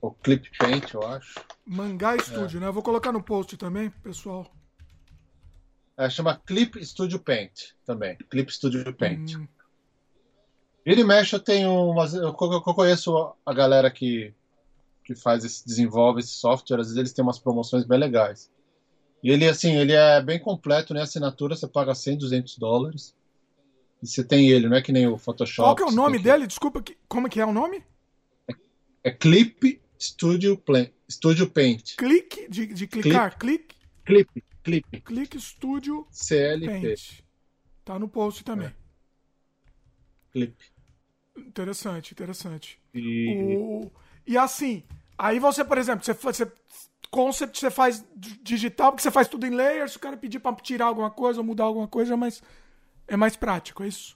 ou Clip Paint, eu acho. Mangá Studio, né? Eu vou colocar no post também, pessoal. É, chama Clip Studio Paint também. Clip Studio Paint. Hum, Vira e mexe, eu tenho umas. Eu, co- eu conheço a galera que, que faz esse, desenvolve esse software, às vezes eles têm umas promoções bem legais. E ele, assim, ele é bem completo, né? Assinatura, você paga 100, 200 dólares. E você tem ele, não é que nem o Photoshop. Qual que é o nome tem que- dele? Desculpa, que- como que é o nome? É Clip Studio, Pla- Studio Paint. Clique, de, de clicar, clique, Clip, Clip. clique Studio CLP. Paint. Tá no post também. Clip. Interessante, interessante. E... O- E assim, aí você, por exemplo, você, você concept você faz digital, porque você faz tudo em layers, o cara pedir pra tirar alguma coisa ou mudar alguma coisa, mas é mais prático, é isso?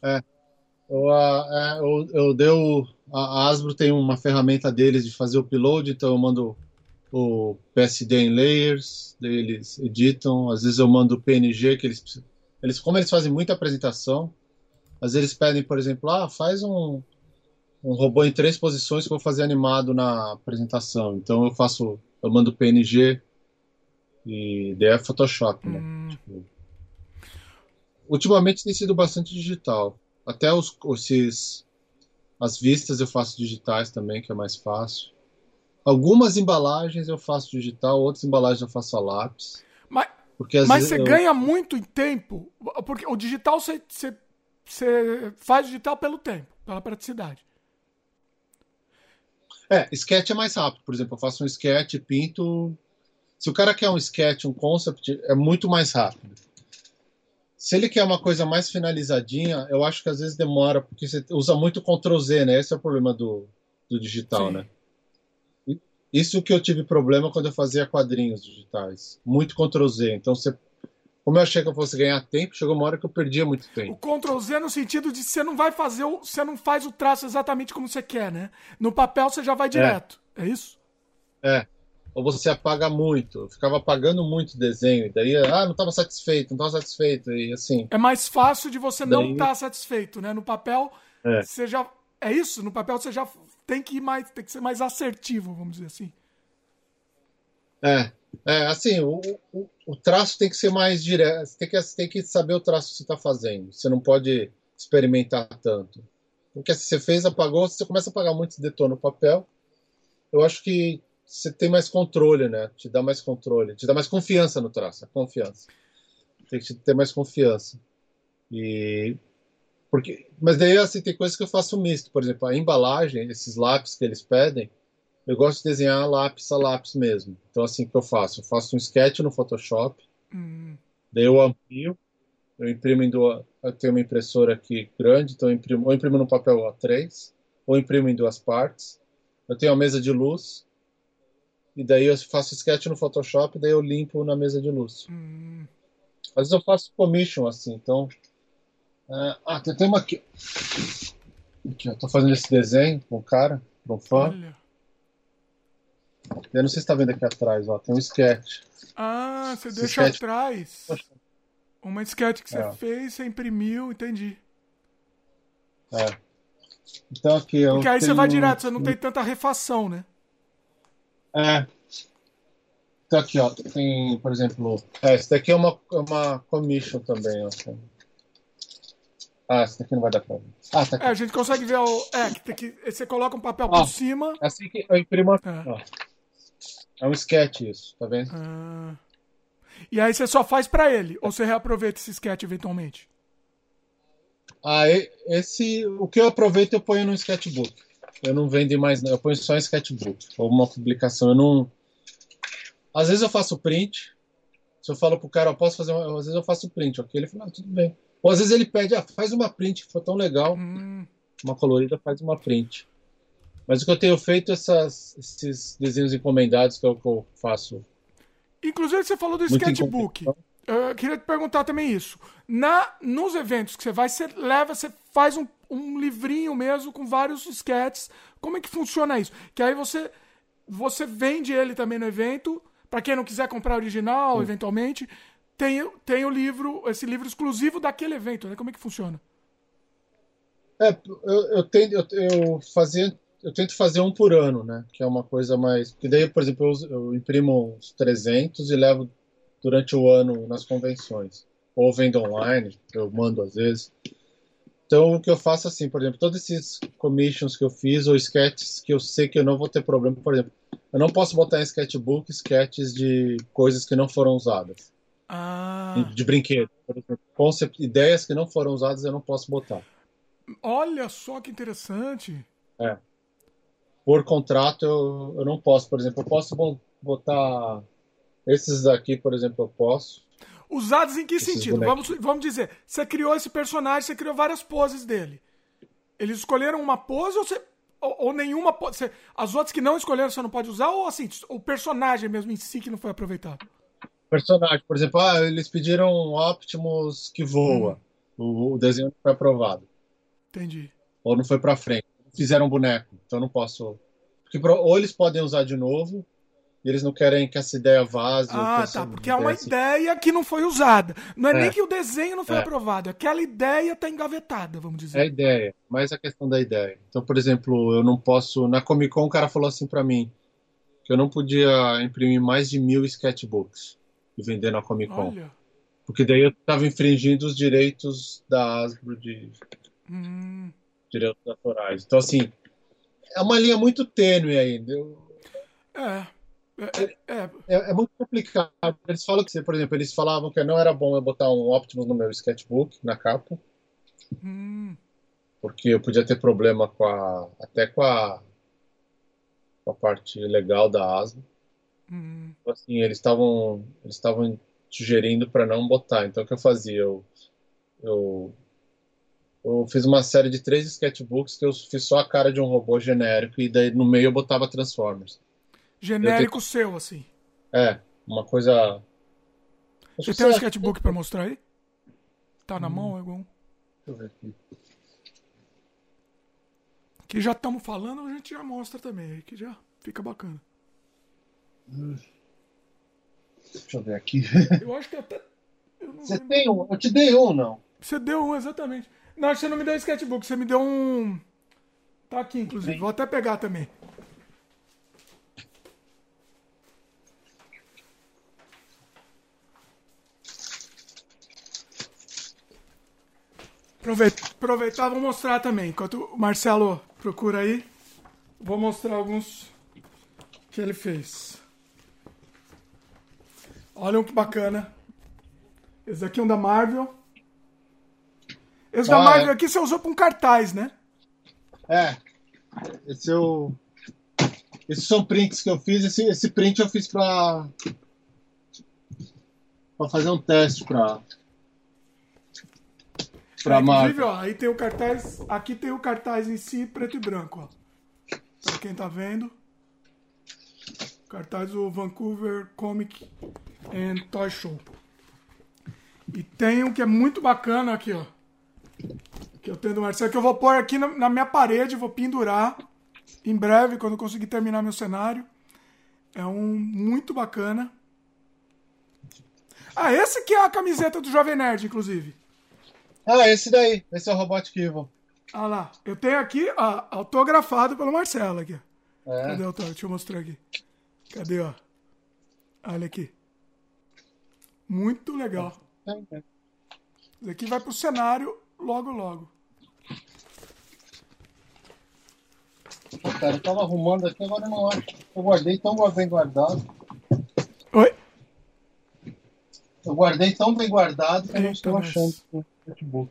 Eu, ah, é, eu, eu deu. A a Hasbro tem uma ferramenta deles de fazer o upload, então eu mando o PSD em layers, daí eles editam. Às vezes eu mando o PNG, que eles, eles como eles fazem muita apresentação, às vezes eles pedem, por exemplo, ah, faz um, um robô em três posições que eu vou fazer animado na apresentação. Então eu faço, eu mando PNG e daí é Photoshop, né? Hum. Tipo, ultimamente tem sido bastante digital. Até os, esses, as vistas eu faço digitais também, que é mais fácil. Algumas embalagens eu faço digital, outras embalagens eu faço a lápis. Mas, mas você eu... ganha muito em tempo, porque o digital você, você, você faz digital pelo tempo, pela praticidade. É, sketch é mais rápido. Por exemplo, eu faço um sketch, pinto. Se o cara quer um sketch, um concept, é muito mais rápido. Se ele quer uma coisa mais finalizadinha, eu acho que às vezes demora, porque você usa muito Ctrl Z, né? Esse é o problema do, do digital, Sim. né? Isso que eu tive problema quando eu fazia quadrinhos digitais. Muito Ctrl Z. Então você como eu achei que eu fosse ganhar tempo, chegou uma hora que eu perdia muito tempo. O Ctrl Z no sentido de você não vai fazer o. Você não faz o traço exatamente como você quer, né? No papel você já vai é. direto. É, é isso? É. Ou você apaga muito. Eu ficava apagando muito desenho. E daí, ah, não estava satisfeito, não estava satisfeito. E assim. É mais fácil de você daí... não estar tá satisfeito, né? No papel, é. você já. É isso? No papel você já tem que ir mais. Tem que ser mais assertivo, vamos dizer assim. É. É, assim, o, o, o, traço tem que ser mais direto. Você tem que, tem que saber o traço que você está fazendo. Você não pode experimentar tanto. Porque se você fez, apagou, você começa a apagar muito e detona o papel. Eu acho que você tem mais controle, né? Te dá mais controle, te dá mais confiança no traço, confiança. Tem que ter mais confiança. E porque, mas daí assim tem coisas que eu faço misto, por exemplo, a embalagem, esses lápis que eles pedem, eu gosto de desenhar lápis a lápis mesmo. Então, assim que eu faço. Eu faço um sketch no Photoshop, uhum. daí eu amplio, eu imprimo em duas. Eu tenho uma impressora aqui grande, então eu imprimo, ou imprimo no papel A3, ou imprimo em duas partes. Eu tenho a mesa de luz, e daí eu faço sketch no Photoshop, daí eu limpo na mesa de luz. Uhum. Às vezes eu faço commission assim, então. É... ah, tem, tem uma aqui. Aqui, eu tô fazendo esse desenho com o cara, com um fã. Olha. Eu não sei se está vendo aqui atrás, ó, tem um sketch. Ah, você Esse deixa sketch... atrás. Uma sketch que você é. fez, você imprimiu, entendi. É. Então aqui eu. Porque aí você vai direto, você não tem tanta refação, né? É. Então aqui, ó, tem, por exemplo. É, esse daqui é uma, uma commission também, ó. Ah, esse daqui não vai dar pra ver. Ah, tá aqui. É, a gente consegue ver o. É, que, que você coloca um papel ó, por cima. É assim que eu imprimo. É. Ó. É um sketch isso, tá vendo? Ah. E aí você só faz para ele? Ou você reaproveita esse sketch eventualmente? Ah, esse. O que eu aproveito eu ponho no sketchbook. Eu não vendo mais, eu ponho só em sketchbook. Ou uma publicação. Eu não. Às vezes eu faço print. Se eu falo pro cara, eu posso fazer uma... Às vezes eu faço print, ok? Ele fala, ah, tudo bem. Ou às vezes ele pede, ah, faz uma print, que foi tão legal. Hum. Uma colorida, faz uma print. Mas o que eu tenho feito, essas, esses desenhos encomendados, que é o que eu faço. Inclusive, você falou do sketchbook. Eu queria te perguntar também isso. Na, nos eventos que você vai, você leva, você faz um, um livrinho mesmo com vários sketches. Como é que funciona isso? Que aí você, você vende ele também no evento. Para quem não quiser comprar original, Sim. eventualmente, tem, tem o livro, esse livro exclusivo daquele evento, né? Como é que funciona? É, eu, eu, tenho, eu, eu fazia eu tento fazer um por ano, né? Que é uma coisa mais. Porque daí, por exemplo, eu, eu imprimo uns 300 e levo durante o ano nas convenções. Ou vendo online, eu mando às vezes. Então, o que eu faço assim, por exemplo, todos esses commissions que eu fiz ou sketches que eu sei que eu não vou ter problema, por exemplo, eu não posso botar em sketchbook sketches de coisas que não foram usadas. Ah. De brinquedo, por exemplo. Concept, ideias que não foram usadas eu não posso botar. Olha só que interessante. É por contrato eu, eu não posso. Por exemplo, eu posso botar esses daqui, por exemplo, eu posso. Usados em que sentido? Vamos, vamos dizer, você criou esse personagem, você criou várias poses dele. Eles escolheram uma pose ou, você, ou, ou nenhuma pose? Você, as outras que não escolheram você não pode usar? Ou assim, o personagem mesmo em si que não foi aproveitado? Personagem, por exemplo, ah, eles pediram Optimus que voa. Hum. O, o desenho não foi aprovado. Entendi. Ou não foi para frente fizeram um boneco, então não posso. Porque ou eles podem usar de novo, e eles não querem que essa ideia vaze. Ah, tá, porque é uma ideia que não foi usada. Não é, é, nem que o desenho não foi é. aprovado, aquela ideia está engavetada, vamos dizer. É a ideia, mas a questão da ideia. Então, por exemplo, eu não posso. Na Comic Con, o cara falou assim para mim que eu não podia imprimir mais de mil sketchbooks e vender na Comic Con. Olha. Porque daí eu estava infringindo os direitos da Hasbro de. Hum. Direitos autorais. Então, assim, é uma linha muito tênue ainda. É. É, é, é, é, muito complicado. Eles falam que, por exemplo, eles falavam que não era bom eu botar um Optimus no meu sketchbook, na capa. Hum. Porque eu podia ter problema com a. até com a, com a parte legal da ASMA. Hum. Então, assim, eles estavam eles estavam sugerindo para não botar. Então o que eu fazia? Eu, eu, eu fiz uma série de três sketchbooks que eu fiz só a cara de um robô genérico e daí no meio eu botava Transformers genérico tenho... seu, assim. É, uma coisa. Você tem um sketchbook pra mostrar aí? Tá na hum. mão, algum? Deixa eu ver aqui. Que já estamos falando, a gente já mostra também, que já fica bacana. Deixa eu ver aqui. Eu acho que até. Você lembro. tem um? Eu te dei um, não? Você deu um, exatamente. Não, você não me deu um sketchbook, você me deu um. Tá aqui, inclusive. Vou até pegar também. Aproveitar, vou mostrar também. Enquanto o Marcelo procura aí, vou mostrar alguns que ele fez. Olha que bacana. Esse aqui é um da Marvel. Esse ah, da Marvel é. aqui você usou para um cartaz, né? É. Esse eu. Esses são prints que eu fiz. Esse, esse print eu fiz para para fazer um teste para Pra é, inclusive, ó, aí tem o cartaz. Aqui tem o cartaz em si, preto e branco, ó. Pra quem tá vendo. Cartaz do Vancouver Comic and Toy Show. E tem um que é muito bacana aqui, ó. Que eu tenho do Marcelo, que eu vou pôr aqui na, na minha parede, vou pendurar em breve, quando eu conseguir terminar meu cenário. É um muito bacana. Ah, esse que é a camiseta do Jovem Nerd, inclusive. Ah, esse daí. Esse é o Robotic Evil. Ah lá. Eu tenho aqui, ó, autografado pelo Marcelo aqui. É. Cadê o autógrafo? Deixa eu mostrar aqui. Cadê, ó? Olha aqui. Muito legal. Isso aqui vai pro cenário logo, logo. Pô, cara, eu tava arrumando aqui, agora eu não acho. Eu guardei tão bem guardado. Oi? Eu guardei tão bem guardado que eu não estou achando. Mas notebook.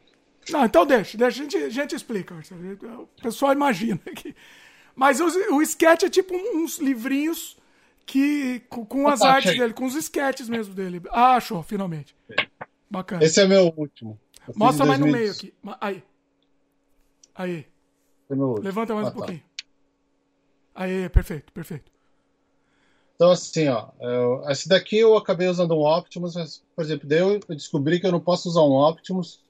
Não, então deixa, deixa, a gente, a gente explica. O pessoal imagina que. Mas o, o sketch é tipo uns livrinhos que com, com as tá, artes dele, com os sketches mesmo dele. Ah, achou, finalmente. Bacana. Esse é meu último. Mostra mais no meio aqui. Aí. Aí. É Levanta mais ah, um tá. pouquinho. Aí, perfeito, perfeito. Então, assim, ó, eu, esse daqui eu acabei usando um Optimus, mas, por exemplo, daí eu descobri que eu não posso usar um Optimus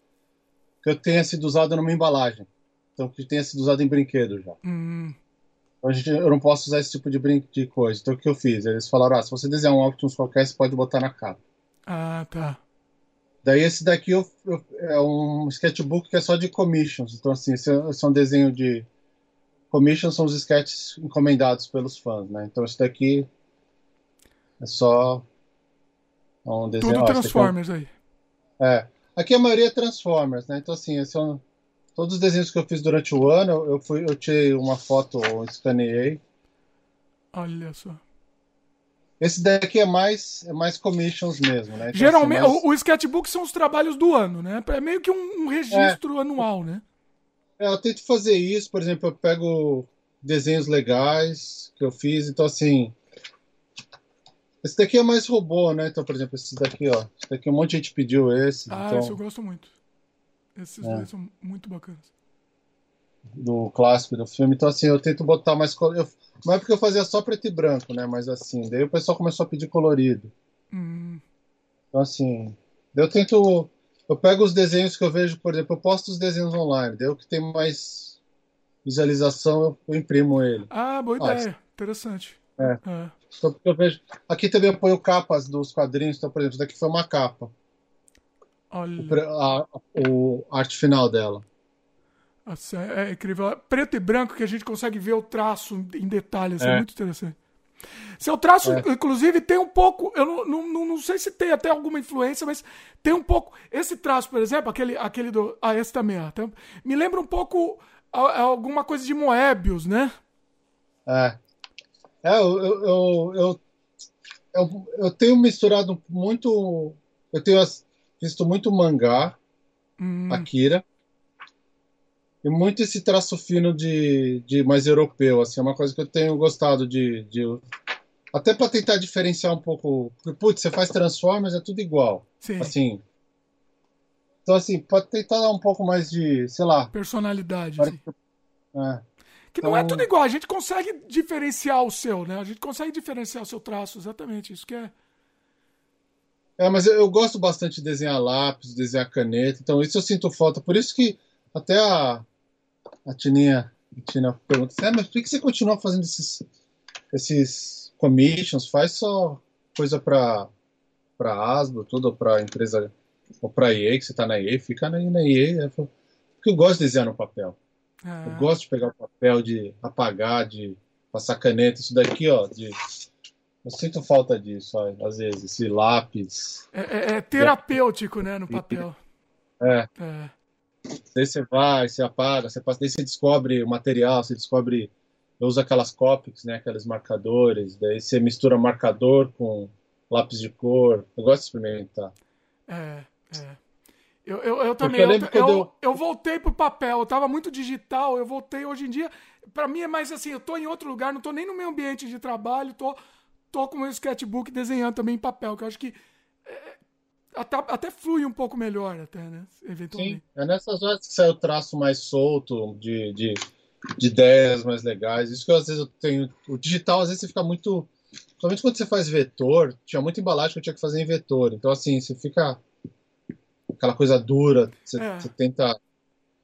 que eu tenha sido usado numa embalagem. Então, que tenha sido usado em brinquedo já. Hum. Então, gente, eu não posso usar esse tipo de, brin de coisa. Então, o que eu fiz? Eles falaram: ah, se você desenhar um Optimus qualquer, você pode botar na capa. Ah, tá. Daí, esse daqui eu, eu, é um sketchbook que é só de commissions. Então, assim, esse é, esse é um desenho de. Commissions são os sketches encomendados pelos fãs, né? Então, esse daqui é só. Um desenho. Tudo Transformers é... aí. É. Aqui a maioria é Transformers, né? Então, assim, são todos os desenhos que eu fiz durante o ano, eu, fui, eu tirei uma foto, eu escaneei. Olha só. Esse daqui é mais, é mais commissions mesmo, né? Então, Geralmente, assim, mais... o, o, sketchbook são os trabalhos do ano, né? É meio que um, um registro é. anual, né? É, eu tento fazer isso, por exemplo, eu pego desenhos legais que eu fiz, então assim, esse daqui é mais robô, né? Então, por exemplo, esse daqui, ó. Esse daqui um monte de gente pediu esse. Ah, então... esse eu gosto muito. Esses é. dois são muito bacanas. Do clássico do filme. Então, assim, eu tento botar mais. Eu... Não é porque eu fazia só preto e branco, né? Mas assim, daí o pessoal começou a pedir colorido. Hum. Então, assim, eu tento. Eu pego os desenhos que eu vejo, por exemplo, eu posto os desenhos online. Daí o que tem mais visualização, eu, imprimo ele. Ah, boa ah, ideia. Interessante. É. é. Então, eu vejo... Aqui também eu ponho capas dos quadrinhos, então, por exemplo, daqui foi uma capa. Olha. O, a, o arte final dela. Nossa, é, é incrível. Preto e branco que a gente consegue ver o traço em detalhes. É, é muito interessante. Seu traço, é. inclusive, tem um pouco. Eu não, não, não, sei se tem até alguma influência, mas tem um pouco. Esse traço, por exemplo, aquele, aquele do. Ah, esse também, ó, me lembra um pouco alguma coisa de Moebius, né? É. É, eu, eu, eu, eu, eu tenho misturado muito. Eu tenho visto muito mangá, hum. Akira, e muito esse traço fino de, de mais europeu. Assim, é uma coisa que eu tenho gostado de. de até para tentar diferenciar um pouco. Porque, putz, você faz Transformers, é tudo igual. Sim. Assim. Então, assim, pode tentar dar um pouco mais de, sei lá. Personalidade. É. Que não é então... é tudo igual, a gente consegue diferenciar o seu, né? A gente consegue diferenciar o seu traço, exatamente. Isso que é. É, mas eu, eu gosto bastante de desenhar lápis, desenhar caneta, então isso eu sinto falta. Por isso que até a, a Tininha, a Tina pergunta assim, ah, mas por que você continua fazendo esses, esses commissions? Faz só coisa para para Asbo, tudo para empresa ou para EA, que você está na EA, fica na, na EA. Porque eu gosto de desenhar no papel. Ah. Eu gosto de pegar o papel, de apagar, de passar caneta. Isso daqui, ó, de... eu sinto falta disso, às vezes, esse lápis. É, é, é terapêutico, né, no papel. É. é. Daí você vai, você apaga, você passa, daí você descobre o material, você descobre. Eu uso aquelas copics, né, aqueles marcadores, daí você mistura marcador com lápis de cor. Eu gosto de experimentar. É, é. Eu, eu, eu também. Eu, eu, eu, eu, voltei pro papel, eu tava muito digital, eu voltei hoje em dia. Para mim é mais assim, eu tô em outro lugar, não tô nem no meu ambiente de trabalho, tô, tô com o meu sketchbook desenhando também em papel, que eu acho que é, até, até flui um pouco melhor, até, né? Eventualmente. Sim, é nessas horas que sai o traço mais solto, de, de, de ideias mais legais. Isso que eu, às vezes eu tenho. O digital, às vezes, você fica muito. Principalmente quando você faz vetor, tinha muita embalagem que eu tinha que fazer em vetor. Então, assim, você fica aquela coisa dura, você, é. você, tenta.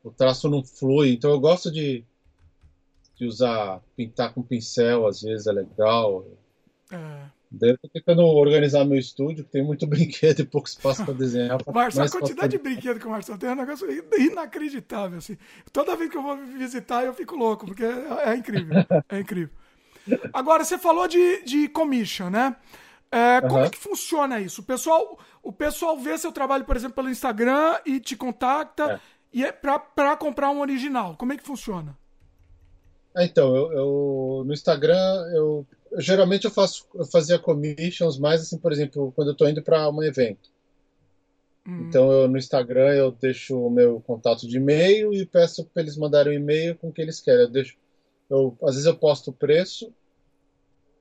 O traço não flui. Então eu gosto de, de usar, pintar com pincel, às vezes é legal. É. Tô tentando organizar meu estúdio, que tem muito (laughs) brinquedo e pouco espaço para desenhar. (laughs) Marcelo, a quantidade de brinquedo que o Marcelo tem é um negócio inacreditável. Assim. Toda vez que eu vou visitar, eu fico louco, porque é, é incrível. (laughs) É incrível. Agora, você falou de, de commission, né? É, uhum. Como é que funciona isso? O pessoal, o pessoal vê seu trabalho, por exemplo, pelo Instagram e te contacta é. e é para comprar um original. Como é que funciona? É, então, eu, eu, no Instagram, eu, geralmente eu faço, eu fazia commissions mais assim, por exemplo, quando eu estou indo para um evento. Hum. Então, eu, no Instagram eu deixo o meu contato de e-mail e peço para eles mandarem um e-mail com o que eles querem. Eu deixo, eu, às vezes eu posto o preço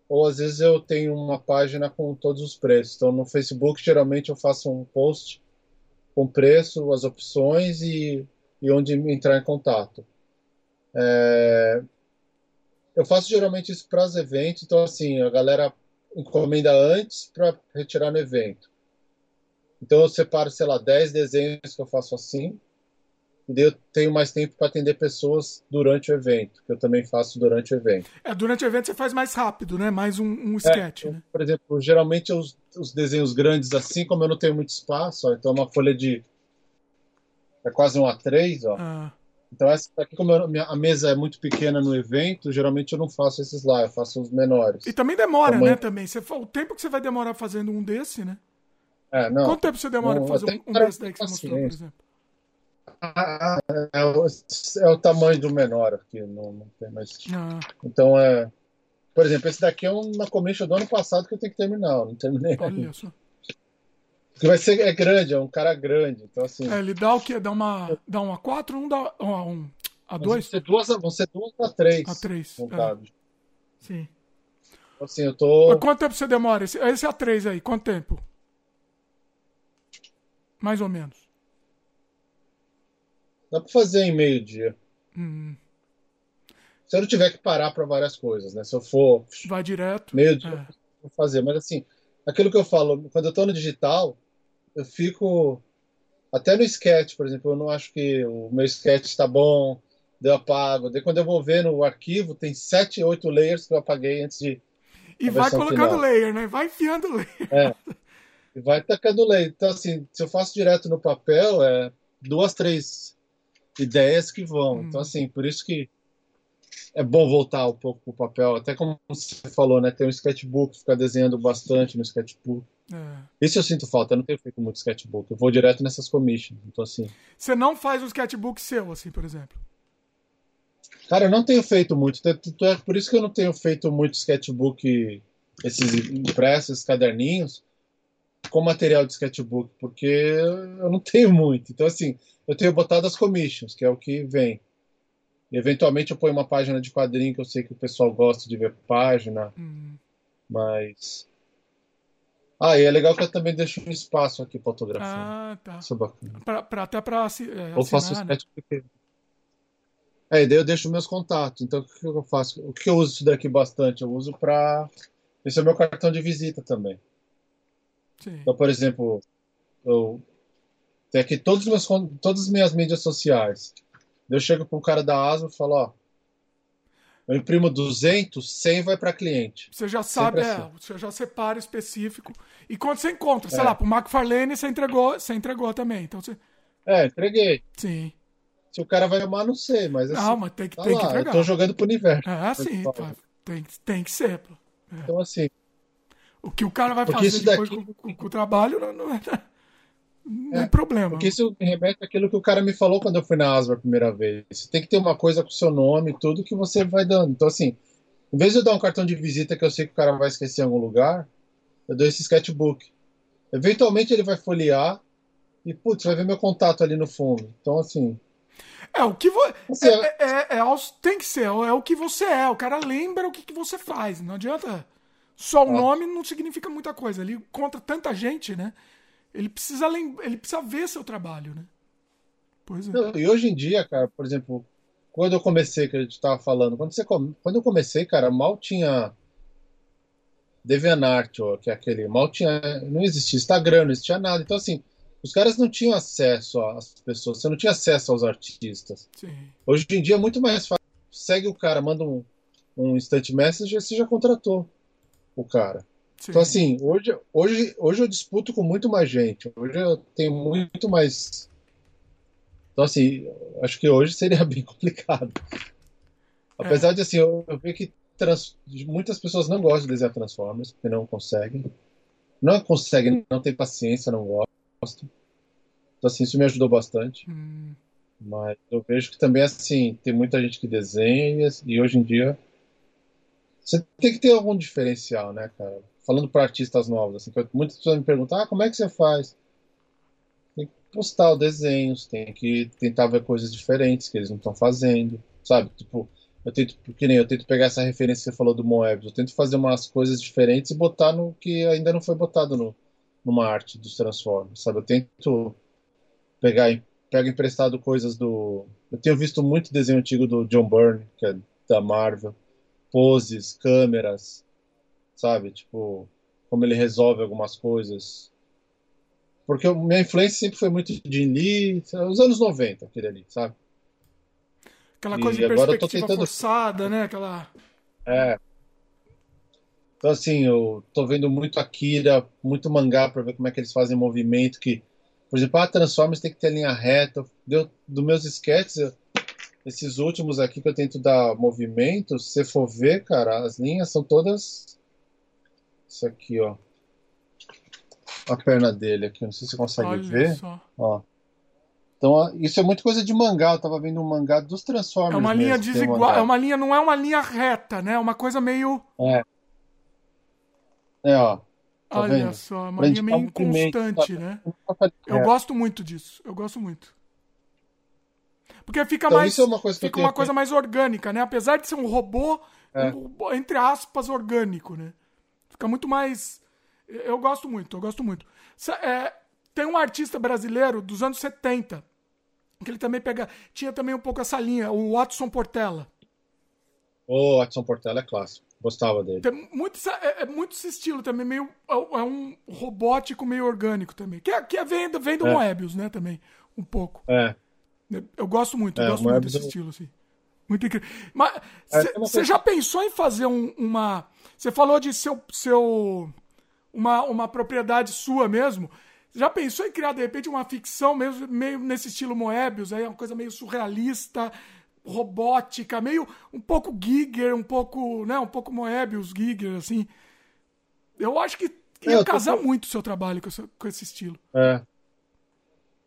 ou às vezes eu tenho uma página com todos os preços. Então no Facebook geralmente eu faço um post com preço, as opções e, e onde entrar em contato. É... Eu faço geralmente isso para os eventos, então assim, a galera encomenda antes para retirar no evento. Então eu separo, sei lá, 10 desenhos que eu faço assim, e eu tenho mais tempo para atender pessoas durante o evento, que eu também faço durante o evento. É, durante o evento você faz mais rápido, né? Mais um, um é, sketch, é, né? Por exemplo, geralmente os, os, desenhos grandes assim, como eu não tenho muito espaço, ó, então é uma folha de é quase um A3, ó. Ah. Então essa aqui, como eu, minha, a mesa é muito pequena no evento, geralmente eu não faço esses lá, eu faço os menores. E também demora, Tamanho... né? Também. Você, o tempo que você vai demorar fazendo um desse, né? É, não. Quanto tempo você demora para fazer um, um desse daí que você mostrou, por exemplo? é, o, é o tamanho do menor aqui, não, não tem mais. Ah. Então é. Por exemplo, esse daqui é uma commission do ano passado que eu tenho que terminar, não terminei. Olha só. Que vai ser é grande, é um cara grande, então assim. É, ele dá o quê? Dá uma dá uma 4, um dá um a 2? Vão ser duas, vão ser duas a 3. A 3. É. Sim. Então, assim, eu tô Mas quanto tempo você demora? Esse, esse é a 3 aí, quanto tempo? Mais ou menos. Dá para fazer em meio dia. Hum. Se eu não tiver que parar para várias coisas, né? Se eu for. Vai direto. Meio dia, é. vou fazer. Mas assim, aquilo que eu falo, quando eu estou no digital, eu fico. Até no sketch, por exemplo, eu não acho que o meu sketch está bom, eu apago. Daí quando eu vou ver no arquivo, tem sete, oito layers que eu apaguei antes de. E vai colocando final. layer, né? Vai enfiando layer. É. E vai tacando layer. Então, assim, se eu faço direto no papel, é duas, três ideias que vão. Hum. Então, assim, por isso que é bom voltar um pouco pro papel. Até como você falou, né? Tem um sketchbook, ficar desenhando bastante no sketchbook. É. Isso eu sinto falta, eu não tenho feito muito sketchbook. Eu vou direto nessas commissions. Então, assim. Você não faz um sketchbook seu, assim, por exemplo? Cara, eu não tenho feito muito. É por isso que eu não tenho feito muito sketchbook, esses impressos, esses caderninhos, com material de sketchbook, porque eu não tenho muito. Então, assim, eu tenho botado as commissions, que é o que vem. Eventualmente eu ponho uma página de quadrinho que eu sei que o pessoal gosta de ver página, hum. mas. Ah, e é legal que eu também deixo um espaço aqui para fotografia. Ah, tá. Isso é bacana. Pra, pra, até para é, Ou faço né? sketch é, daí eu deixo meus contatos. Então, o que eu faço? O que eu uso isso daqui bastante? Eu uso para. Esse é o meu cartão de visita também. Sim. Então, por exemplo, eu tenho aqui todos meus, todas as minhas mídias sociais. Eu chego para um cara da Asma e falo: Ó, eu imprimo 200, 100 vai para cliente. Você já sabe, é, assim. você já separa específico. E quando você encontra, sei é. lá, para o McFarlane, você entregou, você entregou também. Então você... É, entreguei. Sim. Se o cara vai amar, não sei, mas assim. Não, mas tem que, tá tem lá, que entregar. Eu tô jogando pro universo. Ah, sim, tá. tem, tem que ser, pô. É. Então, assim. O que o cara vai fazer depois daqui... com, com, com, o trabalho não, não é, não é, é problema. Porque isso me remete àquilo que o cara me falou quando eu fui na Asma a primeira vez. Você tem que ter uma coisa com o seu nome e tudo que você vai dando. Então, assim, em vez de eu dar um cartão de visita que eu sei que o cara vai esquecer em algum lugar, eu dou esse sketchbook. Eventualmente ele vai folhear e, putz, vai ver meu contato ali no fundo. Então, assim, é, o que vo... é, é, é, é, tem que ser, é o que você é. O cara lembra o que, que você faz. Não adianta. Só o nome não significa muita coisa. Ele contra tanta gente, né? Ele precisa, lem... ele precisa ver seu trabalho, né? Pois é. Não, e hoje em dia, cara, por exemplo, quando eu comecei, que a gente tava falando, quando, você, quando eu comecei, cara, mal tinha DeviantArt, que é aquele, mal tinha, não existia Instagram, não existia nada. Então, assim, os caras não tinham acesso às pessoas, você não tinha acesso aos artistas. Sim. Hoje em dia é muito mais fácil. Segue o cara, manda um, um instant message e você já contratou o cara. Sim. Então, assim, hoje, hoje, hoje eu disputo com muito mais gente. Hoje eu tenho muito mais. Então, assim, acho que hoje seria (laughs) bem complicado. Apesar é. de, assim, eu, eu vejo que trans, muitas pessoas não gostam de desenhar Transformers, porque não conseguem. Não conseguem, não tem paciência, não gostam gosto. Então, assim, isso me ajudou bastante. Hum. Mas eu vejo que também, assim, tem muita gente que desenha e, hoje em dia você tem que ter algum diferencial, né, cara? Falando para artistas novos, assim, muitas pessoas me perguntam, ah, como é que você faz? Tem que postar desenhos, tem que tentar ver coisas diferentes que eles não estão fazendo, sabe? Tipo, eu tento, que nem eu tento pegar essa referência que você falou do Moebius, eu tento fazer umas coisas diferentes e botar no que ainda não foi botado no, numa arte dos Transformers, sabe? Eu tento pegar pego emprestado coisas do eu tenho visto muito desenho antigo do John Byrne, que é da Marvel, poses, câmeras, sabe? Tipo, como ele resolve algumas coisas. Porque minha influência sempre foi muito de Lee, os anos 90, aquele ali, sabe? Aquela coisa e de perspectiva tentando... forçada, né? Aquela... É, então, assim, eu tô vendo muito Akira, muito mangá para ver como é que eles fazem movimento. Que, por exemplo, a Transformers tem que ter linha reta. Deu, dos meus sketches, esses últimos aqui que eu tento dar movimento, se você for ver, cara, as linhas são todas. Isso aqui, ó. A perna dele aqui, não sei se você consegue Olha ver. Só. Ó. Então, isso é muito coisa de mangá. Eu tava vendo um mangá dos Transformers. É uma linha desigual. É uma linha, não é uma linha reta, né? É uma coisa meio. É. É, ó. Tá Olha vendo? só, uma linha meio inconstante, né? Eu gosto muito disso. Eu gosto muito. Porque fica então, mais. É uma coisa fica uma coisa mais orgânica, né? Apesar de ser um robô, é. um, entre aspas, orgânico, né? Fica muito mais. Eu gosto muito, eu gosto muito. É, tem um artista brasileiro dos anos 70, que ele também pega. Tinha também um pouco essa linha, o Watson Portela. O Watson Portela é clássico. Gostava dele. Tem muito, é, é, muito esse estilo também, meio. É, é um robótico meio orgânico também. Que é, que é vem, vem do é. Moebius, né? Também, um pouco. É. Eu gosto muito, eu é, gosto muito desse estilo, assim. Muito incrível. Mas você é, já pensou em fazer um, uma. Você falou de seu. seu uma, uma propriedade sua mesmo. Já pensou em criar, de repente, uma ficção mesmo, meio nesse estilo Moebius, aí, uma coisa meio surrealista, robótica, meio um pouco Giger, um pouco, né, um pouco Moebius, Giger, assim. Eu acho que ia é, casar tô... muito o seu trabalho com esse, com esse estilo. É.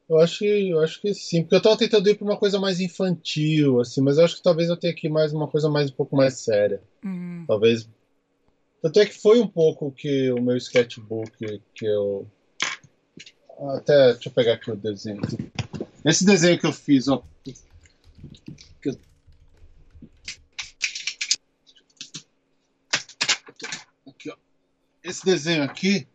Eu acho, que, eu acho que sim, porque eu tava tentando ir pra uma coisa mais infantil, assim, mas eu acho que talvez eu tenha que ir mais uma coisa mais um pouco mais séria. Hum. Talvez. Tanto é que foi um pouco que o meu sketchbook que eu. Até. Deixa eu pegar aqui o desenho. Esse desenho que eu fiz, ó. Que eu... Aqui, ó. Esse desenho aqui.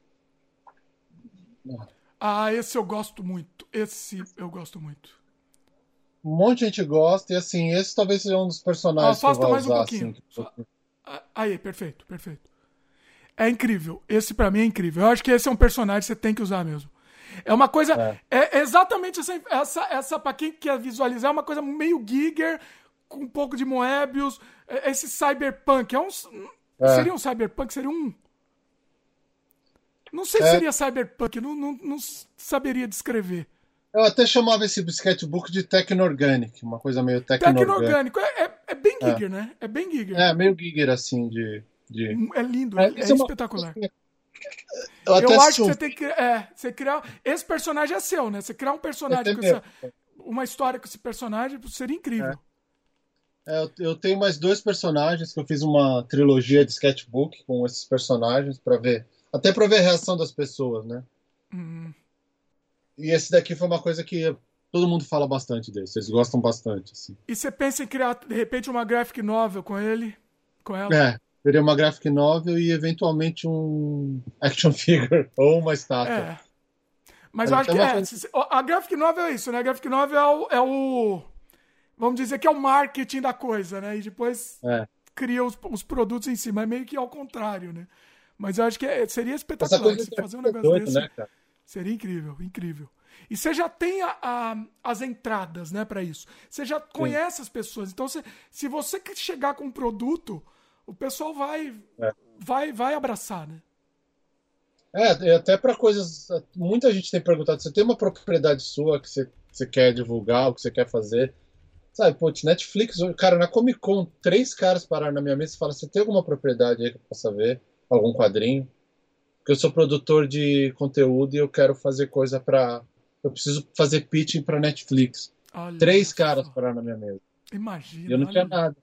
Ah, esse eu gosto muito. Esse eu gosto muito. Um monte de gente gosta, e assim, esse talvez seja um dos personagens Afasta que eu vou mais usar, um pouquinho. Assim. Aí, perfeito, perfeito. É incrível. Esse para mim é incrível. Eu acho que esse é um personagem que você tem que usar mesmo. É uma coisa. É, é exatamente essa, essa, essa para quem quer visualizar, é uma coisa meio Giger, com um pouco de Moebius. É, esse cyberpunk. É um, é. Seria um cyberpunk? Seria um. Não sei se é. seria cyberpunk, não, não, não saberia descrever. Eu até chamava esse sketchbook de Tecno-Organic, uma coisa meio Tecno-Organic. É, é, é, bem é. Giger, né? É bem Giger. É, meio Giger, assim, de... de... Hum, é lindo, é, é espetacular. Uma... Eu, eu acho que você tem que é, você criar... Esse personagem é seu, né? Você criar um personagem com essa... Uma história com esse personagem seria incrível. É, eu tenho mais dois personagens que eu fiz uma trilogia de sketchbook com esses personagens para ver até para ver a reação das pessoas, né? Uhum. E esse daqui foi uma coisa que todo mundo fala bastante desse, eles gostam bastante. Assim. E você pensa em criar, de repente, uma graphic novel com ele? Com ela? É, teria uma graphic novel e eventualmente um action (laughs) figure ou uma estátua. É. Mas eu acho que é, a graphic novel é isso, né? A graphic novel é o, é o, Vamos dizer que é o marketing da coisa, né? E depois é. cria os, os produtos em cima. É meio que ao contrário, né? Mas eu acho que é, seria espetacular você fazer um negócio doido, desse. Né, seria incrível, incrível. E você já tem a, a, as entradas, né, para isso. Você já conhece Sim. as pessoas. Então, você, se você chegar com um produto, o pessoal vai, é. vai, vai abraçar, né? É, até para coisas. Muita gente tem perguntado: você tem uma propriedade sua que você, você quer divulgar, o que você quer fazer? Sabe, pô, Netflix, cara, na Comic Con, três caras pararam na minha mesa e falaram: você tem alguma propriedade aí que eu possa ver? Algum quadrinho. Porque eu sou produtor de conteúdo e eu quero fazer coisa para. Eu preciso fazer pitching para Netflix. Olha Três caras pararam na minha mesa. Imagina. E eu não olha. tinha nada.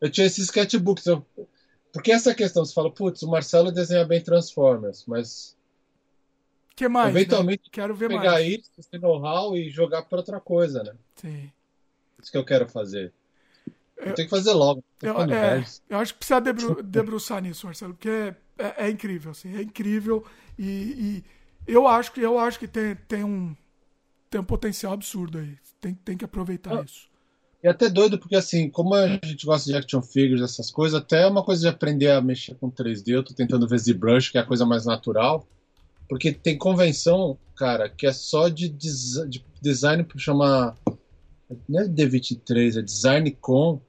Eu tinha esses sketchbooks. Eu... Porque essa questão, você fala, putz, o Marcelo desenha bem Transformers, mas. que mais? Né? Eventualmente, né? quero ver pegar mais. isso, esse know-how e jogar para outra coisa, né? Sim. Isso que eu quero fazer. Eu, tenho que fazer logo. Eu, é, eu, acho que precisa debru debruçar nisso, Marcelo, porque é, é, é incrível, assim, é incrível e, e, eu acho que eu acho que tem, tem um tem um potencial absurdo aí. Tem, tem que aproveitar ah, isso. É até doido porque assim, como a gente gosta de action figures, essas coisas, até é uma coisa de aprender a mexer com 3D. Eu tô tentando ver ZBrush, que é a coisa mais natural, porque tem convenção, cara, que é só de, des de design para chamar não é D23, é Design Com,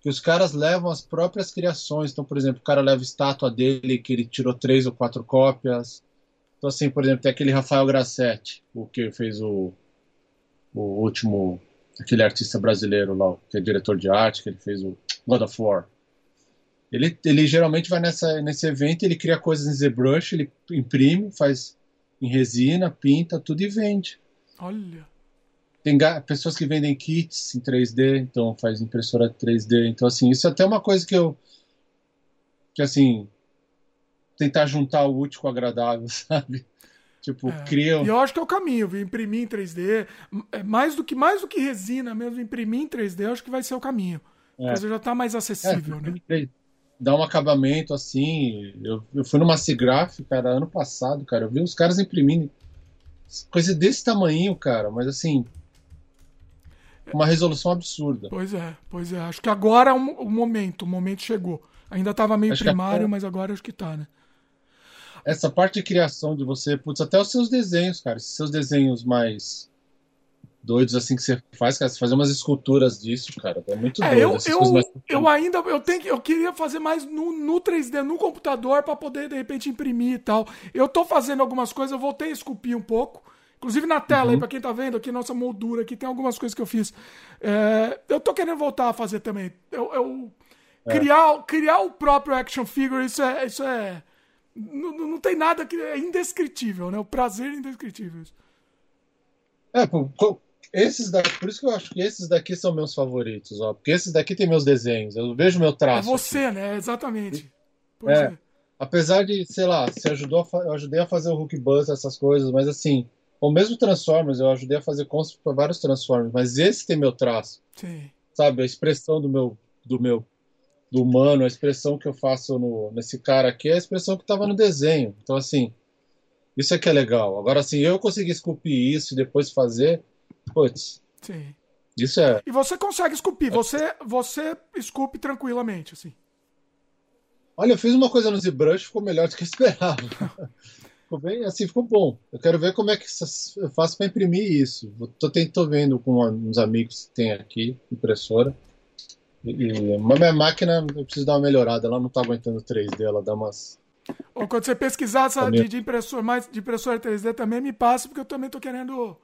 que os caras levam as próprias criações. Então, por exemplo, o cara leva estátua dele, que ele tirou três ou quatro cópias. Então, assim, por exemplo, tem aquele Rafael Grassetti, o que fez o, o último, aquele artista brasileiro lá, que é diretor de arte, que ele fez o God of War. Ele, ele geralmente vai nessa, nesse evento, ele cria coisas em ZBrush, ele imprime, faz em resina, pinta, tudo e vende. Olha. Tem pessoas que vendem kits em 3D, então faz impressora 3D. Então, assim, isso é até uma coisa que eu. Que, assim. Tentar juntar o útil com o agradável, (laughs) sabe? Tipo, é, cria. E eu acho que é o caminho, viu? Imprimir em 3D. É mais do que mais do que resina mesmo, imprimir em 3D, eu acho que vai ser o caminho. É. Porque já está mais acessível, é, né? Dá um acabamento assim. Eu, eu fui numa Cigraf, cara, ano passado, cara. Eu vi os caras imprimindo coisa desse tamanho, cara, mas assim, uma resolução absurda. Pois é, pois é. Acho que agora é o momento, o momento chegou. Ainda estava meio acho primário, até... mas agora acho que tá, né? Essa parte de criação de você, putz, até os seus desenhos, cara, esses seus desenhos mais doidos assim que você faz, cara. Você fazer umas esculturas disso, cara. É muito é, doido. Eu, eu, mais... eu ainda eu tenho eu queria fazer mais no, no 3D, no computador, para poder, de repente, imprimir e tal. Eu tô fazendo algumas coisas, eu voltei a esculpir um pouco. Inclusive na tela uhum. aí, pra quem tá vendo aqui, nossa moldura aqui, tem algumas coisas que eu fiz. É, eu tô querendo voltar a fazer também. Eu, eu é. criar, criar o próprio action figure, isso é. Isso é não, não tem nada que é indescritível, né? O prazer é indescritível. É, esses daqui, por isso que eu acho que esses daqui são meus favoritos, ó. Porque esses daqui tem meus desenhos, eu vejo meu traço. É você, aqui. né? Exatamente. Pois é. é. Apesar de, sei lá, você ajudou a, eu ajudei a fazer o Hulk Bus, essas coisas, mas assim, o mesmo Transformers, eu ajudei a fazer concept para vários Transformers, mas esse tem meu traço. Sim. Sabe, a expressão do meu do meu do humano, a expressão que eu faço no, nesse cara aqui é a expressão que estava no desenho. Então assim, isso é que é legal. Agora assim, eu consegui esculpir isso e depois fazer, putz. Sim. Isso é. E você consegue esculpir, você você esculpe tranquilamente, assim. Olha, eu fiz uma coisa no ZBrush, ficou melhor do que eu esperava. (laughs) ficou bem, assim, ficou bom. Eu quero ver como é que eu faço para imprimir isso. Tô, tô vendo com uns amigos que tem aqui, impressora. E, mas minha máquina, eu preciso dar uma melhorada. Ela não tá aguentando 3D, ela dá umas. Ou quando você pesquisar essa de, de, impressora, mais de impressora 3D também, me passa, porque eu também tô querendo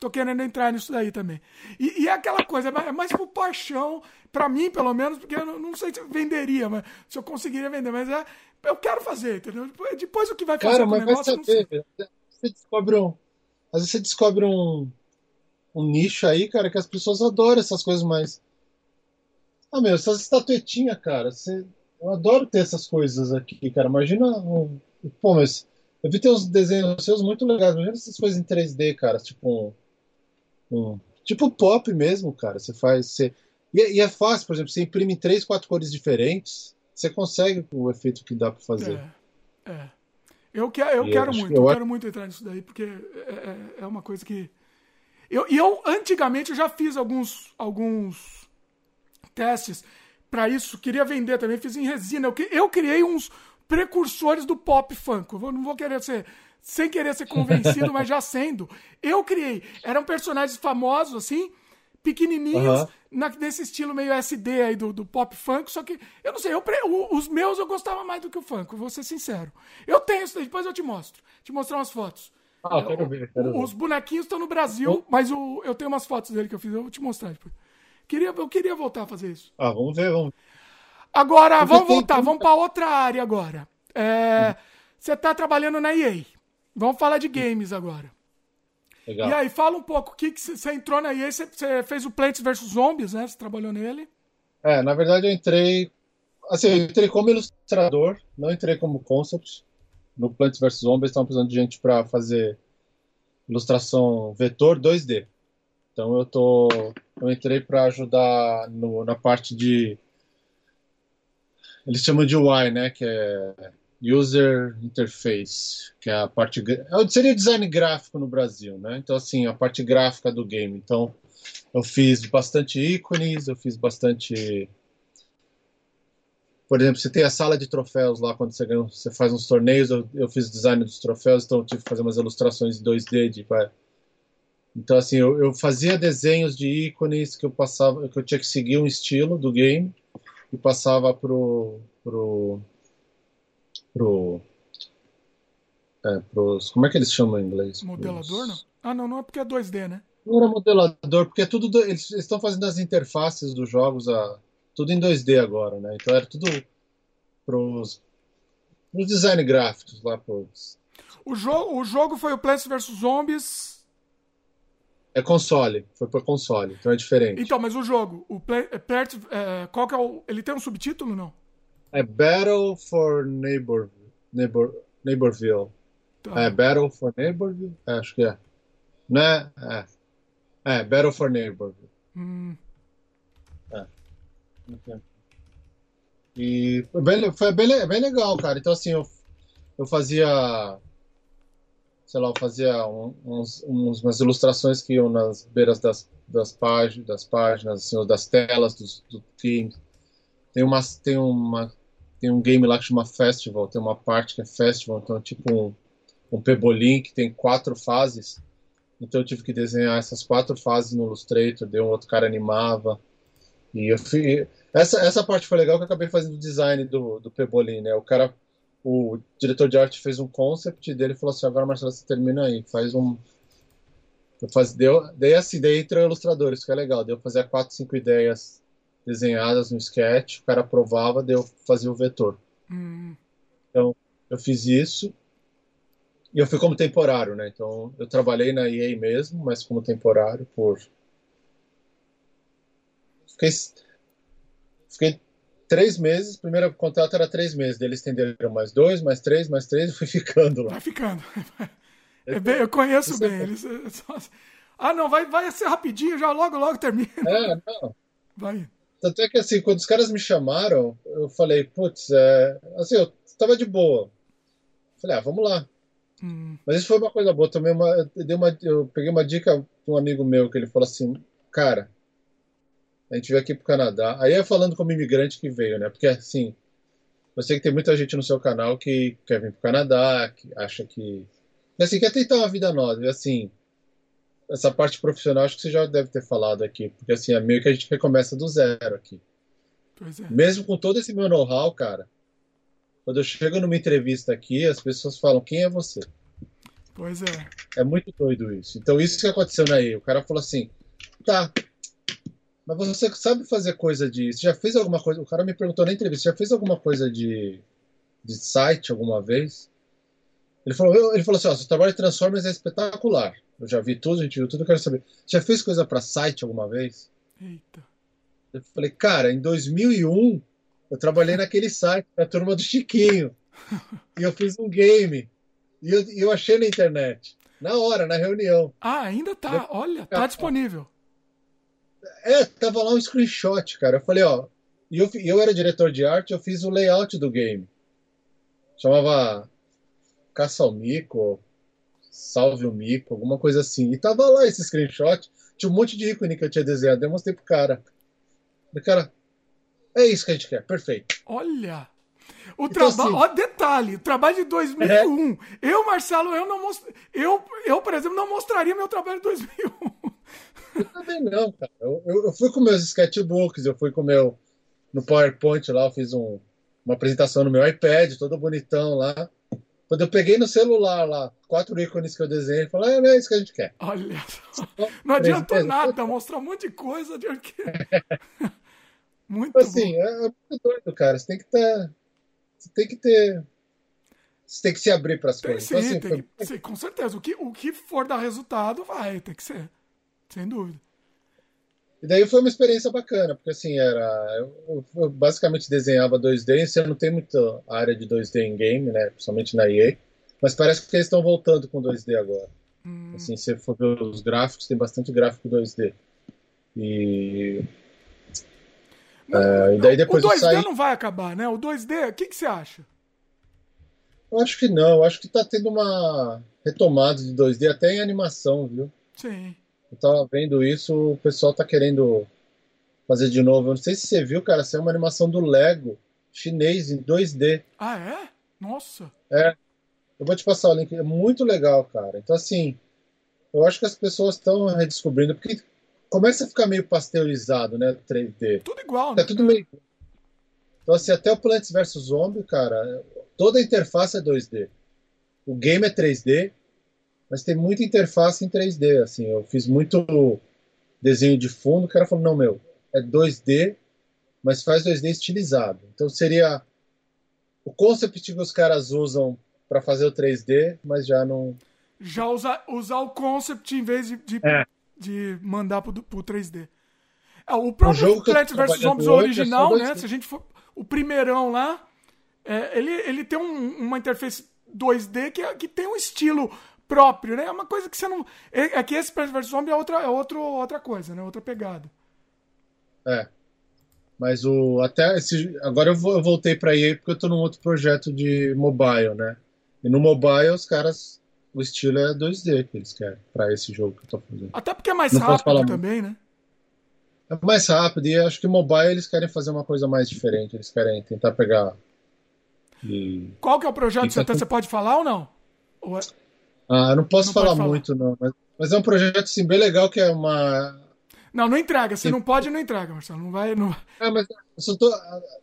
tô querendo entrar nisso daí também. E, e é aquela coisa, é mais por paixão, para mim, pelo menos, porque eu não, não, sei se venderia, mas se eu conseguiria vender, mas é, eu quero fazer, entendeu? Depois, o que vai fazer Cara, mas negócio, vai saber, você descobre um. Às vezes você descobre um, um nicho aí, cara, que as pessoas adoram essas coisas mais. Ah, meu, essas estatuetinhas, cara, você... eu adoro ter essas coisas aqui, cara. Imagina um. Pô, mas eu vi ter uns desenhos seus muito legais. Imagina essas coisas em 3D, cara. Tipo um tipo pop mesmo, cara. Você faz. Você, e, é, e, é fácil, por exemplo, você imprime três, quatro cores diferentes, você consegue o efeito que dá para fazer. É. é. Eu, que, eu quero muito, eu, eu quero muito entrar nisso daí, porque é, é, é uma coisa que. Eu, e eu, antigamente, eu já fiz alguns, alguns testes para isso, queria vender também, fiz em resina. Eu, eu criei uns precursores do pop funk. Eu não vou querer ser sem querer ser convencido, mas já sendo. Eu criei. Eram personagens famosos, assim, pequenininhos, uhum. na, nesse estilo meio SD aí do, do pop funk, só que, eu não sei, eu, os meus eu gostava mais do que o funk, vou ser sincero. Eu tenho isso, depois eu te mostro. Te mostrar umas fotos. Ah, quero ver, quero ver. Os bonequinhos estão no Brasil, mas o, eu tenho umas fotos dele que eu fiz, eu vou te mostrar depois. Queria, eu queria voltar a fazer isso. Ah, vamos ver, vamos Agora, Porque vamos voltar, tem... vamos para outra área agora. É, você está trabalhando na EA. Vamos falar de games agora. Legal. E aí, fala um pouco, o que você entrou na EA, você fez o Plants vs Zombies, né? Você trabalhou nele. É, na verdade eu entrei. Assim, eu entrei como ilustrador, não entrei como concept. No Plants vs Zombies estavam precisando de gente para fazer ilustração vetor 2D. Então eu tô. Eu entrei para ajudar no, na parte de. Eles chamam de UI, né? Que é User Interface, que é a parte é seria design gráfico no Brasil, né? Então assim, a parte gráfica do game. Então, eu fiz bastante ícones, eu fiz bastante por exemplo, você tem a sala de troféus lá quando você, ganha, você faz uns torneios, eu, eu, fiz design dos troféus, então eu tive que fazer umas ilustrações em 2D de, então assim, eu, eu, fazia desenhos de ícones que eu passava, que eu tinha que seguir um estilo do game e passava pro pro pro. É, pros, como é que eles chamam em inglês? Modelador, pros... não? Ah, não, não é porque é 2D, né? Não era modelador, porque é tudo. Do, eles estão fazendo as interfaces dos jogos a, tudo em 2D agora, né? Então era tudo pros, pros design gráficos lá pros. O, jo o jogo foi o Plants vs Zombies. É console, foi por console, então é diferente. Então, mas o jogo, o Play, é, é, qual que é o. Ele tem um subtítulo não? É Battle for Neighbor, Neighbor, Neighborville. Tá. É Battle for Neighborville? É, acho que é. Né? É. É, Battle for Neighborville. Hum. É. E foi bem, foi bem, bem legal, cara. Então, assim, eu, eu fazia. Sei lá, eu fazia uns, uns, umas ilustrações que iam nas beiras das, das, páginas, das páginas, assim, das telas dos, do time. Tem uma, tem uma tem um game lá que chama Festival, tem uma parte que é Festival, então é tipo um, um pebolim que tem quatro fases. Então eu tive que desenhar essas quatro fases no Illustrator, deu um outro cara animava. E eu fui... essa, essa parte foi legal que eu acabei fazendo o design do, do Pebolim, né? O cara, o diretor de arte fez um concept dele falou assim: agora Marcelo, você termina aí, faz um. Eu faz, deu, daí assim, daí entrou ilustradores, que é legal. Deu fazer quatro, cinco ideias desenhadas no sketch, o cara aprovava, deu fazer o vetor. Hum. Então, eu fiz isso. E eu fui como temporário, né? Então, eu trabalhei na EA mesmo, mas como temporário por. Fiquei, fiquei três meses. O primeiro contrato era três meses. Eles estenderam mais dois, mais três, mais três, (laughs) e fui ficando lá. Vai ficando. (laughs) É bem, eu conheço bem. É eles, (laughs) ah, não, vai, vai ser rapidinho, já logo, logo termina. É, não. Vai. Tanto é que, assim, quando os caras me chamaram, eu falei, putz, é... assim, eu tava de boa. Falei, ah, vamos lá. Hum. Mas isso foi uma coisa boa. Também uma, eu, uma, eu peguei uma dica de um amigo meu que ele falou assim, cara, a gente veio aqui pro Canadá. Aí é falando como imigrante que veio, né? Porque assim, eu sei que tem muita gente no seu canal que quer vir pro Canadá, que acha que. Assim, quer tentar uma vida nova. E assim, essa parte profissional acho que você já deve ter falado aqui. Porque assim, é meio que a gente recomeça do zero aqui. É. Mesmo com todo esse meu know-how, cara, quando eu chego numa entrevista aqui, as pessoas falam: quem é você? Pois é. É muito doido isso. Então, isso que aconteceu na O cara falou assim: tá, mas você sabe fazer coisa de. Você já fez alguma coisa? O cara me perguntou na entrevista: já fez alguma coisa de, de site alguma vez? Ele falou, ele falou assim: ó, seu trabalho de Transformers é espetacular. Eu já vi tudo, a gente viu tudo, eu quero saber. Já fez coisa para site alguma vez? Eita. Eu falei, cara, em 2001 eu trabalhei naquele site, a turma do Chiquinho. (laughs) e eu fiz um game. E eu, eu achei na internet. Na hora, na reunião. Ah, ainda tá. Eu, Olha, tá disponível. É, tava lá um screenshot, cara. Eu falei, ó. E eu, eu era diretor de arte, eu fiz o layout do game. Chamava Caça ao Mico, Salve o Mico, alguma coisa assim. E tava lá esse screenshot. Tinha um monte de ícone que eu tinha desenhado. Eu mostrei pro cara. O cara, é isso que a gente quer, perfeito. Olha! O então, trabalho, assim, ó, detalhe, trabalho de 2001. É. Eu, Marcelo, eu não most... eu, eu, por exemplo, não mostraria meu trabalho de 2001. Eu também não, cara. Eu, eu, eu, fui com meus sketchbooks, eu fui com meu no PowerPoint lá, eu fiz um, uma apresentação no meu iPad, todo bonitão lá. Quando eu peguei no celular lá, quatro ícones que eu desenhei, falei, ah, é isso que a gente quer. Olha só. (laughs) Não adiantou nada, mostrou um monte de coisa. De... (laughs) Muito assim, bom. É, é muito doido, cara. Você tem que estar. Tá, você tem que ter. Você tem que se abrir para as coisas. Sim, então, assim, foi... que, sim, com certeza. O que, o que for dar resultado, vai, tem que ser. Sem dúvida. E daí foi uma experiência bacana, porque assim, era. Eu, eu basicamente desenhava 2D, você não tem muita área de 2D em game, né? Principalmente na EA. Mas parece que eles estão voltando com 2D agora. Hum. Assim, se for ver os gráficos, tem bastante gráfico 2D. E é, e daí depois o 2D saí... não vai acabar, né? O 2D, o que, que você acha? Eu acho que não, eu acho que tá tendo uma retomada de 2D até em animação, viu? Sim. Eu tava vendo isso, o pessoal tá querendo fazer de novo. Eu não sei se você viu, cara, isso é uma animação do Lego chinês em 2D. Ah, é? Nossa. É. Eu vou te passar o link, é muito legal, cara. Então, assim, eu acho que as pessoas estão redescobrindo, porque começa a ficar meio pasteurizado, né? 3D. Tudo igual, né? É tudo meio. Então, assim, até o Plants vs Zombie, cara, toda a interface é 2D. O game é 3D, mas tem muita interface em 3D. Assim, eu fiz muito desenho de fundo, o cara falou: não, meu, é 2D, mas faz 2D estilizado. Então seria o concept que os caras usam para fazer o 3D, mas já não. Já usar, usar o concept em vez de, de é de mandar pro, pro 3D. É, o próprio o Plants vs Zombies é original, né? Se a gente for. O primeirão lá, é, ele, ele tem um, uma interface 2D que, que tem um estilo próprio, né? É uma coisa que você não. É, é que esse Plants vs Zombies é, outra, é outro, outra coisa, né? Outra pegada. É. Mas o. Até esse. Agora eu, vou, eu voltei pra EA porque eu tô num outro projeto de mobile, né? E no mobile os caras o estilo é 2D que eles querem para esse jogo que eu tô fazendo. Até porque é mais Não rápido também, né? É mais rápido e acho que mobile eles querem fazer uma coisa mais diferente. Eles querem tentar pegar. E... Qual que é o projeto? Você, tá... você pode falar ou não? Ou é... Ah, não posso não falar, falar, muito, não. Mas Mas é um projeto assim, bem legal que é uma. Não, não entrega. Se não pode, não entrega, Marcelo. Não vai. Não... É, mas eu tô,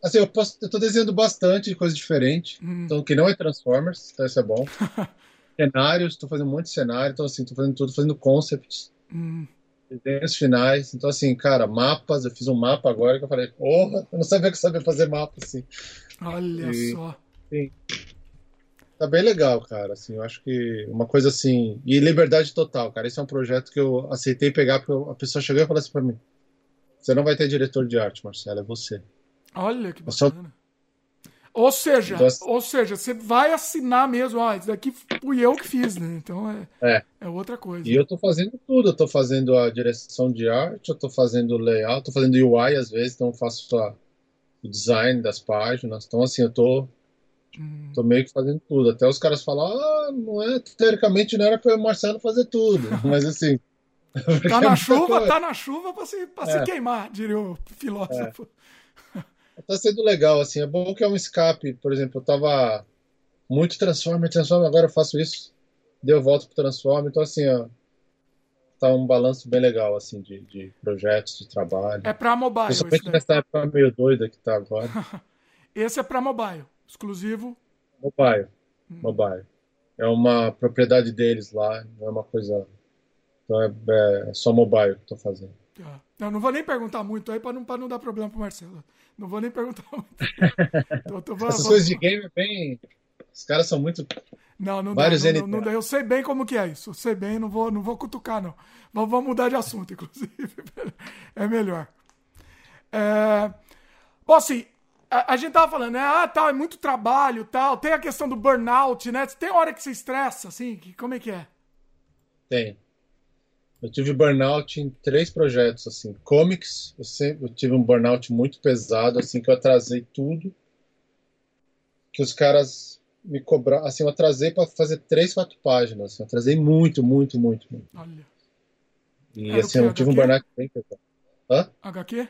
assim, eu, posso, eu tô desenhando bastante coisa diferente. Hum. Então, que não é Transformers, então isso é bom. (laughs) Cenários, tô fazendo um monte de cenário, então assim, tô fazendo tudo, fazendo concepts. Hum. Desenhos finais. Então, assim, cara, mapas, eu fiz um mapa agora que eu falei, porra, eu não sabia que eu sabia fazer mapa, assim. Olha e, só. Sim. Tá bem legal, cara. Assim, eu acho que uma coisa assim. E liberdade total, cara. Esse é um projeto que eu aceitei pegar porque a pessoa chegou e falou assim pra mim: Você não vai ter diretor de arte, Marcelo, é você. Olha que bacana. Só... Ou seja, então, assim ou seja, você vai assinar mesmo, ó, isso daqui fui eu que fiz, né? Então é, é. é outra coisa. E eu tô fazendo tudo, eu tô fazendo a direção de arte, eu tô fazendo layout, tô fazendo UI às vezes, então eu faço só o design das páginas. Então, assim, eu tô Hum. Tô meio que fazendo tudo. Até os caras falam, ah, não é, teoricamente não era para o Marcelo fazer tudo. (laughs) Mas assim. tá na (laughs) chuva, tá na chuva para se, pra é. se queimar, diria o filósofo. É. Tá sendo legal, assim. É bom que é um escape. Por exemplo, eu tava muito Transformer, Transformer, agora eu faço isso. Deu volta pro Transformer. Então, assim, ó. Tá um balanço bem legal, assim, de, de projetos, de trabalho. É pra mobile. Principalmente nessa época meio doida que tá agora. (laughs) esse é pra mobile. Exclusivo? Mobile. Hum. Mobile. É uma propriedade deles lá, não é uma coisa. Então é, é só mobile que estou fazendo. Tá. Não, não vou nem perguntar muito aí para não, não dar problema pro Marcelo. Não vou nem perguntar muito. (laughs) tô, tô, Essas vou... coisas de game é bem. Os caras são muito. Não, não Vários dá, não, não, dá. Eu sei bem como que é isso. Eu sei bem, não vou, não vou cutucar, não. Vamos, vamos mudar de assunto, (laughs) inclusive. É melhor. É... Bom, assim, a, a, gente tava falando, né? Ah, tal, é muito trabalho, tal. Tem a questão do burnout, né? Tem hora que você estressa, assim? Que, como é que é? Tem. Eu tive burnout em três projetos, assim. Comics, eu, sempre, eu tive um burnout muito pesado, assim, que eu atrasei tudo. Que os caras me cobraram, assim, eu atrasei para fazer três, quatro páginas. Assim, eu atrasei muito, muito, muito, muito. Olha. E, Era assim, eu tive um burnout bem pesado. Hã? HQ?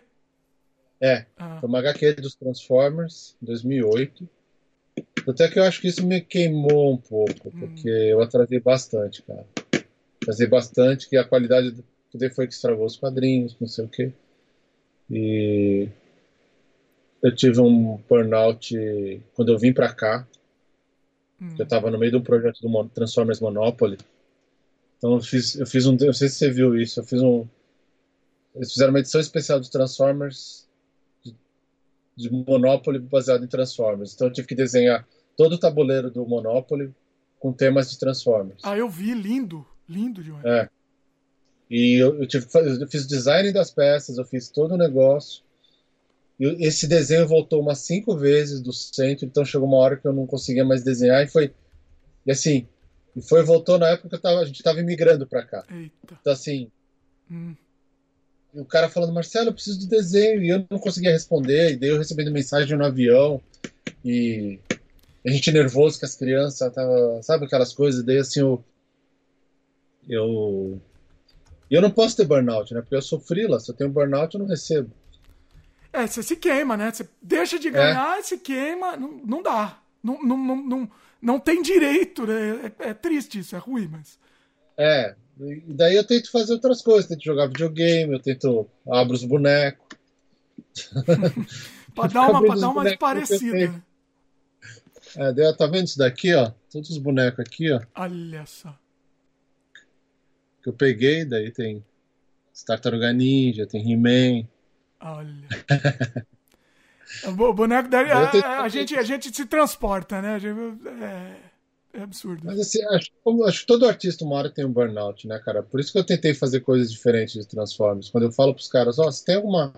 É, ah. foi uma HQ dos Transformers, 2008. Até que eu acho que isso me queimou um pouco, hum. porque eu atrasei bastante, cara. Atrasei bastante, que a qualidade do foi que estragou os quadrinhos, não sei o quê. E eu tive um burnout quando eu vim pra cá. Hum. Eu tava no meio de um projeto do Transformers Monopoly. Então eu fiz, eu fiz um. Não sei se você viu isso, eu fiz um. Eles fizeram uma edição especial dos Transformers de Monopoly baseado em Transformers. Então eu tive que desenhar todo o tabuleiro do Monopoly com temas de Transformers. Ah, eu vi, lindo, lindo demais. É. E eu, eu, tive, eu fiz o design das peças, eu fiz todo o negócio. E esse desenho voltou umas cinco vezes do centro, então chegou uma hora que eu não conseguia mais desenhar e foi. E assim, e foi voltou na época que tava, a gente estava imigrando para cá. Eita. Então assim, hum o cara falando, Marcelo, eu preciso do desenho, e eu não conseguia responder, e daí eu recebendo mensagem no avião, e a gente nervoso com as crianças, tava, sabe aquelas coisas, daí assim, eu, eu, eu não posso ter burnout, né, porque eu sou freela, se eu tenho burnout eu não recebo. É, você se queima, né, você deixa de ganhar, é. se queima, não, não dá, não, não, não, não, não tem direito, né, é, é triste isso, é ruim, mas... É, e daí eu tento fazer outras coisas, tento jogar videogame, eu tento abro os bonecos. (laughs) pra dar uma, pra dar uma parecida. É, daí, tá vendo isso daqui, ó? Todos os bonecos aqui, ó. Olha só. Que eu peguei, daí tem Tartaruga Ninja, tem He-Man. Olha. (laughs) o boneco daí, a, a, gente, a gente se transporta, né? É... É absurdo. Mas assim, acho, acho que todo artista uma hora tem um burnout, né, cara? Por isso que eu tentei fazer coisas diferentes de Transformers. Quando eu falo pros caras, ó, oh, você tem alguma.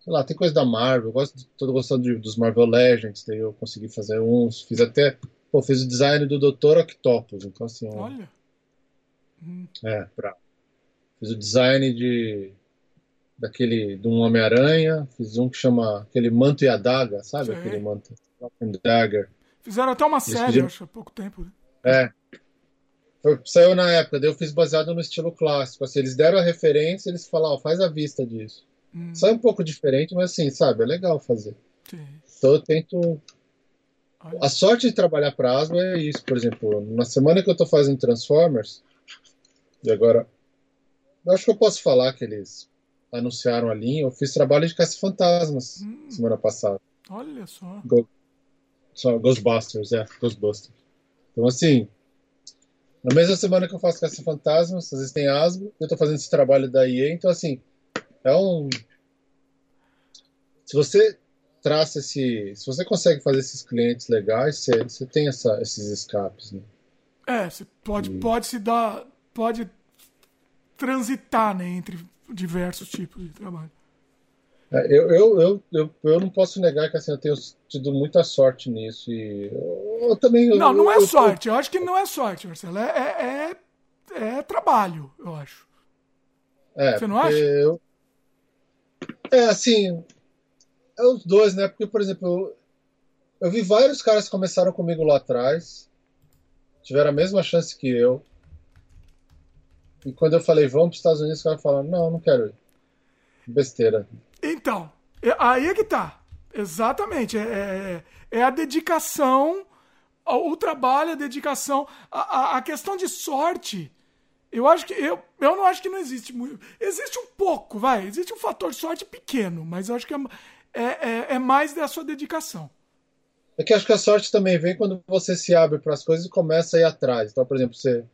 Sei lá, tem coisa da Marvel, eu gosto, tô gostando de, dos Marvel Legends, daí eu consegui fazer uns, fiz até. Pô, fiz o design do Dr. Octopus, então assim. Olha. Hum. É, pra. Fiz o design de. Daquele. de um Homem-Aranha, fiz um que chama. aquele manto e adaga, sabe? Sim. Aquele manto. Dagger. Fizeram até uma série, pediram... acho, há pouco tempo. Né? É. Foi, saiu na época, daí eu fiz baseado no estilo clássico. Assim, eles deram a referência eles falaram, faz a vista disso. Hum. Sai um pouco diferente, mas assim, sabe, é legal fazer. Sim. Então eu tento. Olha. A sorte de trabalhar para Asmo é isso, por exemplo, na semana que eu tô fazendo Transformers, E agora, eu acho que eu posso falar que eles anunciaram a linha. Eu fiz trabalho de Caça-Fantasmas hum. semana passada. Olha só. Go só Ghostbusters, é, Ghostbusters. Então, assim, na mesma semana que eu faço Caça-Fantasmas, às vezes tem Asgo, eu tô fazendo esse trabalho da EA, então, assim, é um. Se você traça esse. Se você consegue fazer esses clientes legais, você, você tem essa, esses escapes, né? É, você pode, e... pode se dar. Pode transitar né, entre diversos tipos de trabalho. É, eu, eu, eu, eu, eu não posso negar que assim, eu tenho tido muita sorte nisso. E eu, também. Não, não é sorte. Eu acho que não é sorte, Marcelo. É, é, é, é trabalho, eu acho. É, Você não acha? Eu... É, assim. É os dois, né? Porque, por exemplo, eu, eu vi vários caras que começaram comigo lá atrás, tiveram a mesma chance que eu. E quando eu falei, vamos para os Estados Unidos, os caras falaram, não, não quero ir. Besteira. Então, é, aí é que tá. Exatamente. É, é, é a dedicação, o trabalho, a dedicação. A, a, a, questão de sorte, eu acho que. Eu, eu não acho que não existe muito. Existe um pouco, vai. Existe um fator sorte pequeno, mas eu acho que é, é, é, é mais da sua dedicação. É que acho que a sorte também vem quando você se abre para as coisas e começa a ir atrás. Então, por exemplo, você,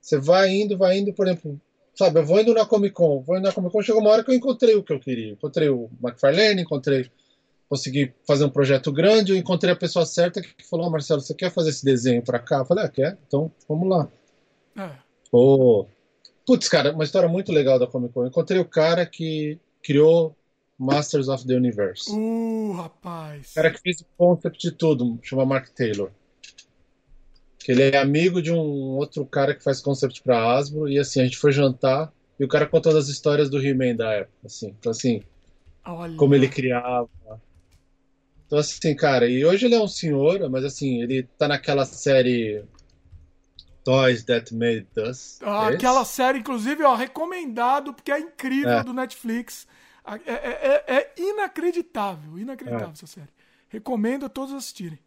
você vai indo, vai indo, por exemplo, Sabe, eu vou indo na Comic Con, vou indo na Comic Con, chegou uma hora que eu encontrei o que eu queria. Encontrei o McFarlane, encontrei, consegui fazer um projeto grande, eu encontrei a pessoa certa que falou, oh, Marcelo, você quer fazer esse desenho para cá? Eu falei, ah, quer? Então, vamos lá. É. Oh, putz, cara, uma história muito legal da Comic Con. Eu encontrei o cara que criou Masters of the Universe. Uh, rapaz. O cara que fez o concept de tudo, chama Mark Taylor que ele é amigo de um outro cara que faz concept para Hasbro e assim a gente foi jantar e o cara contou as histórias do He-Man da época, assim. Então assim, Olha. como ele criava. Então assim, cara, e hoje ele é um senhor, mas assim, ele tá naquela série Toys That Made Us. Ah, é aquela série, inclusive, ó, recomendado, porque é incrível é. do Netflix. É, é, é, é inacreditável, inacreditável é. essa série. Recomendo a todos assistirem.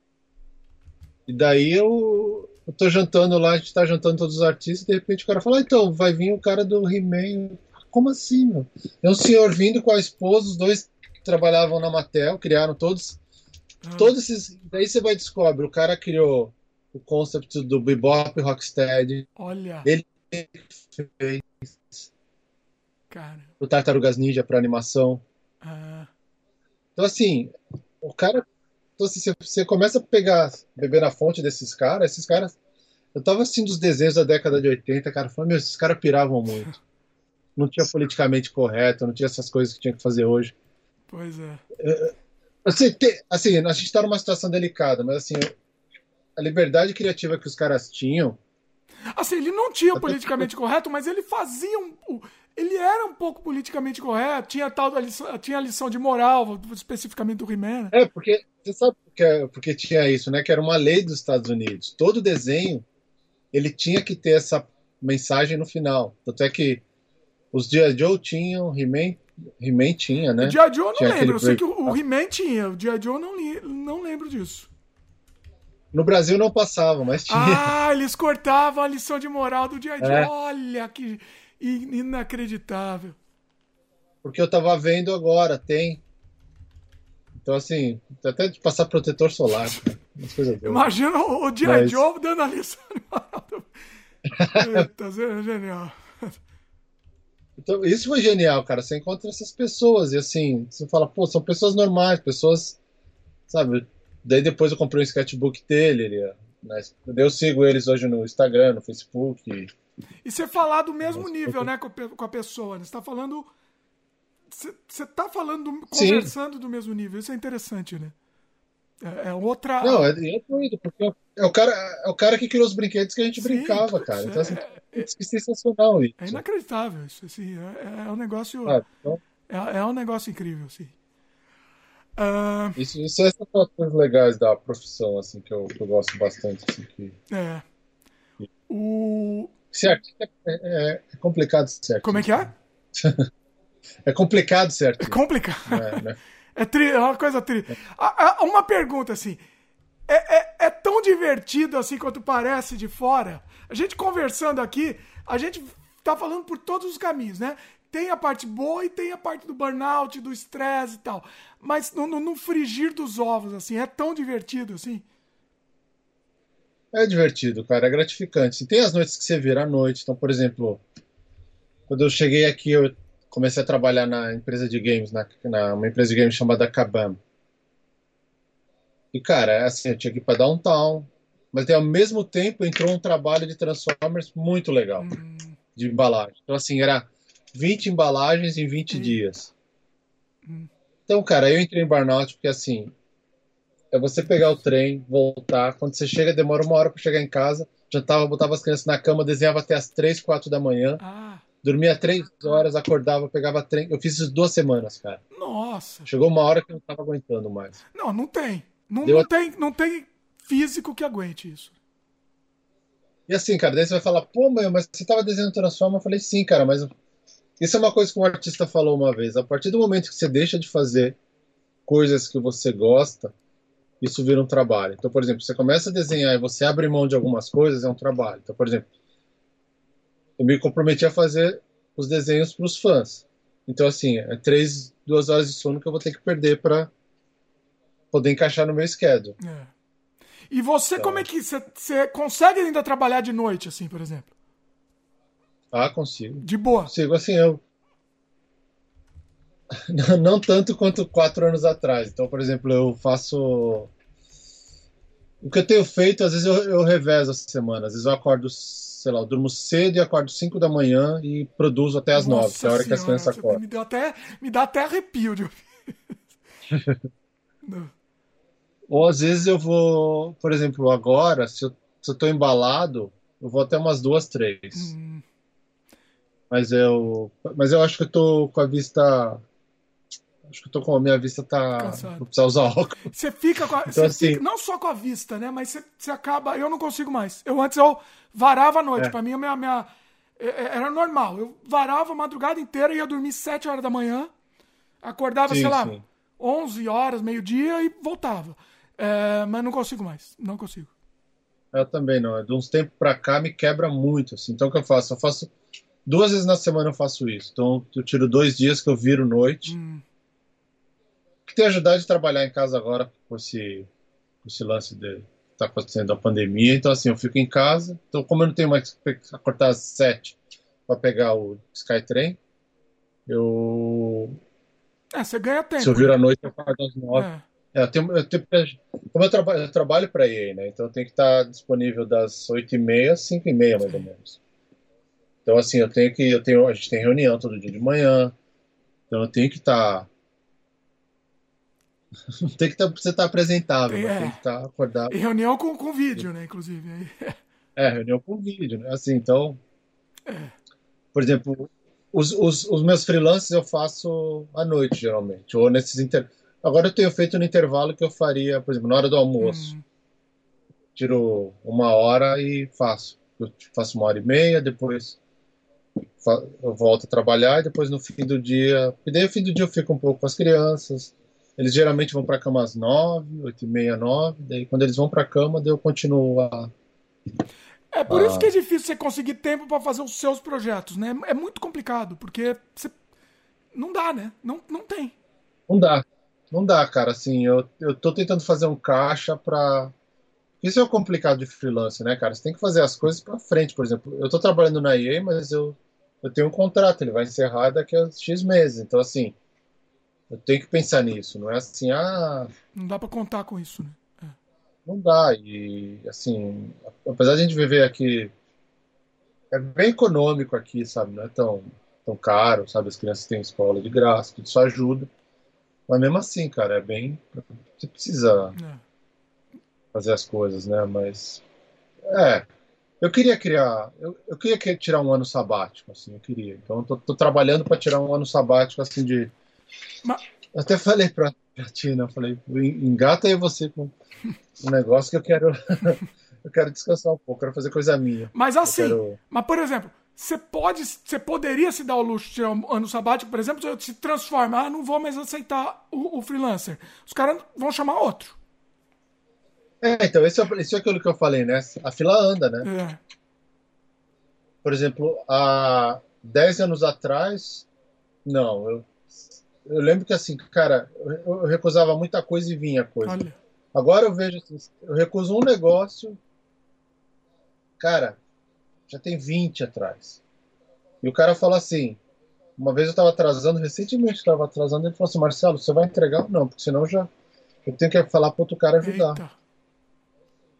E daí eu, eu tô jantando lá, a gente tá jantando todos os artistas, e de repente o cara fala, ah, então, vai vir o cara do He-Man. Como assim, meu? É um senhor vindo com a esposa, os dois trabalhavam na Mattel, criaram todos. Ah. Todos esses. Daí você vai descobrir, o cara criou o concept do Bebop Rocksteady. Olha. Ele fez. Cara. O Tartarugas Ninja para animação. Ah. Então, assim, o cara então, assim, você começa a pegar, beber na fonte desses caras, esses caras. Eu tava assistindo os desenhos da década de 80, cara, falando, meu, esses caras piravam muito. Não tinha politicamente correto, não tinha essas coisas que tinha que fazer hoje. Pois é. é assim, tem, assim, a gente tá numa situação delicada, mas assim, a liberdade criativa que os caras tinham. Assim, ele não tinha politicamente correto, mas ele fazia um, ele era um pouco politicamente correto, tinha tal lição, tinha a lição de moral, especificamente do He-Man. Né? É, porque você sabe porque, porque tinha isso, né? Que era uma lei dos Estados Unidos. Todo desenho ele tinha que ter essa mensagem no final. Tanto é que os G.I. Joe tinham, He-Man He tinha, né? O G.I. Joe não lembro, eu sei que o, o He-Man tinha, o G.I. Joe não, li, não lembro disso. No Brasil não passava, mas tinha. Ah, eles cortavam a lição de moral do G.I. Joe. É. Olha que inacreditável. Porque eu tava vendo agora, tem. Então, assim, até de passar protetor solar. Imagina o G.I. Mas... Joe dando a lição. tá sendo genial. Então, isso foi genial, cara. Você encontra essas pessoas e assim, você fala, pô, são pessoas normais, pessoas, sabe? Daí depois eu comprei um sketchbook dele, ele, né? eu sigo eles hoje no Instagram, no Facebook. E você falar do mesmo nível, né, com a pessoa. Né? Você tá falando. Você tá falando, conversando Sim. do mesmo nível. Isso é interessante, né? É, é outra. Não, é, é doido, porque é o, cara, é o cara que criou os brinquedos que a gente Sim, brincava, cara. Então, assim, é, é, é sensacional isso. É inacreditável isso. Assim, é, é um negócio. Ah, então... é, é um negócio incrível, assim. Uh... Isso, isso é essas coisas legais da profissão, assim, que eu, que eu gosto bastante. Assim, que... É. O... Certo. É, é, é complicado, certo. Como é que é? (laughs) é complicado, certo. É complicado. É, né? (laughs) é, tri, é uma coisa triste. Uma pergunta assim. É, é, é, tão divertido assim quanto parece de fora. A gente conversando aqui, a gente tá falando por todos os caminhos, né? Tem a parte boa e tem a parte do burnout, do estresse e tal. Mas no, no, no frigir dos ovos, assim, é tão divertido assim. É divertido, cara, é gratificante. Tem as noites que você vira à noite. Então, por exemplo, quando eu cheguei aqui, eu comecei a trabalhar na empresa de games, na, na uma empresa de games chamada Kabam. E, cara, é assim, eu tinha que ir pra downtown, mas ao mesmo tempo entrou um trabalho de Transformers muito legal, hum. de embalagem. Então, assim, era 20 embalagens em 20 hum. dias. Hum. Então, cara, eu entrei em burnout porque, assim, é você pegar o trem, voltar. Quando você chega, demora uma hora para chegar em casa. Já tava, botava as crianças na cama, desenhava até as três, quatro da manhã. Ah. Dormia três horas, acordava, pegava trem. Eu fiz isso duas semanas, cara. Nossa. Chegou uma hora que eu não tava aguentando mais. Não, não tem. Não, não tem, não tem físico que aguente isso. E assim, cara, daí você vai falar, pô, mas você tava desenhando Transforma? Eu falei, sim, cara, mas isso é uma coisa que um artista falou uma vez. A partir do momento que você deixa de fazer coisas que você gosta, isso vira um trabalho. Então, por exemplo, você começa a desenhar e você abre mão de algumas coisas, é um trabalho. Então, por exemplo, eu me comprometi a fazer os desenhos para os fãs. Então, assim, é três, duas horas de sono que eu vou ter que perder para poder encaixar no meu schedule. É. E você, então, como é que você consegue ainda trabalhar de noite, assim, por exemplo? Ah, consigo. De boa. Consigo, assim, eu não, tanto quanto quatro anos atrás. Então, por exemplo, eu faço. O que eu tenho feito, às vezes eu, eu revezo essa semana. Às vezes eu acordo, sei lá, eu durmo cedo e acordo 5 da manhã e produzo até as 9, que é a hora que as crianças acordam. Me dá até, me dá até arrepio de (laughs) Ou às vezes eu vou, por exemplo, agora, se eu, se eu tô embalado, eu vou até umas duas, três. Hum. Mas eu, mas eu acho que eu tô com a vista Acho que eu tô com a minha vista tá. Cansado. Vou precisar usar óculos. Você fica com a, então, assim... Fica, não só com a vista, né? Mas você, você, acaba. Eu não consigo mais. Eu antes eu varava a noite. É. Pra mim, a minha, minha. É, é, era normal. Eu varava a madrugada inteira, ia dormir 7 horas da manhã, acordava, sim, sei lá, sim. 11 horas, meio-dia e voltava. É, mas não consigo mais. Não consigo. Eu também não. De uns tempos pra cá me quebra muito. Assim. Então o que eu faço? Eu faço. Duas vezes na semana eu faço isso. Então eu tiro dois dias que eu viro noite. Hum que tem ajudado a trabalhar em casa agora com esse, com esse lance de está acontecendo a pandemia. Então, assim, eu fico em casa. Então, como eu não tenho mais que acordar às sete para pegar o Skytrain, eu. É, você ganha tempo. Se eu vir à noite, eu acordo às nove. É. É, eu tenho, eu tenho, como eu, traba, eu trabalho para EA, né? Então eu tenho que estar disponível das 8h30 às 5h30, mais ou menos. Então, assim, eu tenho que. Eu tenho, a gente tem reunião todo dia de manhã. Então eu tenho que estar (laughs) tem que tá, você estar tá apresentável, tem, é. tem que estar tá acordado. E reunião com, com vídeo, né, inclusive. É, reunião com vídeo, né? Assim, então. É. Por exemplo, os, os, os meus freelances eu faço à noite, geralmente. Ou nesses inter... Agora eu tenho feito no intervalo que eu faria, por exemplo, na hora do almoço. Hum. Tiro uma hora e faço. Eu faço uma hora e meia, depois eu volto a trabalhar e depois no fim do dia. E daí no fim do dia eu fico um pouco com as crianças eles geralmente vão para cama às nove, oito e meia, nove. Daí quando eles vão para cama, daí eu continuo a. É por a... isso que é difícil você conseguir tempo para fazer os seus projetos, né? É muito complicado, porque você... não dá, né? Não, não tem. Não dá. Não dá, cara. Assim, eu, eu tô tentando fazer um caixa para isso é o complicado de freelance, né, cara? Você tem que fazer as coisas para frente. Por exemplo, eu tô trabalhando na EA, mas eu, eu tenho um contrato, ele vai encerrar daqui a X meses. Então, assim, eu tenho que pensar nisso, não é assim, ah. Não dá para contar com isso, né? É. Não dá, e assim, apesar de a gente viver aqui. É bem econômico aqui, sabe? Não é tão, tão caro, sabe? As crianças têm escola de graça, tudo isso ajuda. Mas mesmo assim, cara, é bem. Você precisa é. fazer as coisas, né? Mas. É. Eu queria criar. Eu, eu queria tirar um ano sabático, assim, eu queria. Então, eu tô, tô trabalhando para tirar um ano sabático, assim, de mas... Eu até falei pra, pra Tina, eu falei, engata aí você com um negócio que eu quero. (laughs) eu quero descansar um pouco, quero fazer coisa minha. Mas assim, quero... mas por exemplo, você pode, você poderia se dar o luxo de tirar um ano sabático, por exemplo, se transformar, ah, não vou mais aceitar o, o freelancer. Os caras vão chamar outro. É, então, isso é, isso é aquilo que eu falei, né? A fila anda, né? É. por exemplo, há 10 anos atrás, não, eu, eu lembro que assim, cara, eu, recusava muita coisa e vinha coisa. Olha. Agora eu vejo assim, eu recuso um negócio, cara, já tem 20 atrás. E o cara fala assim, uma vez eu estava atrasando, recentemente estava atrasando, ele falou assim, Marcelo, você vai entregar ou não? Porque senão já eu tenho que falar para outro cara ajudar. Eita.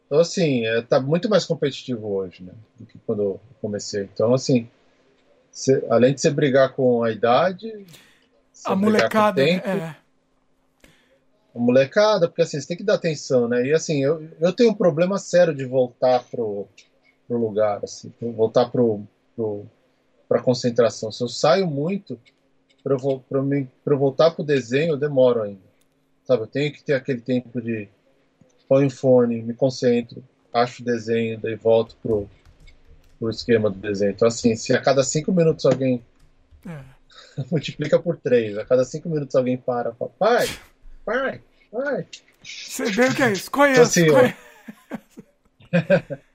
Então, assim, é, tá muito mais competitivo hoje, né? Do que quando eu comecei. Então, assim, cê, além de você brigar com a idade, a molecada, tempo, é. A molecada, porque assim, você tem que dar atenção, né? E assim, eu, eu tenho um problema sério de voltar pro, pro lugar, assim, voltar pro, pro, pra concentração. Se eu saio muito, para eu, pra eu, pra eu voltar pro desenho, eu demoro ainda. Sabe, eu tenho que ter aquele tempo de põe o fone, me concentro, acho o desenho, daí volto pro, pro esquema do desenho. Então, assim, se a cada cinco minutos alguém. É. (laughs) multiplica por três, a cada cinco minutos alguém para e fala: pai, pai, pai. Você vê o que é isso? Conheço, então, assim, conheço.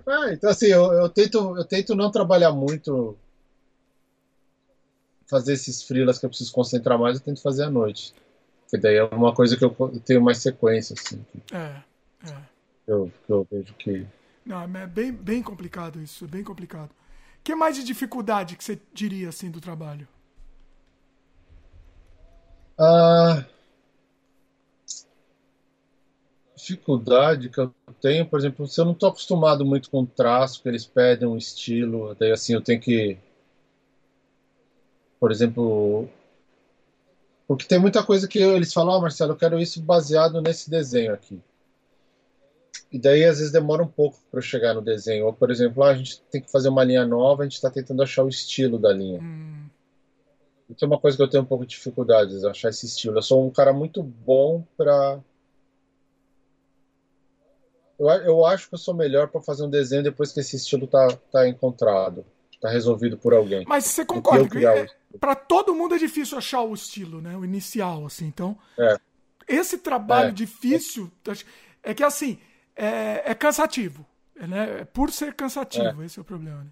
(laughs) pai. Então, assim, eu, eu, tento, eu tento não trabalhar muito. Fazer esses frilas que eu preciso concentrar mais, eu tento fazer à noite. Porque daí é uma coisa que eu tenho mais sequência, assim. É, é. Eu, eu vejo que. Não, é bem, bem complicado isso, bem complicado. O que mais de dificuldade que você diria, assim, do trabalho? Ah, dificuldade que eu tenho, por exemplo, se eu não estou acostumado muito com traço, que eles pedem um estilo, daí assim eu tenho que, por exemplo, porque tem muita coisa que eles falam, oh, Marcelo, eu quero isso baseado nesse desenho aqui. E daí às vezes demora um pouco para chegar no desenho. Ou, por exemplo, ah, a gente tem que fazer uma linha nova, a gente está tentando achar o estilo da linha. Hum. Isso é uma coisa que eu tenho um pouco de dificuldades, achar esse estilo. Eu sou um cara muito bom para. Eu, eu acho que eu sou melhor para fazer um desenho depois que esse estilo tá, tá encontrado, tá resolvido por alguém. Mas você concorda que é, para todo mundo é difícil achar o estilo, né? O inicial, assim. Então, é. esse trabalho é. difícil é que assim é, é cansativo, né? É por ser cansativo, é. esse é o problema. Né?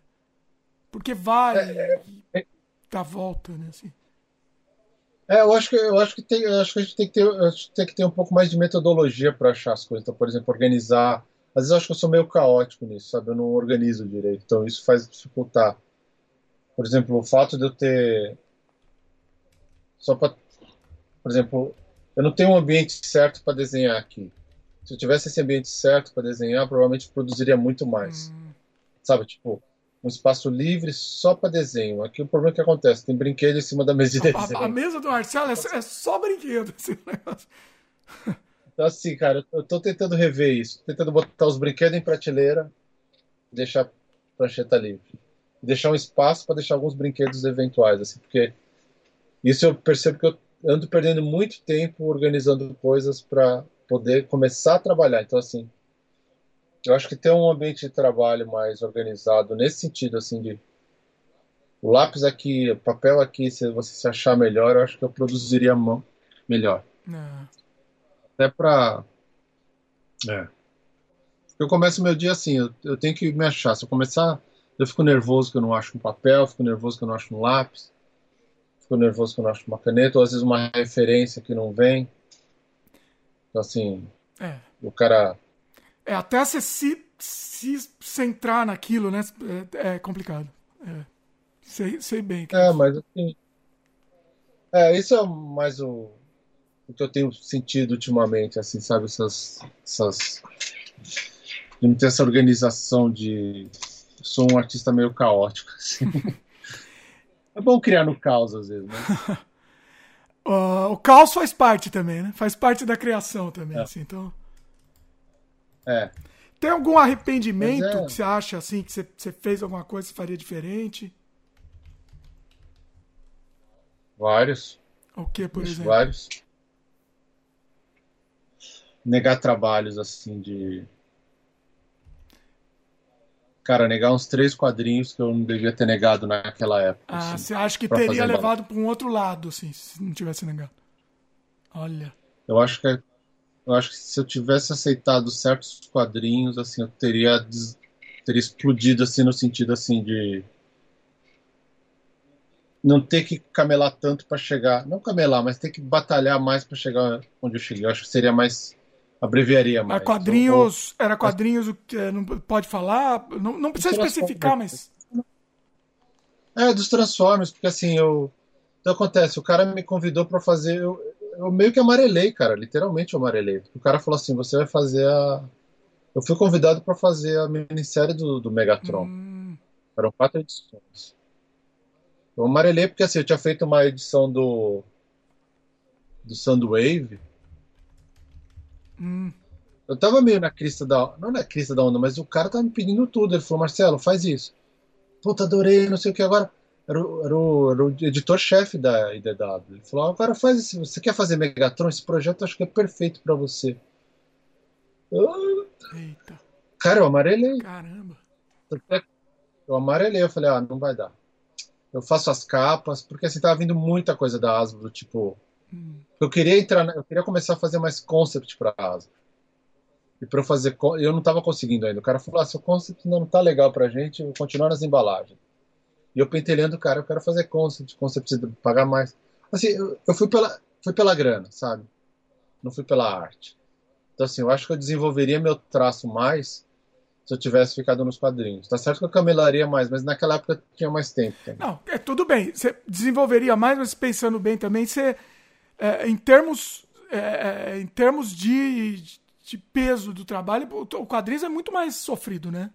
Porque vai é, é, dá volta, né? Assim. É, eu acho que eu acho que tem, acho que a gente tem que ter, tem que ter um pouco mais de metodologia para achar as coisas. Então, por exemplo, organizar. Às vezes eu acho que eu sou meio caótico nisso, sabe? Eu não organizo direito. Então isso faz dificultar. Por exemplo, o fato de eu ter. Só para. Por exemplo, eu não tenho um ambiente certo para desenhar aqui. Se eu tivesse esse ambiente certo para desenhar, provavelmente produziria muito mais. Hum. Sabe? Tipo, um espaço livre só para desenho. Aqui o problema é que acontece: tem brinquedo em cima da mesa de desenho. A, a mesa do Marcelo é, é só brinquedo. Esse negócio. Então, assim, cara, eu tô tentando rever isso. Tentando botar os brinquedos em prateleira, deixar a prancheta livre deixar um espaço para deixar alguns brinquedos eventuais, assim, porque isso eu percebo que eu ando perdendo muito tempo organizando coisas para poder começar a trabalhar. Então, assim, eu acho que ter um ambiente de trabalho mais organizado nesse sentido, assim, de o lápis aqui, o papel aqui, se você se achar melhor, eu acho que eu produziria mão melhor. É. Até para é. Eu começo meu dia assim, eu, eu tenho que me achar. Se eu começar eu fico nervoso que eu não acho um papel, fico nervoso que eu não acho um lápis, fico nervoso que eu não acho uma caneta, ou às vezes uma referência que não vem. Então, assim, é. o cara. É, até você se, se centrar naquilo, né? É, é complicado. É. Sei, sei bem. É, é mas assim. É, isso é mais o, o que eu tenho sentido ultimamente, assim, sabe? Essas. essas de não ter essa organização de sou um artista meio caótico. Assim. (laughs) é bom criar no caos às vezes, né? (laughs) uh, o caos faz parte também, né? Faz parte da criação também, é. assim, então. É. Tem algum arrependimento é... que você acha assim que você, você fez alguma coisa que faria diferente? Vários. O que, por exemplo? Vários. Negar trabalhos assim de Cara, negar uns três quadrinhos que eu não devia ter negado naquela época. Ah, assim, você acha que teria levado para um outro lado, assim, se não tivesse negado? Olha. Eu acho que eu acho que se eu tivesse aceitado certos quadrinhos, assim, eu teria des... teria explodido assim no sentido assim de não ter que camelar tanto para chegar, não camelar, mas ter que batalhar mais para chegar onde eu cheguei. Eu acho que seria mais abreviaria mais. Era quadrinhos, era quadrinhos o que não pode falar, não, não precisa especificar, mas é dos Transformers, porque assim eu então acontece, o cara me convidou para fazer, eu, eu, meio que amarelei, cara, literalmente eu amarelei. O cara falou assim, você vai fazer a eu fui convidado para fazer a minissérie do, do Megatron. Hum. Eram quatro edições. Eu amarelei porque assim, eu tinha feito uma edição do. do Soundwave. Hum. Eu tava meio na crista da. Não na crista da onda, mas o cara tava me pedindo tudo. Ele falou, Marcelo, faz isso. Puta, adorei, não sei o que agora. Era o, era o, era o editor-chefe da IDW. Ele falou, agora faz isso. Você quer fazer Megatron? Esse projeto acho que é perfeito para você. Eita. Cara, eu amarelei. Caramba. Eu amarelei, eu falei, ah, não vai dar eu faço as capas, porque assim, tava vindo muita coisa da Hasbro, tipo. Eu queria entrar, eu queria começar a fazer mais concept pra Hasbro. E eu fazer. Eu não tava conseguindo ainda. O cara falou: ah, seu concept não tá legal pra gente, eu vou continuar nas embalagens. E eu pentelhando cara, eu quero fazer concept, concept pagar mais. Assim, eu, eu fui, pela, fui pela grana, sabe? Não fui pela arte. Então, assim, eu acho que eu desenvolveria meu traço mais se eu tivesse ficado nos quadrinhos. Tá certo que eu camelaria mais, mas naquela época tinha mais tempo. Também. Não, é tudo bem. Você desenvolveria mais, mas pensando bem também, você, é, em termos, é, é em termos de, de peso do trabalho, o quadrinhos é muito mais sofrido, né?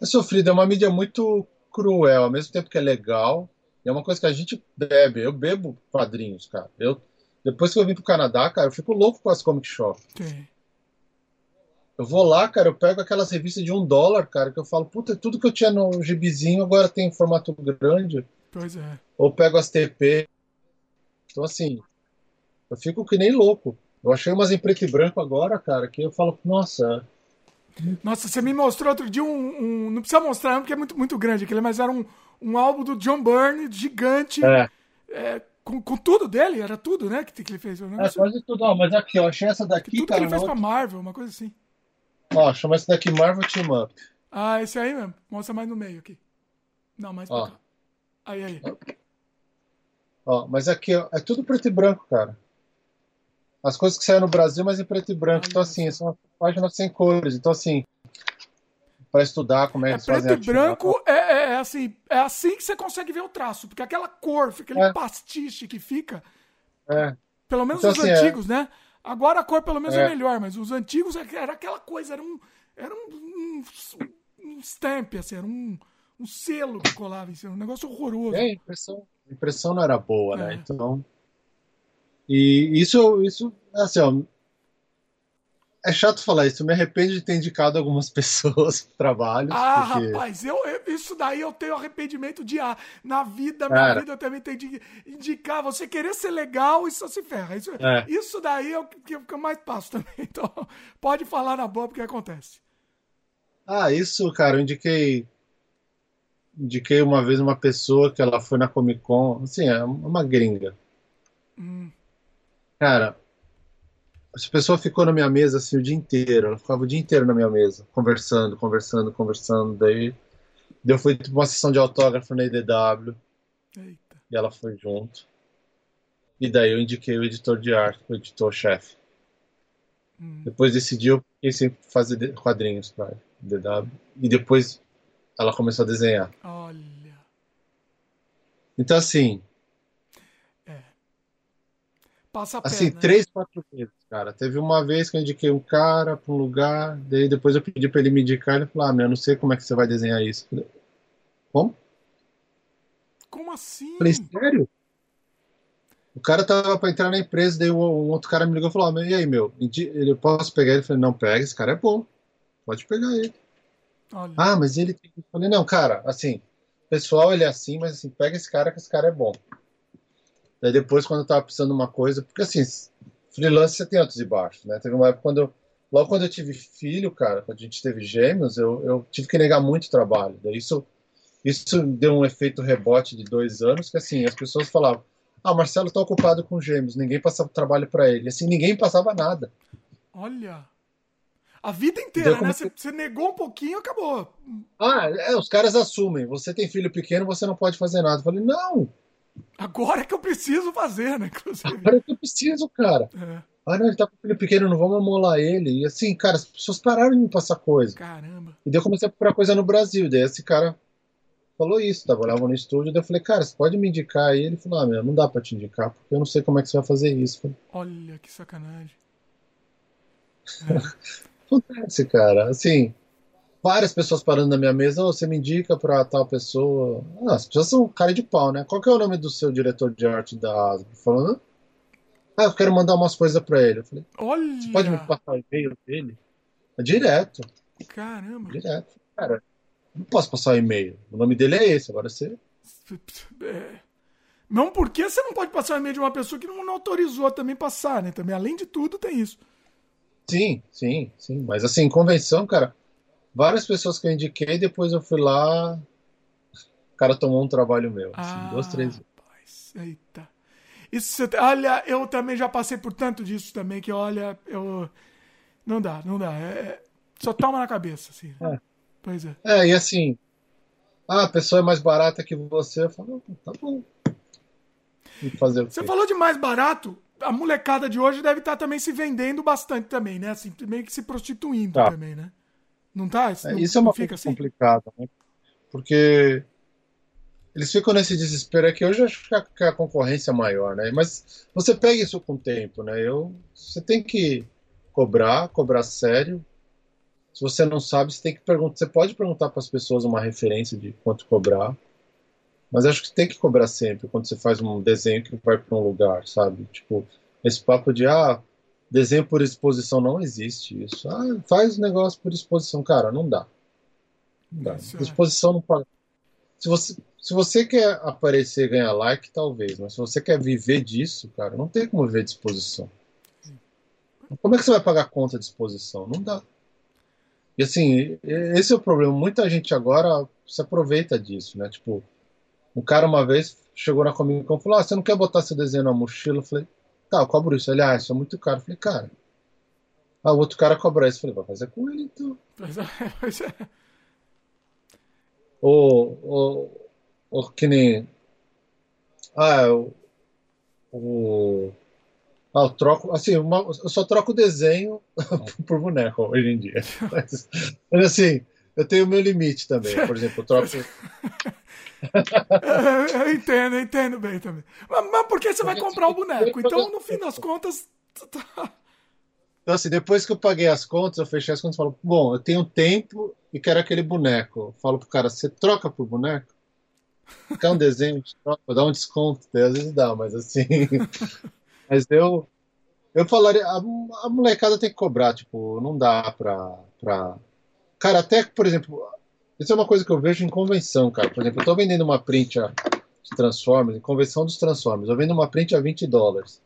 É sofrido, é uma mídia muito cruel, ao mesmo tempo que é legal. É uma coisa que a gente bebe. Eu bebo quadrinhos, cara. Eu, depois que eu vim pro Canadá, cara, eu fico louco com as comic shop. Sim. Eu vou lá, cara, eu pego aquelas revistas de um dólar, cara, que eu falo, puta, tudo que eu tinha no gibizinho agora tem em formato grande. Pois é. Ou pego as TP. Então, assim, eu fico que nem louco. Eu achei umas em preto e branco agora, cara, que eu falo, nossa. Nossa, você me mostrou outro dia um. um não precisa mostrar, porque é muito, muito grande aquele, mas era um, um álbum do John Byrne, gigante. É. É, com, com, tudo dele, era tudo, né? Que, que ele fez. É, quase tudo. Ó, mas aqui, eu achei essa daqui, tudo cara. que ele fez outra... pra Marvel, uma coisa assim. Ó, chama esse daqui Marvel Team Up. Ah, esse aí mesmo. Mostra mais no meio aqui. Não, mais pra cá. Aí, aí. Ó, mas aqui, ó, é tudo preto e branco, cara. As coisas que saem no Brasil, mas em preto e branco. Então, assim, são páginas sem cores. Então, assim, para estudar como é, é que preto e branco é, é, é, assim, é assim que você consegue ver o traço, porque aquela cor, aquele é. pastiche que fica. É. Pelo menos então, os assim, é. antigos, né? Agora a cor pelo menos é, é melhor, mas os antigos é era aquela coisa, era um, era um, um, um stamp, assim, era um, um selo que colava em cima, um negócio horroroso. É, impressão, a impressão não era boa, né? é. Então. E isso, isso assim, ó, é chato falar isso, eu me arrependo de ter indicado algumas (laughs) pessoas pro trabalho. Ah, porque... rapaz, eu, isso daí eu tenho arrependimento de ah, na vida, Cara. vida eu também tenho de indicar, você querer ser legal, isso se ferra. Isso, é. isso daí é o que eu mais passo também. (laughs) Então, pode falar na boa porque acontece. Ah, isso, cara, eu indiquei. Indiquei uma vez uma pessoa que ela foi na Comic Con, assim, é uma gringa. Hum. Cara, essa pessoa ficou na minha mesa assim o dia inteiro. Ela ficava o dia inteiro na minha mesa, conversando, conversando, conversando. Daí, daí eu fui tipo, uma sessão de autógrafo na IDW. Eita. E ela foi junto. E daí eu indiquei o editor de arte, o editor-chefe. Hum. Depois desse dia eu fiquei sempre fazer quadrinhos para IDW. E depois ela começou a desenhar. Olha. Então assim, Passa a Assim, né? três, quatro vezes, cara. Teve uma vez que eu indiquei um cara para um lugar, daí depois eu pedi para ele me indicar, ele falou, ah, meu, eu não sei como é que você vai desenhar isso. Falei, como? Como assim? Falei, sério? O cara tava para entrar na empresa, daí um outro cara me ligou e falou, ah, e aí, meu, ele posso pegar ele? Eu falei, não, pega, esse cara é bom. Pode pegar ele. Olha. Ah, mas ele tem. Eu falei, não, cara, assim, pessoal ele é assim, mas assim, pega esse cara que esse cara é bom. Daí depois, quando eu tava precisando de uma coisa, porque assim, freelance você tem altos e baixos, né? Teve uma época quando eu, logo quando eu tive filho, cara, quando a gente teve gêmeos, eu, eu tive que negar muito trabalho. Daí isso, isso deu um efeito rebote de dois anos, que assim, as pessoas falavam, ah, o Marcelo tá ocupado com gêmeos, ninguém passava trabalho para ele. Assim, ninguém passava nada. Olha. A vida inteira, né? Você, você negou um pouquinho, acabou. Ah, é, os caras assumem. Você tem filho pequeno, você não pode fazer nada. Eu falei, não. Agora é que eu preciso fazer, né? Inclusive. Agora é que eu preciso, cara. É. Ah, não, ele tá com filho pequeno, não vamos amolar ele. E assim, cara, as pessoas pararam de me passar coisa. Caramba. E daí eu comecei a procurar coisa no Brasil. Daí esse cara falou isso, trabalhava no estúdio. Daí eu falei, cara, você pode me indicar aí? Ele falou, ah, meu, não dá pra te indicar, porque eu não sei como é que você vai fazer isso. Falei, Olha, que sacanagem. É. (laughs) Acontece, cara. Assim, várias pessoas parando na minha mesa, oh, você me indica pra tal pessoa. Ah, as pessoas são cara de pau, né? Qual que é o nome do seu diretor de arte da Asbro? Falando, ah, eu quero mandar umas coisas pra ele. Eu falei, Olha! Você pode me passar o e-mail dele? É direto. Caramba. Direto. Cara, não posso passar o e-mail. O nome dele é esse, agora você. É. Não porque você não pode passar o e-mail de uma pessoa que não, não autorizou também passar, né? Também, além de tudo, tem isso. Sim, sim, sim. Mas assim, convenção, cara, várias pessoas que eu indiquei, depois eu fui lá, o cara tomou um trabalho meu. Assim, ah, duas, três vezes. Eita. Isso, olha, eu também já passei por tanto disso também, que olha, eu. Não dá, não dá. É, é só toma na cabeça, assim. É. Pois é. É, e assim, ah, a pessoa é mais barata que você, eu falo, tá bom. fazer você falou de mais barato, a molecada de hoje deve estar tá também se vendendo bastante também, né? Assim, meio que se prostituindo tá. também, né? Não tá? Isso, é, isso é uma coisa assim? complicada, né? Porque eles ficam nesse desespero aqui. Hoje eu acho que a, concorrência é maior, né? Mas você pega isso com o tempo, né? Eu, você tem que cobrar, cobrar sério. Se você não sabe, você tem que perguntar. Você pode perguntar para as pessoas uma referência de quanto cobrar. Mas acho que tem que cobrar sempre quando você faz um desenho que vai para um lugar, sabe? Tipo, esse papo de ah, desenho por exposição não existe isso. Ah, faz negócio por exposição, cara, não dá. Não dá. É. Exposição não paga. Se você, se você quer aparecer e ganhar like, talvez, mas se você quer viver disso, cara, não tem como viver de exposição. Como é que você vai pagar conta de exposição? Não dá. E assim, esse é o problema. Muita gente agora se aproveita disso, né? Tipo, um cara uma vez chegou na Comic Con e falou: ah, você não quer botar seu desenho na mochila? Eu falei: tá, eu cobro isso. Ele, ah, isso é muito caro. Eu falei: cara. Ah, o outro cara cobra isso. Eu falei: vai fazer com ele então. Pois é, (laughs) é. Ou, ou, ou que nem. Ah, o. o ah, eu troco. Assim, uma, eu só troco desenho (laughs) por boneco hoje em dia. (laughs) Mas assim, eu tenho o meu limite também. Por exemplo, eu troco. eu, eu entendo, eu entendo bem também. Mas, mas por que você vai comprar o boneco? Então, no fim das contas. Tá... Então, assim, depois que eu paguei as contas, eu fechei as contas e falo, bom, eu tenho tempo e quero aquele boneco. Eu falo pro cara, você troca por boneco? Quer um desenho? Troca, dá um desconto. Às vezes dá, mas assim. (laughs) mas eu. Eu falaria, a, a, molecada tem que cobrar, tipo, não dá pra, pra. Cara, até, por exemplo, isso é uma coisa que eu vejo em convenção, cara. Por exemplo, eu tô vendendo uma print de Transformers, em convenção dos Transformers. Eu vendo uma print a 20 dólares.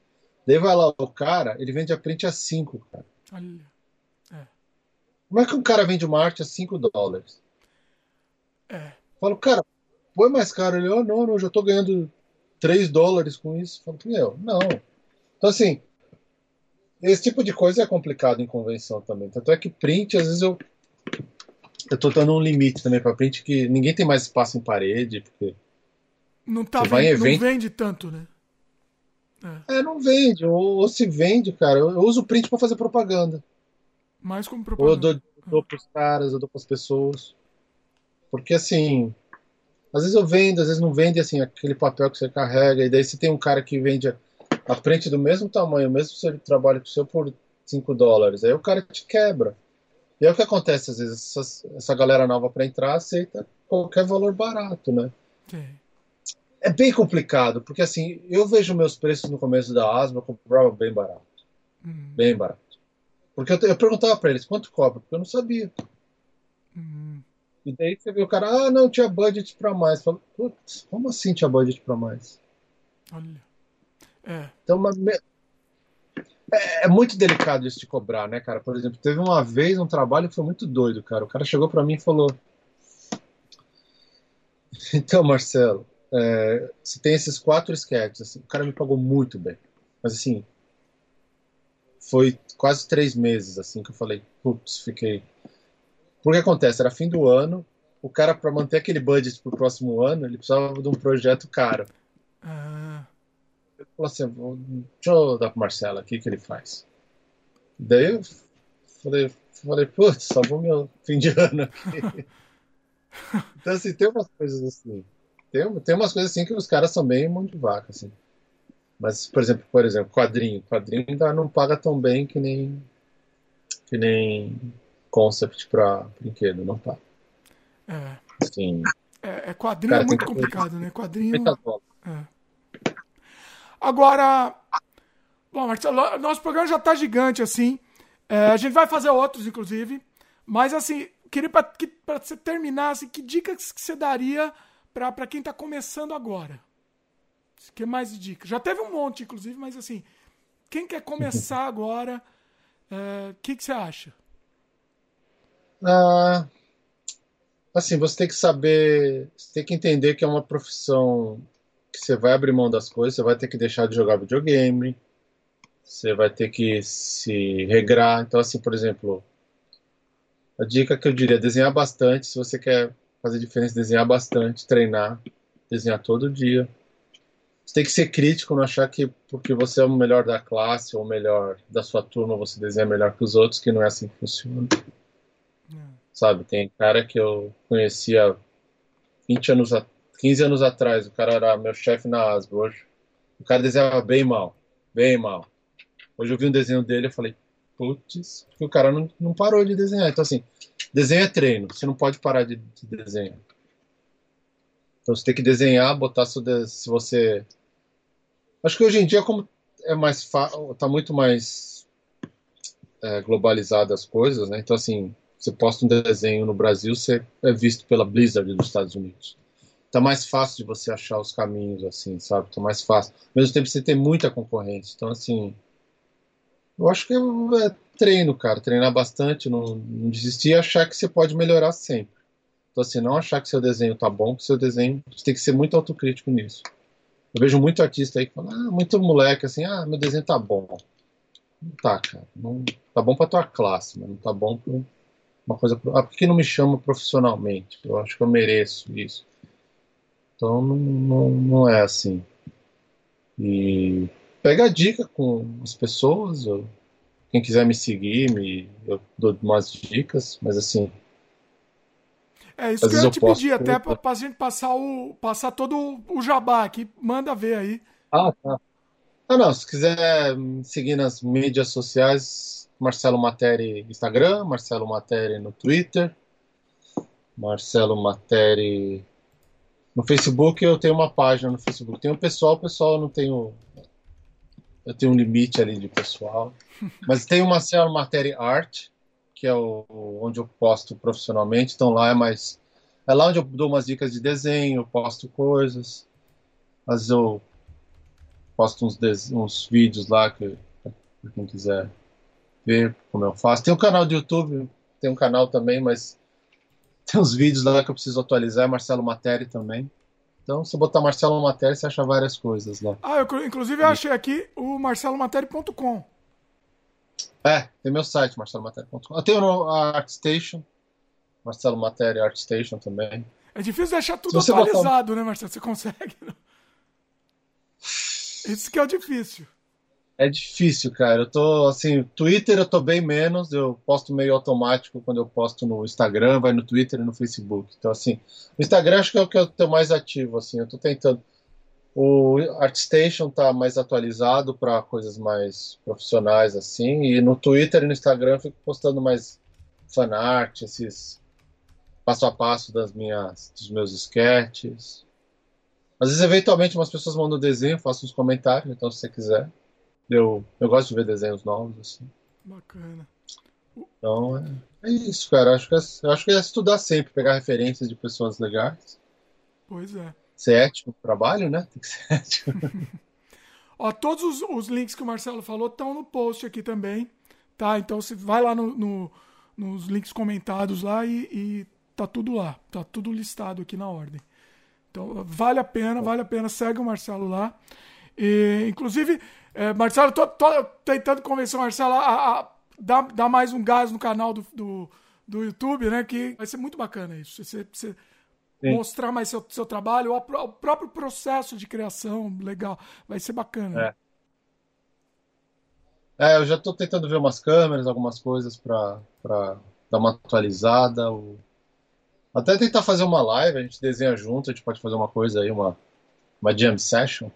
Daí vai lá o cara, ele vende a print a 5, cara. Olha. É. Como é que um cara vende uma arte a 5 dólares? É. falo, cara, põe mais caro. Ele, oh, não, não, já tô ganhando 3 dólares com isso. Falo, meu, não. Então, assim, esse tipo de coisa é complicado em convenção também. Tanto é que print, às vezes eu eu tô dando um limite também pra print que ninguém tem mais espaço em parede, porque. Não, tá vende, evento... não vende tanto, né? É, é não vende. Ou, ou, se vende, cara. Eu, eu uso o print para fazer propaganda. Mais como propaganda. Ou eu dou, dou pros caras, eu dou pras pessoas. Porque assim. Às vezes eu vendo, às vezes não vende assim, aquele papel que você carrega, e daí você tem um cara que vende a, a print do mesmo tamanho, mesmo se ele trabalha com o seu por 5 dólares. Aí o cara te quebra. E é o que acontece, às vezes, essa, essa galera nova para entrar aceita qualquer valor barato, né? Sim. É bem complicado, porque assim, eu vejo meus preços no começo da Asma, eu comprava bem barato. Uhum. Bem barato. Porque eu, eu perguntava para eles quanto cobra, porque eu não sabia. Uhum. E daí você vê o cara, ah, não, tinha budget para mais. Falo, putz, como assim tinha budget para mais? Olha. É. Então, uma, é, é, muito delicado isso de cobrar, né, cara? Por exemplo, teve uma vez um trabalho que foi muito doido, cara. O cara chegou para mim e falou: Então, Marcelo, é, você tem esses quatro sketches. Assim, o cara me pagou muito bem. Mas assim, foi quase três meses, assim, que eu falei, putz, fiquei. Porque acontece, era fim do ano, o cara, para manter aquele budget pro próximo ano, ele precisava de um projeto caro. Ah. Eu falei assim, deixa eu dar pro Marcelo aqui o que ele faz. Daí eu falei, falei putz, salvou meu fim de ano aqui. (laughs) então, assim, tem umas coisas assim. Tem, tem umas coisas assim que os caras são bem mão de vaca, assim. Mas, por exemplo, por exemplo, quadrinho. Quadrinho ainda não paga tão bem que nem que nem concept para brinquedo, não paga. É. Sim. É, é quadrinho é muito complicado, né? Quadrinho. É. Agora, bom, Marcelo, nosso programa já tá gigante assim. É, a gente vai fazer outros, inclusive. Mas assim, queria para você terminar, assim, que dicas que você daria para quem tá começando agora? que mais dicas? Já teve um monte, inclusive, mas assim, quem quer começar (laughs) agora, o é, que, que você acha? Ah, assim, você tem que saber, você tem que entender que é uma profissão que você vai abrir mão das coisas, você vai ter que deixar de jogar videogame, você vai ter que se regrar. Então, assim, por exemplo, a dica que eu diria é desenhar bastante. Se você quer fazer diferença, desenhar bastante, treinar, desenhar todo dia. Você tem que ser crítico, não achar que porque você é o melhor da classe ou o melhor da sua turma, você desenha melhor que os outros, que não é assim que funciona. É. Sabe, tem cara que eu conhecia 20 anos, 15 anos atrás, o cara era meu chefe na ASB hoje. O cara desenhava bem mal, bem mal. Hoje eu vi um desenho dele e falei, putz, o cara não, não parou de desenhar. Então, assim, desenho é treino, você não pode parar de, de desenhar. Então você tem que desenhar, botar se você. Acho que hoje em dia, como é mais tá muito mais é, globalizado as coisas, né? Então assim, você posta um desenho no Brasil, você é visto pela Blizzard dos Estados Unidos. Tá mais fácil de você achar os caminhos, assim, sabe? Tá mais fácil. Ao mesmo tempo você tem muita concorrência. Então assim, eu acho que é, é treino, cara. Treinar bastante, não, não desistir e achar que você pode melhorar sempre. Então, assim, não achar que seu desenho tá bom, que seu desenho. Você tem que ser muito autocrítico nisso. Eu vejo muito artista aí que fala, ah, muito moleque, assim, ah, meu desenho tá bom. Não tá, cara. Não, tá bom pra tua classe, mas não tá bom pra uma coisa. Ah, por que não me chama profissionalmente? Eu acho que eu mereço isso. Então, não, não, não é assim. E pega a dica com as pessoas. Eu, quem quiser me seguir, me, eu dou umas dicas, mas assim, é isso que eu ia te pedir, até pra, pra gente passar, o, passar todo o jabá aqui. Manda ver aí. Ah, tá. Ah, não, se quiser seguir nas mídias sociais, Marcelo Materi Instagram, Marcelo Materi no Twitter, Marcelo Materi no Facebook, eu tenho uma página no Facebook. Tem o pessoal, o pessoal eu não tenho. Eu tenho um limite ali de pessoal. (laughs) Mas tem o Marcelo Materi Art, que é o, onde eu posto profissionalmente. Então lá é mais. É lá onde eu dou umas dicas de desenho, posto coisas. Mas eu posto uns, uns vídeos lá que pra quem quiser ver como eu faço. Tem um canal do YouTube, tem um canal também, mas tem uns vídeos lá que eu preciso atualizar, Marcelo Matéria também. Então, se botar Marcelo Matéria, você acha várias coisas lá. Ah, eu inclusive eu achei aqui o marcelomatéria.com. É, tem meu site, marcelomatéria.com. Eu tenho no ArtStation, Marcelo Matéria ArtStation também. É difícil deixar tudo atualizado, botar... né, Marcelo? Você consegue? (laughs) Isso que é o difícil. É difícil, cara. Eu tô, assim, Twitter eu tô bem menos, eu posto meio automático quando eu posto no Instagram, vai no Twitter e no Facebook. Então, assim, o Instagram acho que é o que eu tô mais ativo, assim, eu tô tentando. O ArtStation tá mais atualizado para coisas mais profissionais assim, e no Twitter e no Instagram eu fico postando mais fanart, esses passo a passo das minhas dos meus sketches. Às vezes eventualmente umas pessoas mandam desenho, faço uns comentários, então se você quiser. Eu, eu gosto de ver desenhos novos assim. Bacana. Então é, é isso, cara. Acho que é, acho que é estudar sempre, pegar referências de pessoas legais. Pois é ser ético no trabalho, né? Tem que ser (laughs) ético. (laughs) Ó, todos os, os, links que o Marcelo falou estão no post aqui também, tá? Então você vai lá no, no, nos links comentados lá e, e tá tudo lá, tá tudo listado aqui na ordem. Então vale a pena, vale a pena, segue o Marcelo lá. E, inclusive, É, Marcelo, tô, tô, tentando convencer o Marcelo a, a dar, dar, mais um gás no canal do, do, do, YouTube, né? Que vai ser muito bacana isso. Você, você mostrar mais seu, seu trabalho, o, o, próprio processo de criação, legal. Vai ser bacana. É. é eu já estou tentando ver umas câmeras, algumas coisas para dar uma atualizada. O... Até tentar fazer uma live, a gente desenha junto, a gente pode fazer uma coisa aí, uma, uma jam session.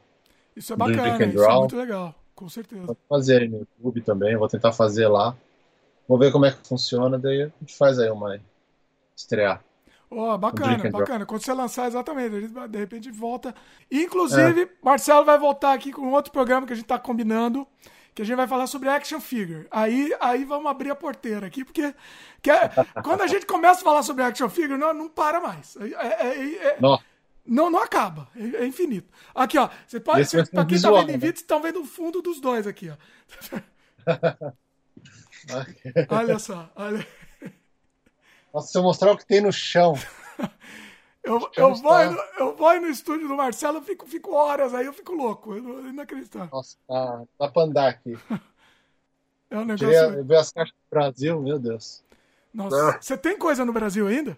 Isso é bacana, isso é muito legal, com certeza. Vou fazer aí no YouTube também, vou tentar fazer lá. Vou ver como é que funciona, daí a gente faz aí uma estrear. Oh, bacana, bacana. Quando você lançar, exatamente, de repente volta. Inclusive, é. Marcelo vai voltar aqui com outro programa que a gente está combinando, que a gente vai falar sobre action figure. Aí, aí vamos abrir a porteira aqui, porque que é, quando a gente começa a falar sobre action figure, não, não para mais. É, é, é, é não, não acaba. É, é, infinito. Aqui, ó. Você pode. Você, pra quem visual, tá vendo em né? vídeo, estão vendo o fundo dos dois aqui, ó. (laughs) olha só, olha. Nossa, se eu mostrar o que tem no chão. eu, eu, vou no, eu vou no estúdio do Marcelo, fico, fico horas aí, eu fico louco. Eu não acredito. Nossa, tá, dá pra andar aqui. (laughs) É um negócio. Queria ver as caixas do Brasil, meu Deus. Nossa, você tem coisa no Brasil ainda?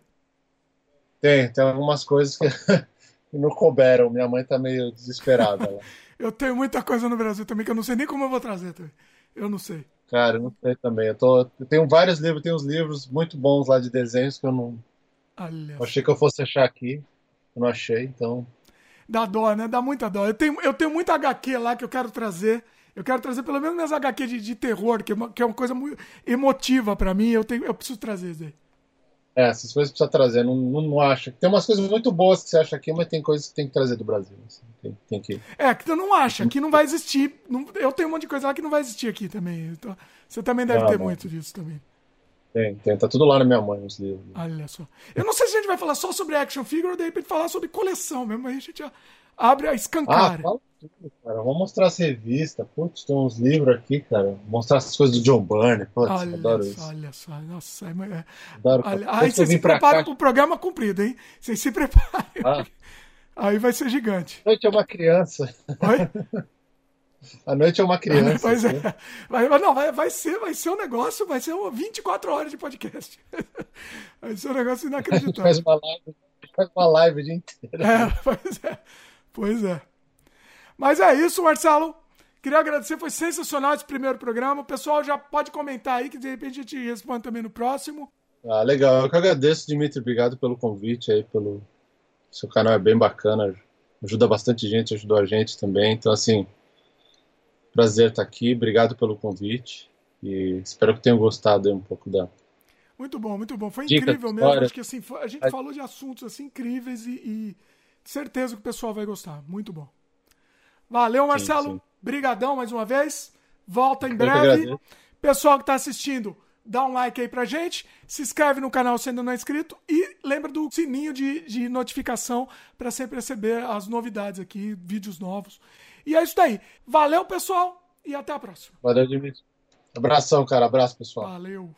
Tem, tem algumas coisas que (laughs) e não couberam. Minha mãe tá meio desesperada. (laughs) eu tenho muita coisa no Brasil também que eu não sei nem como eu vou trazer também. Eu não sei. Cara, eu não sei também. Eu, tô, eu tenho vários livros, tem uns livros muito bons lá de desenhos que eu não. Olha. Eu achei que eu fosse achar aqui. Eu não achei, então. Dá dó, né? Dá muita dó. Eu tenho, eu tenho muita HQ lá que eu quero trazer. Eu quero trazer pelo menos minhas HQ de, de terror, que é, uma, que é uma coisa muito emotiva para mim. Eu, tenho, eu preciso trazer isso aí. É, essas coisas precisa trazer, não, não, não acho. Tem umas coisas muito boas que você acha aqui, mas tem coisas que tem que trazer do Brasil. Assim. Tem, tem, que... É, que tu não acha, que não vai existir. Não, eu tenho um monte de coisa lá que não vai existir aqui também. Então, você também deve ah, ter muito disso também. Tem, tem, tá tudo lá na minha mãe, os livros. Olha só. Eu não sei se a gente vai falar só sobre action figure ou de repente falar sobre coleção mesmo. Aí a gente abre a escancara. Ah, fala tudo, cara. Vamos mostrar as revistas. Putz, tem uns livros aqui, cara. Mostrar essas coisas do John Byrne. Putz, olha adoro só, isso. Olha só, nossa. É, é... Adoro. Olha, aí você se prepara para o programa comprido, hein? Você se prepara. Ah. Aí vai ser gigante. A noite é uma criança. Oi? A noite é uma criança. (laughs) Pois é. Vai, não, vai, vai, ser, vai ser um negócio, vai ser 24 horas de podcast. (laughs) Vai ser um negócio (laughs) inacreditável. faz uma live, faz uma live o dia inteiro. É, pois é. Pois é. Mas é isso, Marcelo. Queria agradecer, foi sensacional esse primeiro programa. O pessoal já pode comentar aí, que de repente a gente responde também no próximo. Ah, legal. Eu que agradeço, Dimitri. Obrigado pelo convite aí, pelo. Seu canal é bem bacana, ajuda bastante gente, ajudou a gente também. Então, assim, prazer estar aqui. Obrigado pelo convite e espero que tenham gostado um pouco da. Muito bom, muito bom. Foi incrível mesmo. Acho que assim, a gente falou de assuntos assim incríveis e, e certeza que o pessoal vai gostar. Muito bom. Valeu, Marcelo. Sim, sim. Brigadão mais uma vez. Volta em breve. Pessoal que está assistindo, dá um like aí pra gente. Se inscreve no canal sendo não inscrito. E lembra do sininho de, de notificação para sempre receber as novidades aqui, vídeos novos. E é isso aí. Valeu, pessoal. E até a próxima. Valeu, Dimitri. Abração, cara. Abraço, pessoal. Valeu.